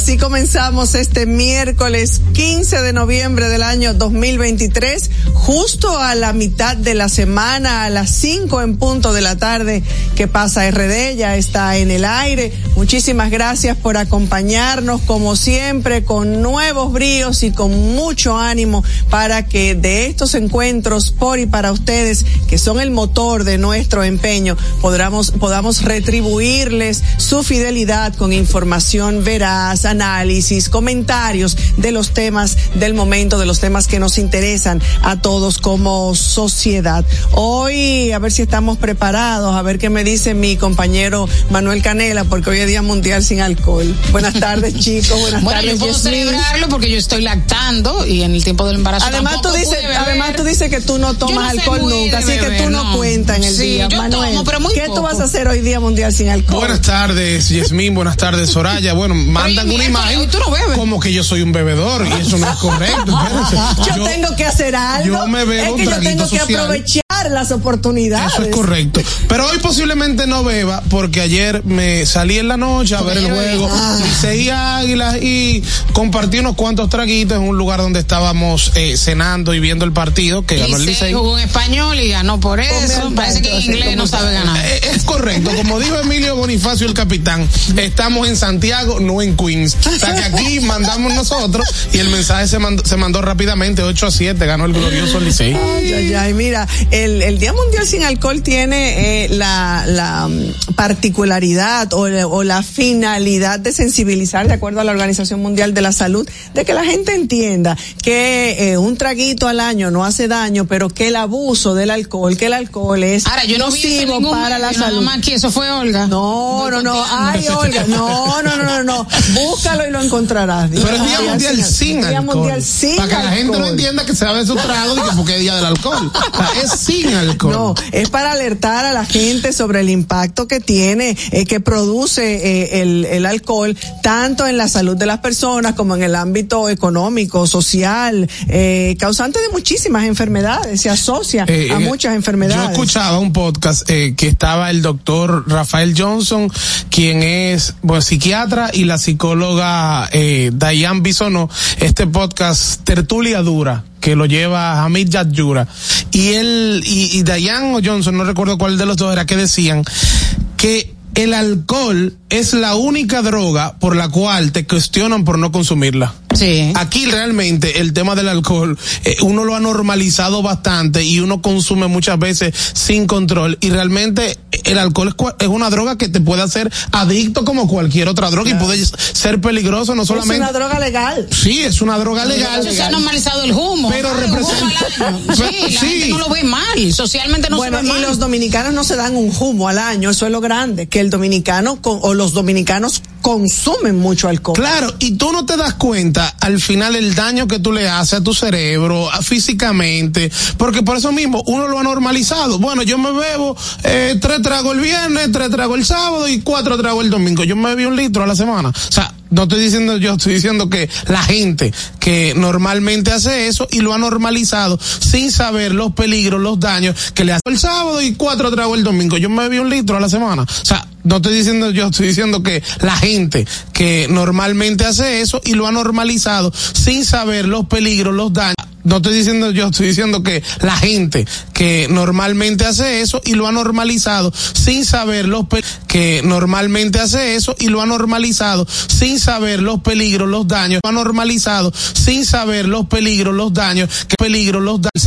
Así comenzamos este miércoles 15 de noviembre del año 2023, justo a la mitad de la semana, a las 5 en punto de la tarde que pasa RD, ya está en el aire. Muchísimas gracias por acompañarnos, como siempre, con nuevos bríos y con mucho ánimo para que de estos encuentros por y para ustedes, que son el motor de nuestro empeño, podamos, podamos retribuirles su fidelidad con información veraz, análisis, comentarios de los temas del momento, de los temas que nos interesan a todos como sociedad. Hoy, a ver si estamos preparados, a ver qué me dice mi compañero Manuel Canela, porque hoy es Día Mundial sin Alcohol. Buenas tardes, chicos. Buenas Bueno, tardes, yo puedo Yasmín. celebrarlo porque yo estoy lactando y en el tiempo del embarazo Además tú dices, pude beber. además tú dices que tú no tomas no alcohol nunca, así que tú no, no. cuentas en el Sí, día. yo Manuel, tomo, pero muy ¿qué tú poco. vas a hacer hoy Día Mundial sin alcohol? Buenas tardes, Yasmín. Buenas tardes, Soraya. Bueno, mandan una imagen como que yo soy un bebedor y eso no es correcto. yo, tengo que hacer algo. yo me bebo es un que yo tengo que social. Aprovechar las oportunidades. Eso es correcto. Pero hoy posiblemente no beba porque ayer me salí en la noche a ver el juego. Ah. Licey Águilas y compartí unos cuantos traguitos en un lugar donde estábamos eh, cenando y viendo el partido que ganó el Licey Licey. jugó en español y ganó por eso. Parece que en inglés no sabe ganar. Eh, Es correcto, como dijo Emilio Bonifacio el capitán, estamos en Santiago, no en Queens. O sea que aquí mandamos nosotros y el mensaje se mandó, se mandó rápidamente, 8 a 7, ganó el glorioso Licey. Ay, ay, ay, mira, el, el Día Mundial sin Alcohol tiene eh, la, la mm, particularidad o, la- o la finalidad de sensibilizar, de acuerdo a la Organización Mundial de la Salud, de que la gente entienda que eh, un traguito al año no hace daño, pero que el abuso del alcohol, que el alcohol es Ahora, yo no nocivo para la salud. más que eso fue Olga. No, no, no, ay, Olga, no, no, no, no, no, búscalo y lo encontrarás. Pero es Día Mundial sin Día alcohol. Mundial sin Para que la gente no entienda que se va a ver su trago y que porque es Día del Alcohol. O sea, es sin alcohol. No, es para alertar a la gente sobre el impacto que tiene, eh, que produce eh, el, el alcohol, tanto en la salud de las personas como en el ámbito económico, social, eh, causante de muchísimas enfermedades, se asocia a muchas Yo enfermedades. escuchaba un podcast que estaba el doctor Rafael Johnson, quien es bueno, psiquiatra, y la psicóloga eh, Diane Bisonó. Este podcast Tertulia Dura que lo lleva Hamid Yadjura. Y él y, y Diane o Johnson no recuerdo cuál de los dos era que decían que el alcohol es la única droga por la cual te cuestionan por no consumirla. Sí. Aquí realmente el tema del alcohol, eh, uno lo ha normalizado bastante y uno consume muchas veces sin control y realmente el alcohol es, cua- es una droga que te puede hacer adicto como cualquier otra droga y puede ser peligroso no es solamente. una droga legal. Sí, es una droga legal. Se ha normalizado el humo. Pero humo representa- al año. Sí, la Sí. gente no lo ve mal. Socialmente no bueno, se ve y mal. los dominicanos no se dan un humo al año, eso es lo grande, que el dominicano con- o los dominicanos consumen mucho alcohol. Claro, y tú no te das cuenta al final el daño que tú le haces a tu cerebro, físicamente, porque por eso mismo uno lo ha normalizado. Bueno, yo me bebo eh, tres tragos el viernes, tres tragos el sábado y cuatro tragos el domingo. Yo me bebí un litro a la semana. O sea, no estoy diciendo yo, estoy diciendo que la gente que normalmente hace eso y lo ha normalizado sin saber los peligros, los daños que le hace el sábado y cuatro tragos el domingo. Yo me bebí un litro a la semana. O sea, no estoy diciendo yo, estoy diciendo que la gente que normalmente hace eso y lo ha normalizado sin saber los peligros, los daños. No estoy diciendo yo, estoy diciendo que la gente que normalmente hace eso y lo ha normalizado sin saber los que normalmente hace eso y lo ha normalizado sin saber los peligros, los daños, lo ha normalizado sin saber los peligros, los daños, que peligros, los daños,